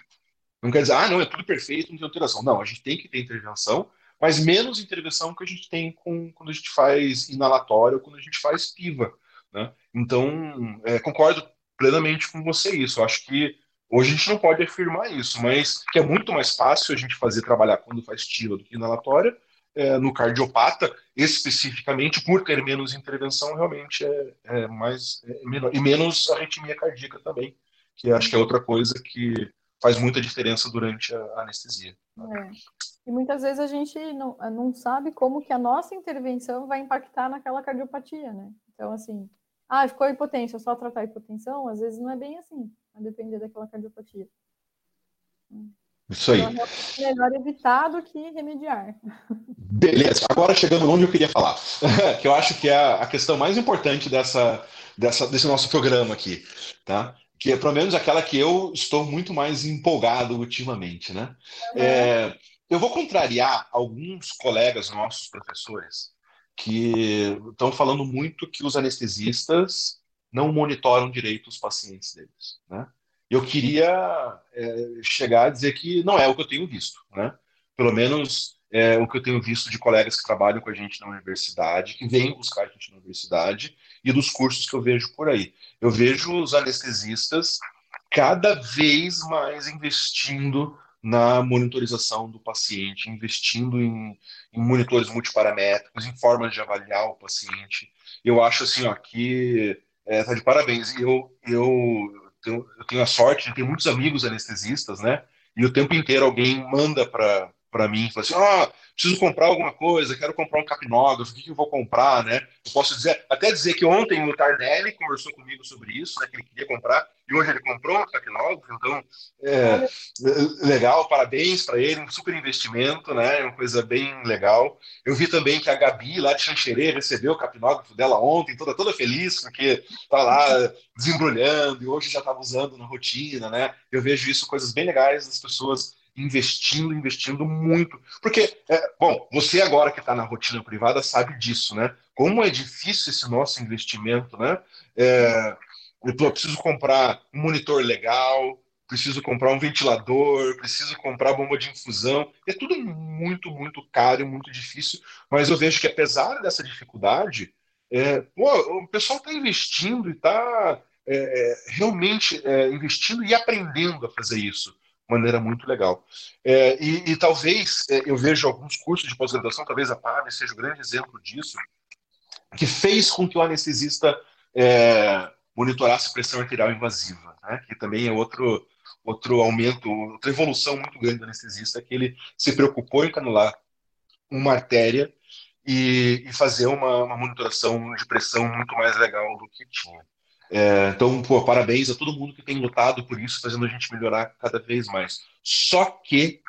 Não quer dizer, ah, não, é tudo perfeito, não tem alteração. Não, a gente tem que ter intervenção, mas menos intervenção que a gente tem com, quando a gente faz inalatório ou quando a gente faz PIVA. Né? Então, é, concordo plenamente com você isso. Eu acho que hoje a gente não pode afirmar isso, mas que é muito mais fácil a gente fazer trabalhar quando faz TIVA do que inalatória, é, no cardiopata, especificamente por ter menos intervenção, realmente é, é mais é menor. E menos arritmia cardíaca também, que acho que é outra coisa que faz muita diferença durante a anestesia. É. E muitas vezes a gente não, não sabe como que a nossa intervenção vai impactar naquela cardiopatia, né? Então, assim, ah, ficou hipotensão, só tratar a hipotensão, às vezes não é bem assim, a depender daquela cardiopatia. Isso aí. Então, é melhor evitar do que remediar. Beleza, agora chegando onde eu queria falar, que eu acho que é a questão mais importante dessa, dessa, desse nosso programa aqui, tá? Que é pelo menos aquela que eu estou muito mais empolgado ultimamente, né? Uhum. É, eu vou contrariar alguns colegas nossos professores que estão falando muito que os anestesistas não monitoram direito os pacientes deles, né? eu queria é, chegar a dizer que não é o que eu tenho visto, né? Pelo menos é, o que eu tenho visto de colegas que trabalham com a gente na universidade, que vêm buscar a gente na universidade, e dos cursos que eu vejo por aí. Eu vejo os anestesistas cada vez mais investindo na monitorização do paciente, investindo em, em monitores multiparamétricos, em formas de avaliar o paciente. Eu acho assim, ó, que é, tá de parabéns. Eu, eu, eu, tenho a sorte de ter muitos amigos anestesistas, né? E o tempo inteiro alguém manda para para mim, fala assim, ah, preciso comprar alguma coisa, quero comprar um capnógrafo, o que, que eu vou comprar, né? Eu posso dizer, até dizer que ontem o Tardelli conversou comigo sobre isso, né, que ele queria comprar, e hoje ele comprou um capnógrafo, então, é, legal, parabéns para ele, um super investimento, né, uma coisa bem legal. Eu vi também que a Gabi, lá de Xanxerê, recebeu o capnógrafo dela ontem, toda, toda feliz, porque tá lá desembrulhando, e hoje já estava usando na rotina, né? Eu vejo isso, coisas bem legais das pessoas investindo, investindo muito. Porque, é, bom, você agora que está na rotina privada sabe disso, né? Como é difícil esse nosso investimento, né? É, eu preciso comprar um monitor legal, preciso comprar um ventilador, preciso comprar bomba de infusão. É tudo muito, muito caro, muito difícil. Mas eu vejo que apesar dessa dificuldade, é, pô, o pessoal está investindo e está é, é, realmente é, investindo e aprendendo a fazer isso maneira muito legal. É, e, e, talvez é, eu vejo alguns cursos de pós-graduação, talvez a PAB seja um grande exemplo disso, que fez com que o anestesista é, monitorasse pressão arterial invasiva, né? que também é outro, outro aumento, outra evolução muito grande do anestesista, que ele se preocupou em canular uma artéria e, e fazer uma, uma monitoração de pressão muito mais legal do que tinha. É, então, pô, parabéns a todo mundo que tem lutado por isso, fazendo a gente melhorar cada vez mais. Só que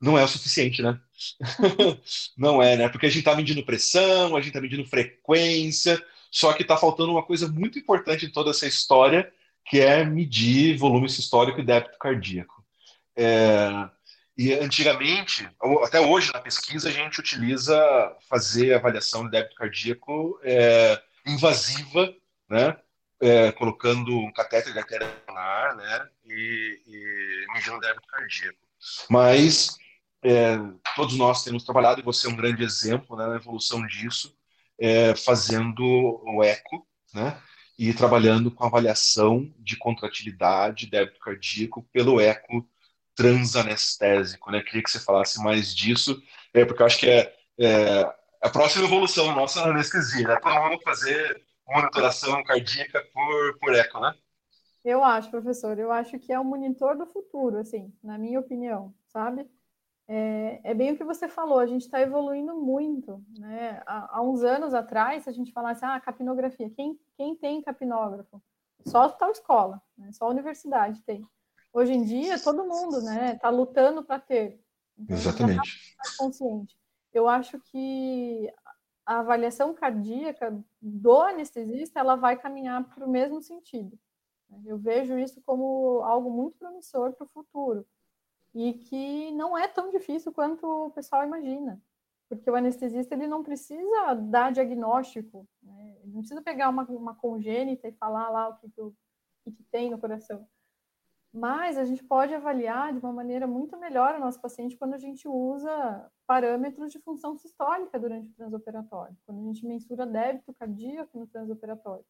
não é o suficiente, né? não é, né? Porque a gente está medindo pressão, a gente está medindo frequência, só que está faltando uma coisa muito importante em toda essa história, que é medir volume sistólico e débito cardíaco. É, e antigamente, até hoje na pesquisa, a gente utiliza fazer avaliação de débito cardíaco é, invasiva né? É, colocando um catéter de artéria pulmonar, né? E, e medindo débito cardíaco. Mas é, todos nós temos trabalhado, e você é um grande exemplo né, na evolução disso, é, fazendo o eco, né? E trabalhando com avaliação de contratilidade, débito cardíaco, pelo eco transanestésico, né? Queria que você falasse mais disso, é, porque eu acho que é, é a próxima evolução nossa anestesia, né? Todo mundo fazer monitoração cardíaca por, por eco, né? Eu acho, professor, eu acho que é o monitor do futuro, assim, na minha opinião, sabe? É, é bem o que você falou, a gente está evoluindo muito, né? Há, há, uns anos atrás, se a gente falasse, ah, capnografia, quem, quem tem capnógrafo? Só tal escola, né? só a universidade tem. Hoje em dia, todo mundo, né, está lutando para ter. Então, Exatamente. Tá consciente. Eu acho que a avaliação cardíaca do anestesista ela vai caminhar para o mesmo sentido. Eu vejo isso como algo muito promissor para o futuro e que não é tão difícil quanto o pessoal imagina, porque o anestesista ele não precisa dar diagnóstico, né? ele não precisa pegar uma, uma congênita e falar lá o que, que, o que, que tem no coração. Mas a gente pode avaliar de uma maneira muito melhor o nosso paciente quando a gente usa parâmetros de função sistólica durante o transoperatório, quando a gente mensura débito cardíaco no transoperatório.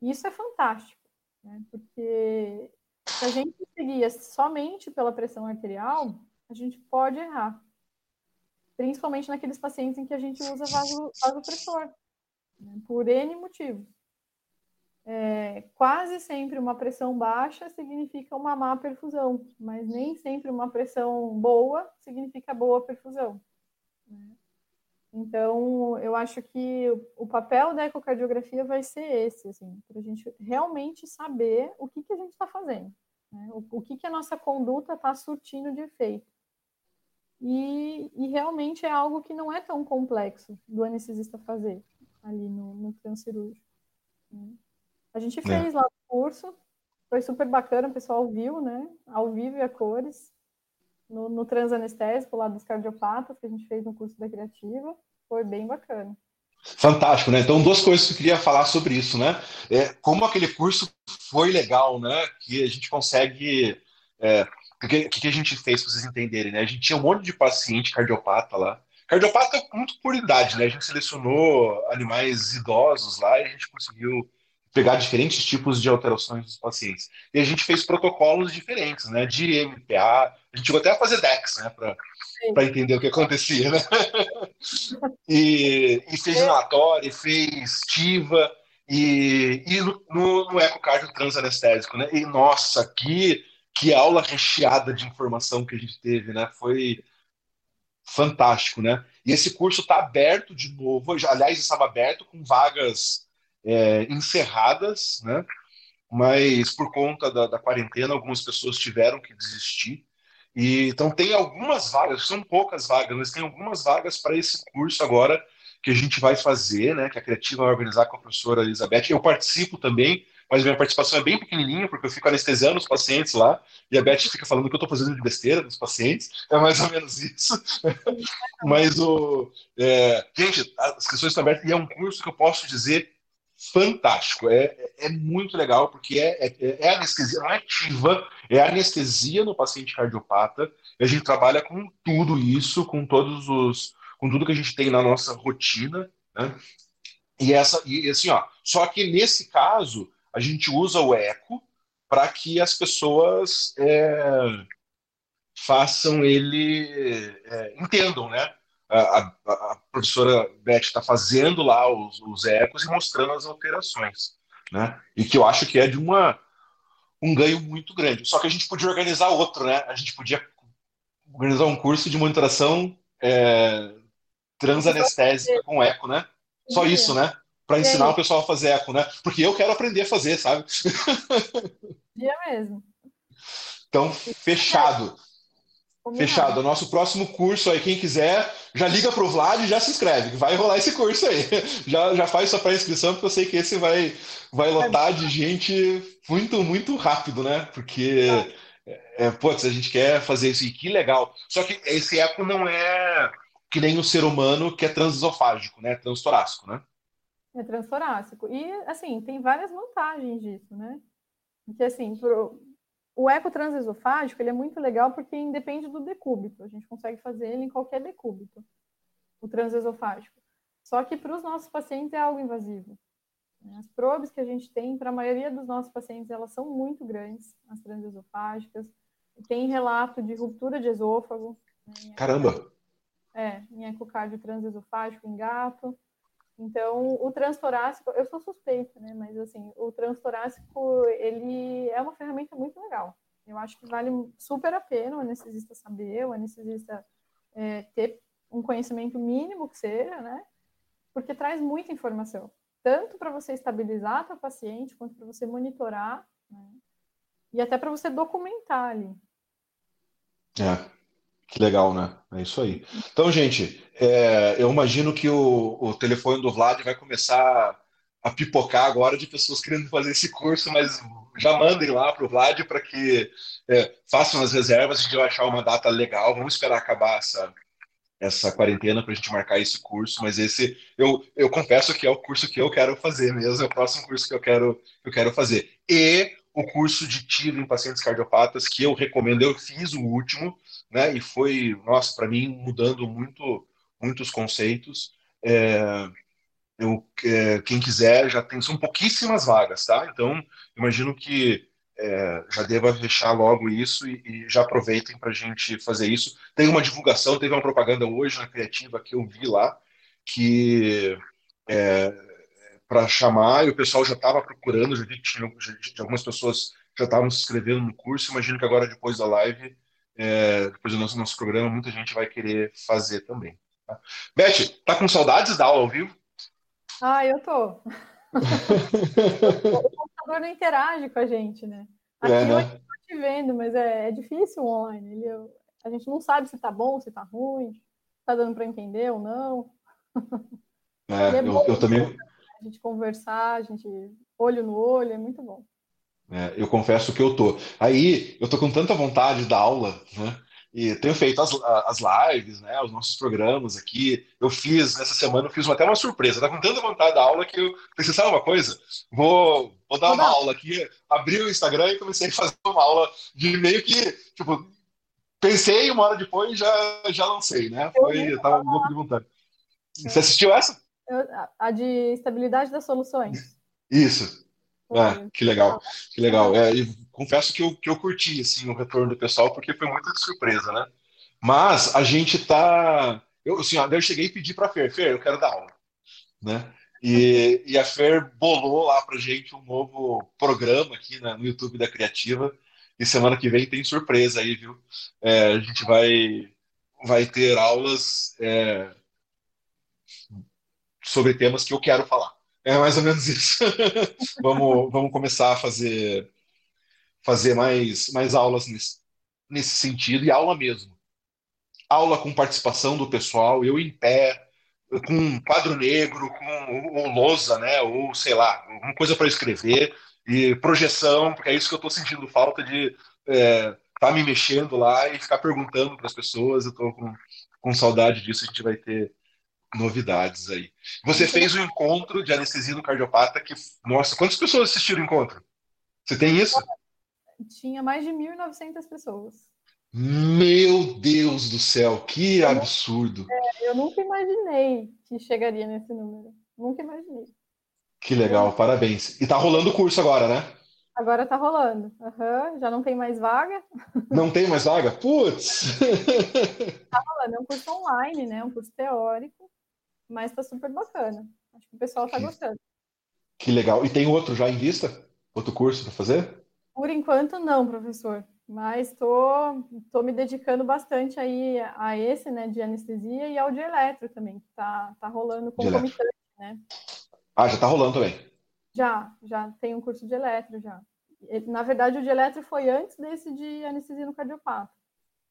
E isso é fantástico, né? porque se a gente seguir somente pela pressão arterial, a gente pode errar, principalmente naqueles pacientes em que a gente usa vaso, vasopressor, né? por N motivos é, quase sempre uma pressão baixa significa uma má perfusão, mas nem sempre uma pressão boa significa boa perfusão. Né? Então, eu acho que o papel da ecocardiografia vai ser esse, assim, para a gente realmente saber o que, que a gente está fazendo, né? o, o, que, que a nossa conduta está surtindo de efeito. E, e, realmente é algo que não é tão complexo do anestesista fazer ali no, no. Né? A gente é. fez é. lá o curso, foi super bacana, o pessoal viu, né? Ao vivo e a cores, no, no transanestésico lá dos cardiopatas, que a gente fez no curso da Criativa, foi bem bacana. Fantástico, né? Então, duas coisas que eu queria falar sobre isso, né? É, como aquele curso foi legal, né? Que a gente consegue é, o que, que, a gente fez para vocês entenderem, né? A gente tinha um monte de paciente cardiopata lá. Cardiopata muito por idade, né? A gente selecionou animais idosos lá e a gente conseguiu pegar diferentes tipos de alterações dos pacientes. E a gente fez protocolos diferentes, né? De MPA, a gente chegou até a fazer DEX, né? Para entender o que acontecia, né? e, e fez inatório, fez TIVA, e, e no, no ecocardio transanestésico, né? E nossa, que, que aula recheada de informação que a gente teve, né? Foi fantástico, né? E esse curso está aberto de novo, aliás, estava aberto com vagas é, encerradas, né? mas por conta da, da, quarentena, algumas pessoas tiveram que desistir. E, então, tem algumas vagas, são poucas vagas, mas tem algumas vagas para esse curso agora que a gente vai fazer, né? que a Criativa vai organizar com a professora Elizabeth. Eu participo também, mas minha participação é bem pequenininha, porque eu fico anestesiando os pacientes lá, e a Beth fica falando que eu estou fazendo de besteira dos pacientes, é mais ou menos isso. mas, o, é, gente, as questões estão abertas, e é um curso que eu posso dizer fantástico. É, é muito legal, porque é, é, é anestesia ativa, é anestesia no paciente cardiopata. A gente trabalha com tudo isso, com todos os. com tudo que a gente tem na nossa rotina. Né? E essa, e assim, ó, só que nesse caso, a gente usa o eco para que as pessoas é, façam ele. É, entendam, né? A, a, professora Beth está fazendo lá os, os, ecos e mostrando as alterações, né? E que eu acho que é de uma um ganho muito grande. Só que a gente podia organizar outro, né? A gente podia organizar um curso de monitoração é, transanestésica com eco, né? Só isso, né? Para ensinar o pessoal a fazer eco, né? Porque eu quero aprender a fazer, sabe? Dia mesmo. Então, fechado. Fechado. O nosso próximo curso aí, quem quiser, já liga pro Vlad e já se inscreve, vai rolar esse curso aí. Já, já faz sua pré-inscrição, porque eu sei que esse vai, vai lotar de gente muito, muito rápido, né? Porque, é, é, putz, a gente quer fazer isso e que legal. Só que esse eco não é que nem o ser humano que é transesofágico, né? Transtorácico, né? É transtorácico. E, assim, tem várias vantagens disso, né? Porque, assim, pro o eco transesofágico ele é muito legal porque independe do decúbito. A gente consegue fazer ele em qualquer decúbito, o transesofágico. Só que para os nossos pacientes é algo invasivo. As probes que a gente tem, para a maioria dos nossos pacientes, elas são muito grandes, as transesofágicas. Tem relato de ruptura de esôfago. Né, Caramba! É, em ecocardio transesofágico em gato. Então, o transtorácico, eu sou suspeita, né? Mas assim, o transtorácico, ele é uma ferramenta muito legal. Eu acho que vale super a pena o anestesista saber, o anestesista é, ter um conhecimento mínimo que seja, né? Porque traz muita informação, tanto para você estabilizar o paciente, quanto para você monitorar, né? E até para você documentar ali. É. Que legal, né? É isso aí. Então, gente, é, eu imagino que o, o telefone do Vlad vai começar a pipocar agora de pessoas querendo fazer esse curso, mas já mandem lá para o Vlad para que é, façam as reservas, a gente vai achar uma data legal. Vamos esperar acabar essa, essa quarentena para a gente marcar esse curso, mas esse eu, eu confesso que é o curso que eu quero fazer mesmo, é o próximo curso que eu quero, que eu quero fazer. E o curso de tiro em pacientes cardiopatas, que eu recomendo, eu fiz o último, né? E foi, nossa, para mim, mudando muito, muitos conceitos. É, eu, é, quem quiser, já tem, são pouquíssimas vagas, tá? Então, imagino que é, já deva fechar logo isso e, e já aproveitem para a gente fazer isso. Tem uma divulgação, teve uma propaganda hoje na Criativa que eu vi lá, que é, para chamar, e o pessoal já estava procurando, já vi que tinha, já, algumas pessoas já estavam se inscrevendo no curso, imagino que agora, depois da live, é, depois do nosso, nosso programa, muita gente vai querer fazer também. Tá? Beth, tá com saudades da aula ao vivo? Ah, eu tô. o computador não interage com a gente, né? Aqui é, né? eu estou te vendo, mas é, é difícil online. Ele, a gente não sabe se tá bom, se tá ruim, se tá dando para entender ou não. É, é eu, eu também a gente conversar, a gente olho no olho, é muito bom. É, eu confesso que eu tô. Aí, eu tô com tanta vontade da aula, né? e tenho feito as, as lives, né, os nossos programas aqui. Eu fiz, essa semana, eu fiz até uma surpresa. Tá com tanta vontade da aula que eu pensei, sabe uma coisa? Vou, vou dar uma aula aqui. Abri o Instagram e comecei a fazer uma aula de meio que, tipo, pensei uma hora depois já já lancei, né? Foi, eu tava louco de vontade. Você assistiu essa? Eu, a de estabilidade das soluções. Isso. Ah, que legal, que legal. É, confesso que eu, que eu curti assim, o retorno do pessoal, porque foi muita surpresa, né? Mas a gente tá. Eu, assim, eu cheguei e pedi para a Fer, Fer, eu quero dar aula. Né? E, e a Fer bolou lá para gente um novo programa aqui né, no YouTube da Criativa. E semana que vem tem surpresa aí, viu? É, a gente vai, vai ter aulas é, sobre temas que eu quero falar. É mais ou menos isso. vamos, vamos começar a fazer, fazer mais, mais aulas nesse, nesse sentido, e aula mesmo. Aula com participação do pessoal, eu em pé, com quadro negro, com ou lousa, né? Ou sei lá, alguma coisa para escrever, e projeção, porque é isso que eu estou sentindo falta de é, tá me mexendo lá e ficar perguntando para as pessoas. Eu estou com, com saudade disso, a gente vai ter novidades aí. Você fez o um encontro de anestesia no cardiopata que, nossa, quantas pessoas assistiram o encontro? Você tem isso? Tinha mais de 1.900 pessoas. Meu Deus do céu, que absurdo! É, eu nunca imaginei que chegaria nesse número. Nunca imaginei. Que legal, parabéns. E tá rolando o curso agora, né? Agora tá rolando. Uhum, já não tem mais vaga. Não tem mais vaga? Putz! tá rolando, é um curso online, né? Um curso teórico mas tá super bacana. Acho que o pessoal tá gostando. Que legal. E tem outro já em vista? Outro curso para fazer? Por enquanto não, professor. Mas tô, tô me dedicando bastante aí a esse, né, de anestesia e ao de eletro também, que tá, tá rolando concomitante, né? Ah, já tá rolando também? Já, já tem um curso de eletro já. Na verdade, o de eletro foi antes desse de anestesia no cardiopata.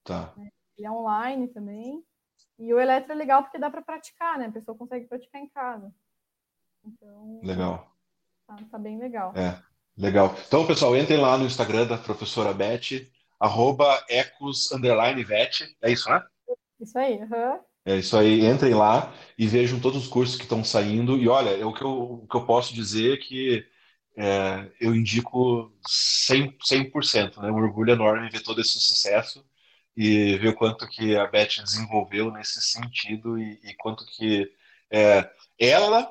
Tá. Ele é online também. E o eletro é legal porque dá para praticar, né? A pessoa consegue praticar em casa. Então, legal. Tá, tá, bem legal. É, legal. Então, pessoal, entrem lá no Instagram da professora Beth, arroba ecos, underline, vet. É isso, né? Isso aí, uhum. É isso aí, entrem lá e vejam todos os cursos que estão saindo. E olha, é o que eu, o que eu posso dizer é que é, eu indico 100%, 100%, né? Um orgulho enorme ver todo esse sucesso e ver o quanto que a Beth desenvolveu nesse sentido e, e quanto que é, ela,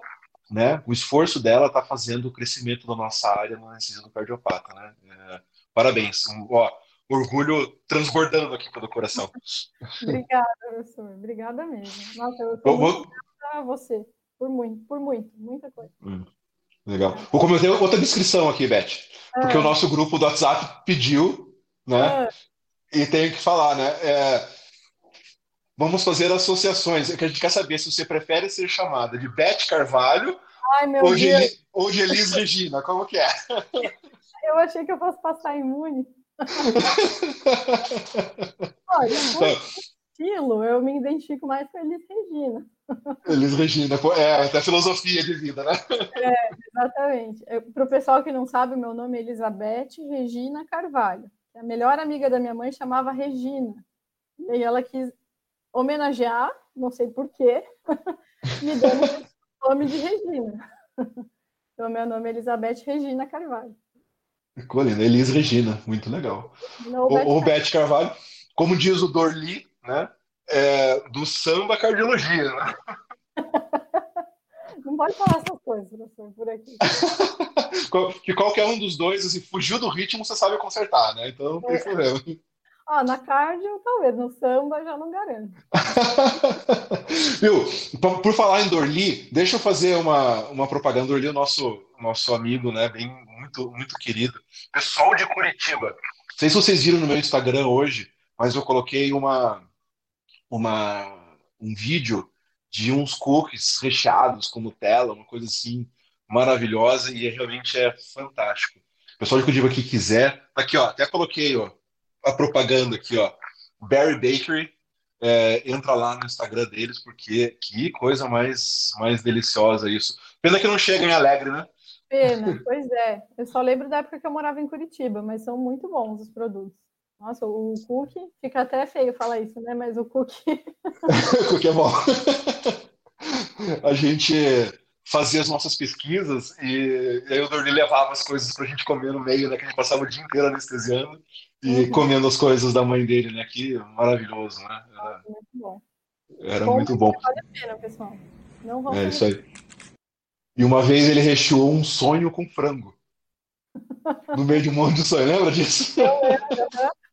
né, o esforço dela está fazendo o crescimento da nossa área no anestesia do cardiopata, né? É, parabéns, um, ó, orgulho transbordando aqui pelo coração. Obrigada, professor, obrigada mesmo. Nossa, eu estou vou... a você, por muito, por muito, muita coisa. Hum, legal. Vou comentar outra descrição aqui, Beth, porque ah. o nosso grupo do WhatsApp pediu, né? Ah e tenho que falar, né? É, vamos fazer associações. É que a gente quer saber se você prefere ser chamada de Beth Carvalho Ai, ou, de, ou, de, Elis Regina. Como que é? Eu achei que eu fosse passar imune. Olha, por estilo, eu me identifico mais com Elis Regina. Elis Regina, é, até filosofia de vida, né? É, exatamente. Para o pessoal que não sabe, o meu nome é Elizabeth Regina Carvalho. A melhor amiga da minha mãe chamava Regina. E aí ela quis homenagear, não sei porquê, me dando o nome de Regina. Então, meu nome é Elizabeth Regina Carvalho. Ficou lindo, Elis Regina, muito legal. Ou Beth Carvalho, como diz o Dorli, né? É, do samba cardiologia, né? Não pode falar essas coisas, professor, por aqui. que qualquer um dos dois, assim, fugiu do ritmo, você sabe consertar, né? Então não tem é. problema. Ah, na cardio, talvez. No samba, já não garanto. Viu? Por falar em Dorli, deixa eu fazer uma, uma propaganda. Dorli, o nosso, nosso amigo, né? Bem, muito, muito querido. Pessoal de Curitiba. Não sei se vocês viram no meu Instagram hoje, mas eu coloquei uma, uma, um vídeo de uns cookies recheados com Nutella, uma coisa assim maravilhosa e realmente é fantástico. O pessoal de Curitiba que quiser, tá aqui ó, até coloquei ó, a propaganda aqui ó, Berry Bakery, é, entra lá no Instagram deles porque que coisa mais mais deliciosa isso. Pena que não chega em Alegre, né? Pena, pois é. Eu só lembro da época que eu morava em Curitiba, mas são muito bons os produtos. Nossa, o cookie fica até feio falar isso, né? Mas o cookie. o cookie é bom. a gente fazia as nossas pesquisas e, aí o Dorli levava as coisas pra gente comer no meio, né? Que a gente passava o dia inteiro anestesiando e uhum. comendo as coisas da mãe dele, né? Que maravilhoso, né? Era muito bom. Era bom, muito bom. Vale a pena, pessoal. Não vão é isso aí. E uma vez ele recheou um sonho com frango. No meio de um monte de sonho, lembra disso? Eu lembro,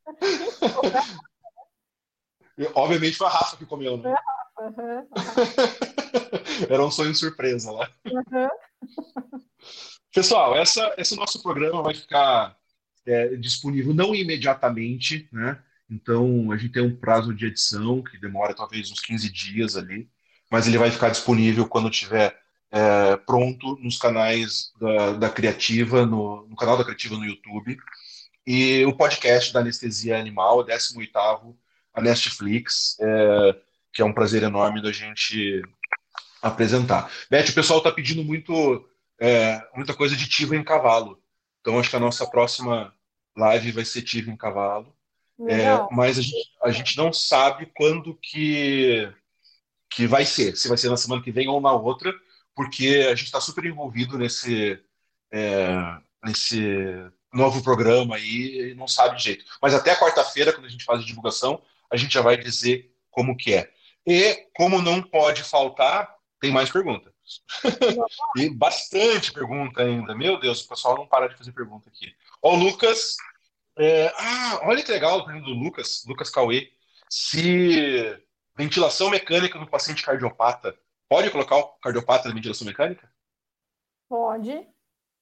Obviamente foi a Rafa que comeu, né? Uhum. Era um sonho surpresa lá. Uhum. Pessoal, essa, esse nosso programa vai ficar é, disponível não imediatamente, né? Então a gente tem um prazo de edição que demora talvez uns 15 dias ali, mas ele vai ficar disponível quando tiver é, pronto nos canais da, da Criativa, no, no, canal da Criativa no YouTube. E o podcast da Anestesia Animal, 18º, a Netflix, é, que é um prazer enorme da gente apresentar. Beth, o pessoal está pedindo muito, é, muita coisa de Tiva em cavalo. Então acho que a nossa próxima live vai ser Tiva em cavalo. É, mas a gente, a gente não sabe quando que, que vai ser, se vai ser na semana que vem ou na outra, porque a gente está super envolvido nesse, é, nesse novo programa aí e não sabe de jeito. Mas até quarta-feira, quando a gente faz a divulgação, a gente já vai dizer como que é. E como não pode faltar, tem mais perguntas. e bastante pergunta ainda. Meu Deus, o pessoal não para de fazer pergunta aqui. Ó, o Lucas. É... Ah, olha que legal o do Lucas, Lucas Cauê. Se ventilação mecânica no paciente cardiopata, pode colocar o cardiopata na ventilação mecânica? Pode,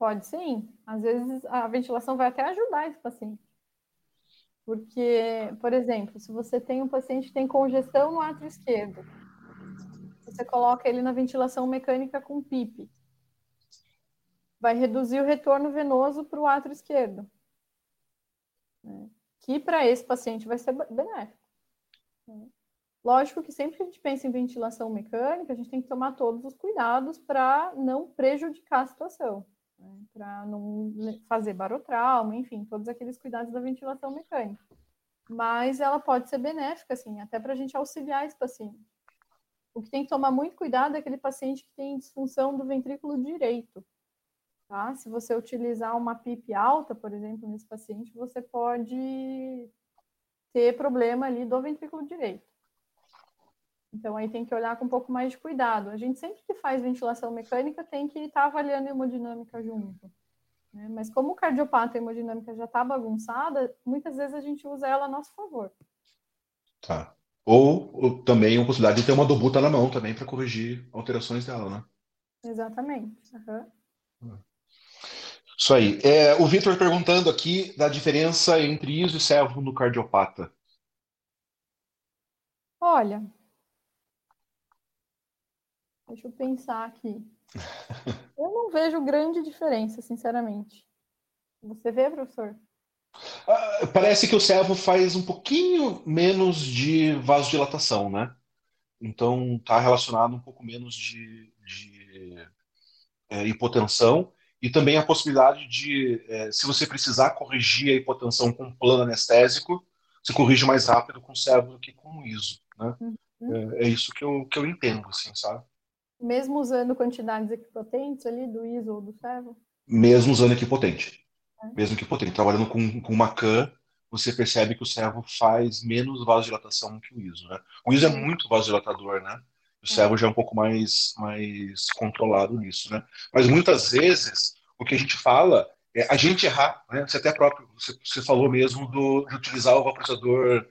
pode sim. Às vezes a ventilação vai até ajudar esse paciente. Porque, por exemplo, se você tem um paciente que tem congestão no átrio esquerdo, você coloca ele na ventilação mecânica com PIP. Vai reduzir o retorno venoso para o átrio esquerdo. Né? Que para esse paciente vai ser benéfico. Né? Lógico que sempre que a gente pensa em ventilação mecânica, a gente tem que tomar todos os cuidados para não prejudicar a situação né, para não fazer barotrauma, enfim, todos aqueles cuidados da ventilação mecânica. Mas ela pode ser benéfica, assim, até para a gente auxiliar esse paciente. O que tem que tomar muito cuidado é aquele paciente que tem disfunção do ventrículo direito. Tá? Se você utilizar uma PIP alta, por exemplo, nesse paciente, você pode ter problema ali do ventrículo direito. Então, aí tem que olhar com um pouco mais de cuidado. A gente sempre que faz ventilação mecânica tem que estar tá avaliando a hemodinâmica junto. Né? Mas como o cardiopata e a hemodinâmica já está bagunçada, muitas vezes a gente usa ela a nosso favor. Tá. Ou, ou também a possibilidade de ter uma dobuta na mão também para corrigir alterações dela, né? Exatamente. Uhum. Isso aí. É, o Vitor perguntando aqui da diferença entre ISO e servo no cardiopata. Olha, Deixa eu pensar aqui. Eu não vejo grande diferença, sinceramente. Você vê, professor? Uh, parece que o servo faz um pouquinho menos de vasodilatação, né? Então está relacionado um pouco menos de, de é, hipotensão e também a possibilidade de, é, se você precisar corrigir a hipotensão com plano anestésico, você corrige mais rápido com o servo do que com o ISO, né? Uhum. É, é, isso que eu, que eu entendo, assim, sabe? Mesmo usando quantidades equipotentes ali do ISO ou do servo? Mesmo usando equipotente. É. Mesmo equipotente. Trabalhando com, com uma CAN, você percebe que o servo faz menos vasodilatação que o ISO. Né? O ISO é muito vasodilatador, né? O servo é. já é um pouco mais, mais controlado nisso, né? Mas muitas vezes o que a gente fala é a gente errar, né? Você até próprio, você, você falou mesmo do, de utilizar o vaporizador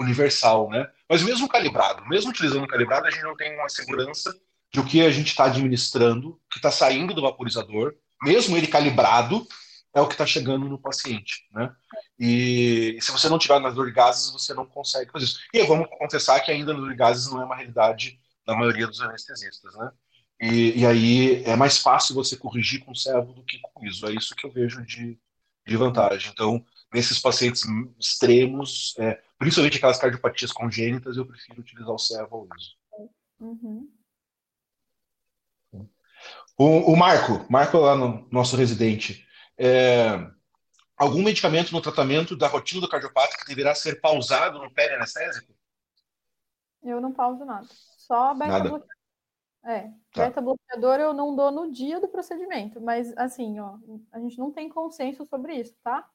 universal, né? Mas mesmo calibrado, mesmo utilizando calibrado, a gente não tem uma segurança de o que a gente está administrando, que está saindo do vaporizador, mesmo ele calibrado, é o que está chegando no paciente, né? E se você não tiver nas dor de gases, você não consegue fazer isso. E vamos confessar que ainda dor de gases não é uma realidade da maioria dos anestesistas, né? E, e aí é mais fácil você corrigir com servo do que com ISO. É isso que eu vejo de, de vantagem. Então, nesses pacientes extremos, é, principalmente aquelas cardiopatias congênitas, eu prefiro utilizar o servo ou ISO. Uhum. O, o Marco, Marco lá no nosso residente, é, algum medicamento no tratamento da rotina do cardiopata que deverá ser pausado no pé-anestésico? Eu não pauso nada. Só beta-bloqueador. É, tá. beta-bloqueador eu não dou no dia do procedimento, mas assim, ó, a gente não tem consenso sobre isso, tá?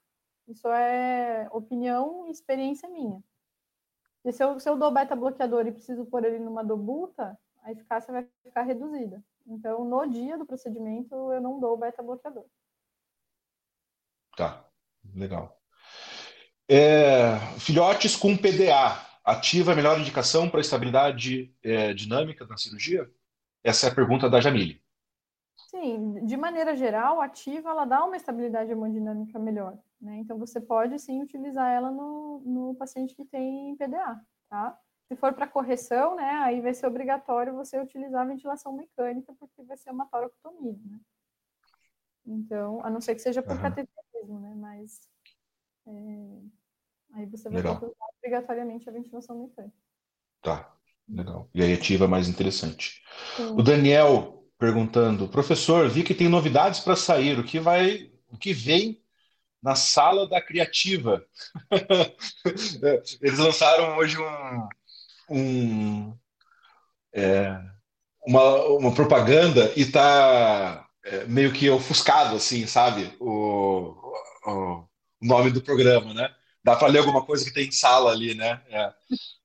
Isso é opinião e experiência minha. E se eu, se eu dou beta-bloqueador e preciso pôr ele numa dobuta, a eficácia vai ficar reduzida. Então, no dia do procedimento, eu não dou beta-bloqueador. Tá, legal. É, filhotes com PDA, ativa a melhor indicação para estabilidade é, dinâmica na cirurgia? Essa é a pergunta da Jamile. Sim, de maneira geral, ativa ela dá uma estabilidade hemodinâmica melhor. Né? Então, você pode sim utilizar ela no, no paciente que tem PDA, tá? Se for para correção, né, aí vai ser obrigatório você utilizar a ventilação mecânica, porque vai ser uma toracotomia, né? Então, a não ser que seja por uhum. cateterismo, né? Mas é, aí você vai ter que usar obrigatoriamente a ventilação mecânica. Tá, legal. E aí ativa mais interessante. Sim. O Daniel perguntando, professor, vi que tem novidades para sair. O que vai, o que vem na sala da criativa? Eles lançaram hoje um um, é, uma, uma propaganda e tá é, meio que ofuscado, assim, sabe? O, o, o nome do programa, né? Dá para ler alguma coisa que tem sala ali, né? É,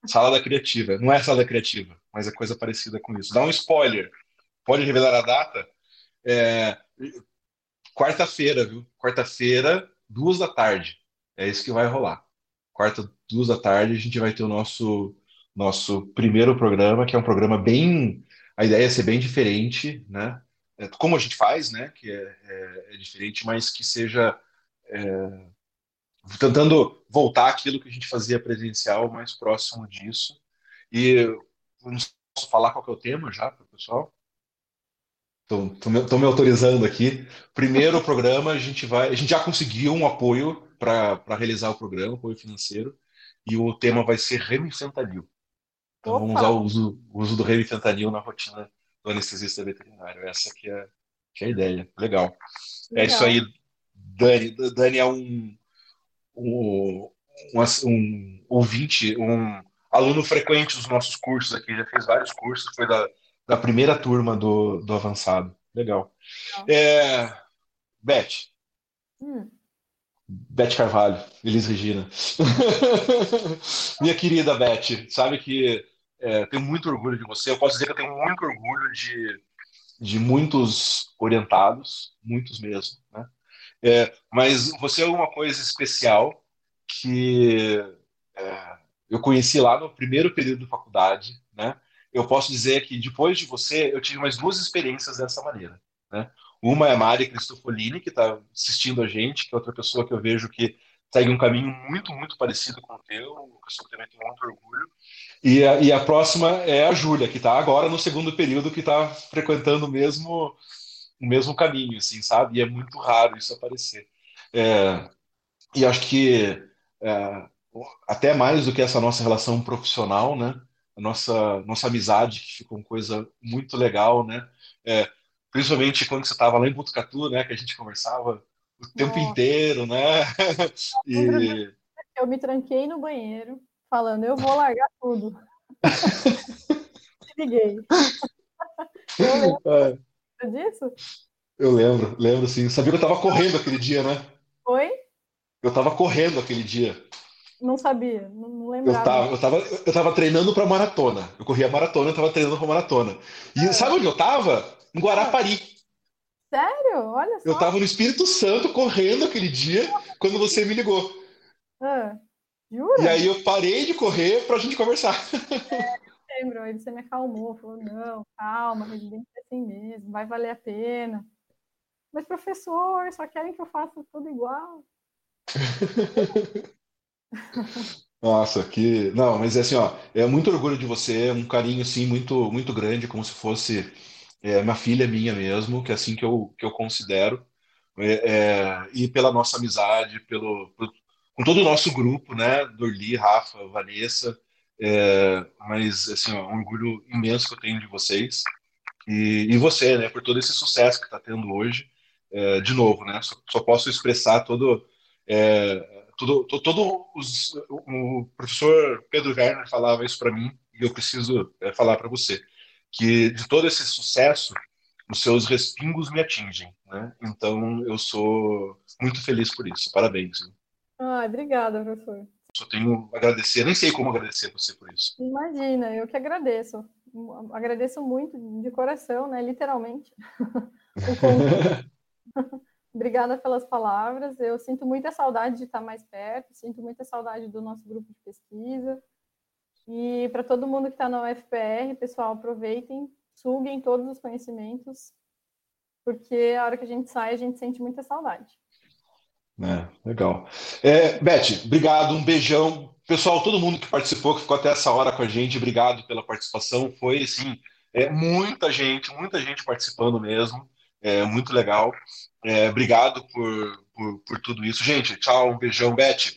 sala da criativa. Não é sala da criativa, mas é coisa parecida com isso. Dá um spoiler. Pode revelar a data? É, Quarta-feira, viu? Quarta-feira, duas da tarde. É isso que vai rolar. Quarta, duas da tarde, a gente vai ter o nosso nosso primeiro programa, que é um programa bem. A ideia é ser bem diferente, né? É, como a gente faz, né? Que é, é, é diferente, mas que seja. É, tentando voltar aquilo que a gente fazia presencial, mais próximo disso. E posso falar qual é o tema já para o pessoal? Estou me, me, autorizando aqui. Primeiro programa, a gente vai. A gente já conseguiu um apoio para realizar o programa, apoio financeiro, e o tema vai ser remifentanil. Então Opa. vamos usar o uso, o uso do remifentanil na rotina do anestesista veterinário. Essa que é, que é a ideia. Legal. Legal. É isso aí, Dani. Dani é um, um, um, um ouvinte, um aluno frequente dos nossos cursos aqui, já fez vários cursos, foi da, da primeira turma do, do avançado. Legal. É, Beth. Hum. Beth Carvalho, Elis Regina. Minha querida Beth, sabe que é, tenho muito orgulho de você. Eu posso dizer que eu tenho muito orgulho de, de muitos orientados, muitos mesmo. Né? É, mas você é uma coisa especial que é, eu conheci lá no primeiro período da faculdade. Né? Eu posso dizer que depois de você, eu tive mais duas experiências dessa maneira. Né? Uma é a Mari Cristofolini, que está assistindo a gente, que é outra pessoa que eu vejo que segue um caminho muito, muito parecido com o teu, o pessoal também tem muito orgulho. E a, e a próxima é a Júlia, que está agora no segundo período, que está frequentando o mesmo, o mesmo caminho, assim, sabe? E é muito raro isso aparecer. É, e acho que é, até mais do que essa nossa relação profissional, né? A nossa, nossa amizade, que ficou uma coisa muito legal, né? É, principalmente quando você estava lá em Botucatu, né? Que a gente conversava o tempo Nossa. inteiro, né? e... Eu me tranquei no banheiro, falando, eu vou largar tudo. Liguei. Eu lembro é. disso? Eu lembro, lembro sim. Sabia que eu tava correndo aquele dia, né? Oi? Eu tava correndo aquele dia. Não sabia, não, não lembrava. Eu tava, eu tava, eu tava treinando pra maratona. Eu corria maratona, eu tava treinando pra maratona. E é. sabe onde eu tava? Em Guarapari. Sério? Olha só. Eu tava no Espírito Santo correndo aquele dia quando você me ligou. Ah. Jura? E aí eu parei de correr pra gente conversar. É, lembro, aí você me acalmou, falou, não, calma, residência é assim mesmo, vai valer a pena. Mas, professor, só querem que eu faça tudo igual. Nossa, que. Não, mas é assim, ó, é muito orgulho de você, um carinho assim muito, muito grande, como se fosse é, uma filha minha mesmo, que é assim que eu, que eu considero. É, é, e pela nossa amizade, pelo, pelo, com todo o nosso grupo, né? Dorli, Rafa, Vanessa. É, mas, assim, ó, um orgulho imenso que eu tenho de vocês. E, e você, né? Por todo esse sucesso que está tendo hoje. É, de novo, né? Só, só, posso expressar todo É, todo, todo os, o professor Pedro Werner falava isso para mim e eu preciso é, falar para você que de todo esse sucesso os seus respingos me atingem, né? Então eu sou muito feliz por isso. Parabéns. Ah, obrigada, professor. Só tenho a agradecer, nem sei como agradecer você por isso. Imagina, eu que agradeço. Agradeço muito de coração, né? Literalmente. Obrigada pelas palavras. Eu sinto muita saudade de estar mais perto, sinto muita saudade do nosso grupo de pesquisa. E para todo mundo que está na UFPR, pessoal, aproveitem, suguem todos os conhecimentos, porque a hora que a gente sai, a gente sente muita saudade. É, legal. É, Beth, obrigado, um beijão. Pessoal, todo mundo que participou, que ficou até essa hora com a gente, obrigado pela participação. Foi, assim, é, muita gente, muita gente participando mesmo. É, muito legal. É, obrigado por, por, por, tudo isso. Gente, tchau, um beijão. Beth,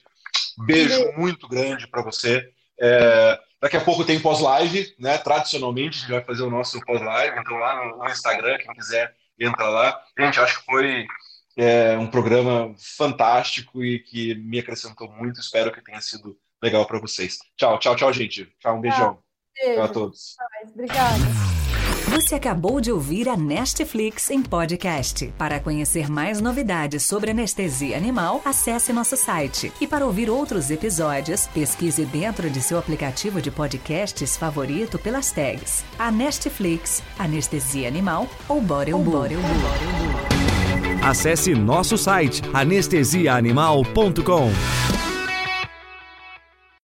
beijo muito grande para você. É, daqui a pouco tem pós-live, né? Tradicionalmente, a gente vai fazer o nosso pós-live. Então, lá no, no, Instagram, quem quiser, entra lá. Gente, acho que foi é, um programa fantástico e que me acrescentou muito. Espero que tenha sido legal para vocês. Tchau, tchau, tchau, gente. Tchau, um beijão. Tchau, tchau a todos. Obrigada. Você acabou de ouvir a Nestflix em podcast. Para conhecer mais novidades sobre anestesia animal, acesse nosso site. E para ouvir outros episódios, pesquise dentro de seu aplicativo de podcasts favorito pelas tags a Nestflix, Anestesia Animal ou Borel Acesse nosso site anestesiaanimal.com.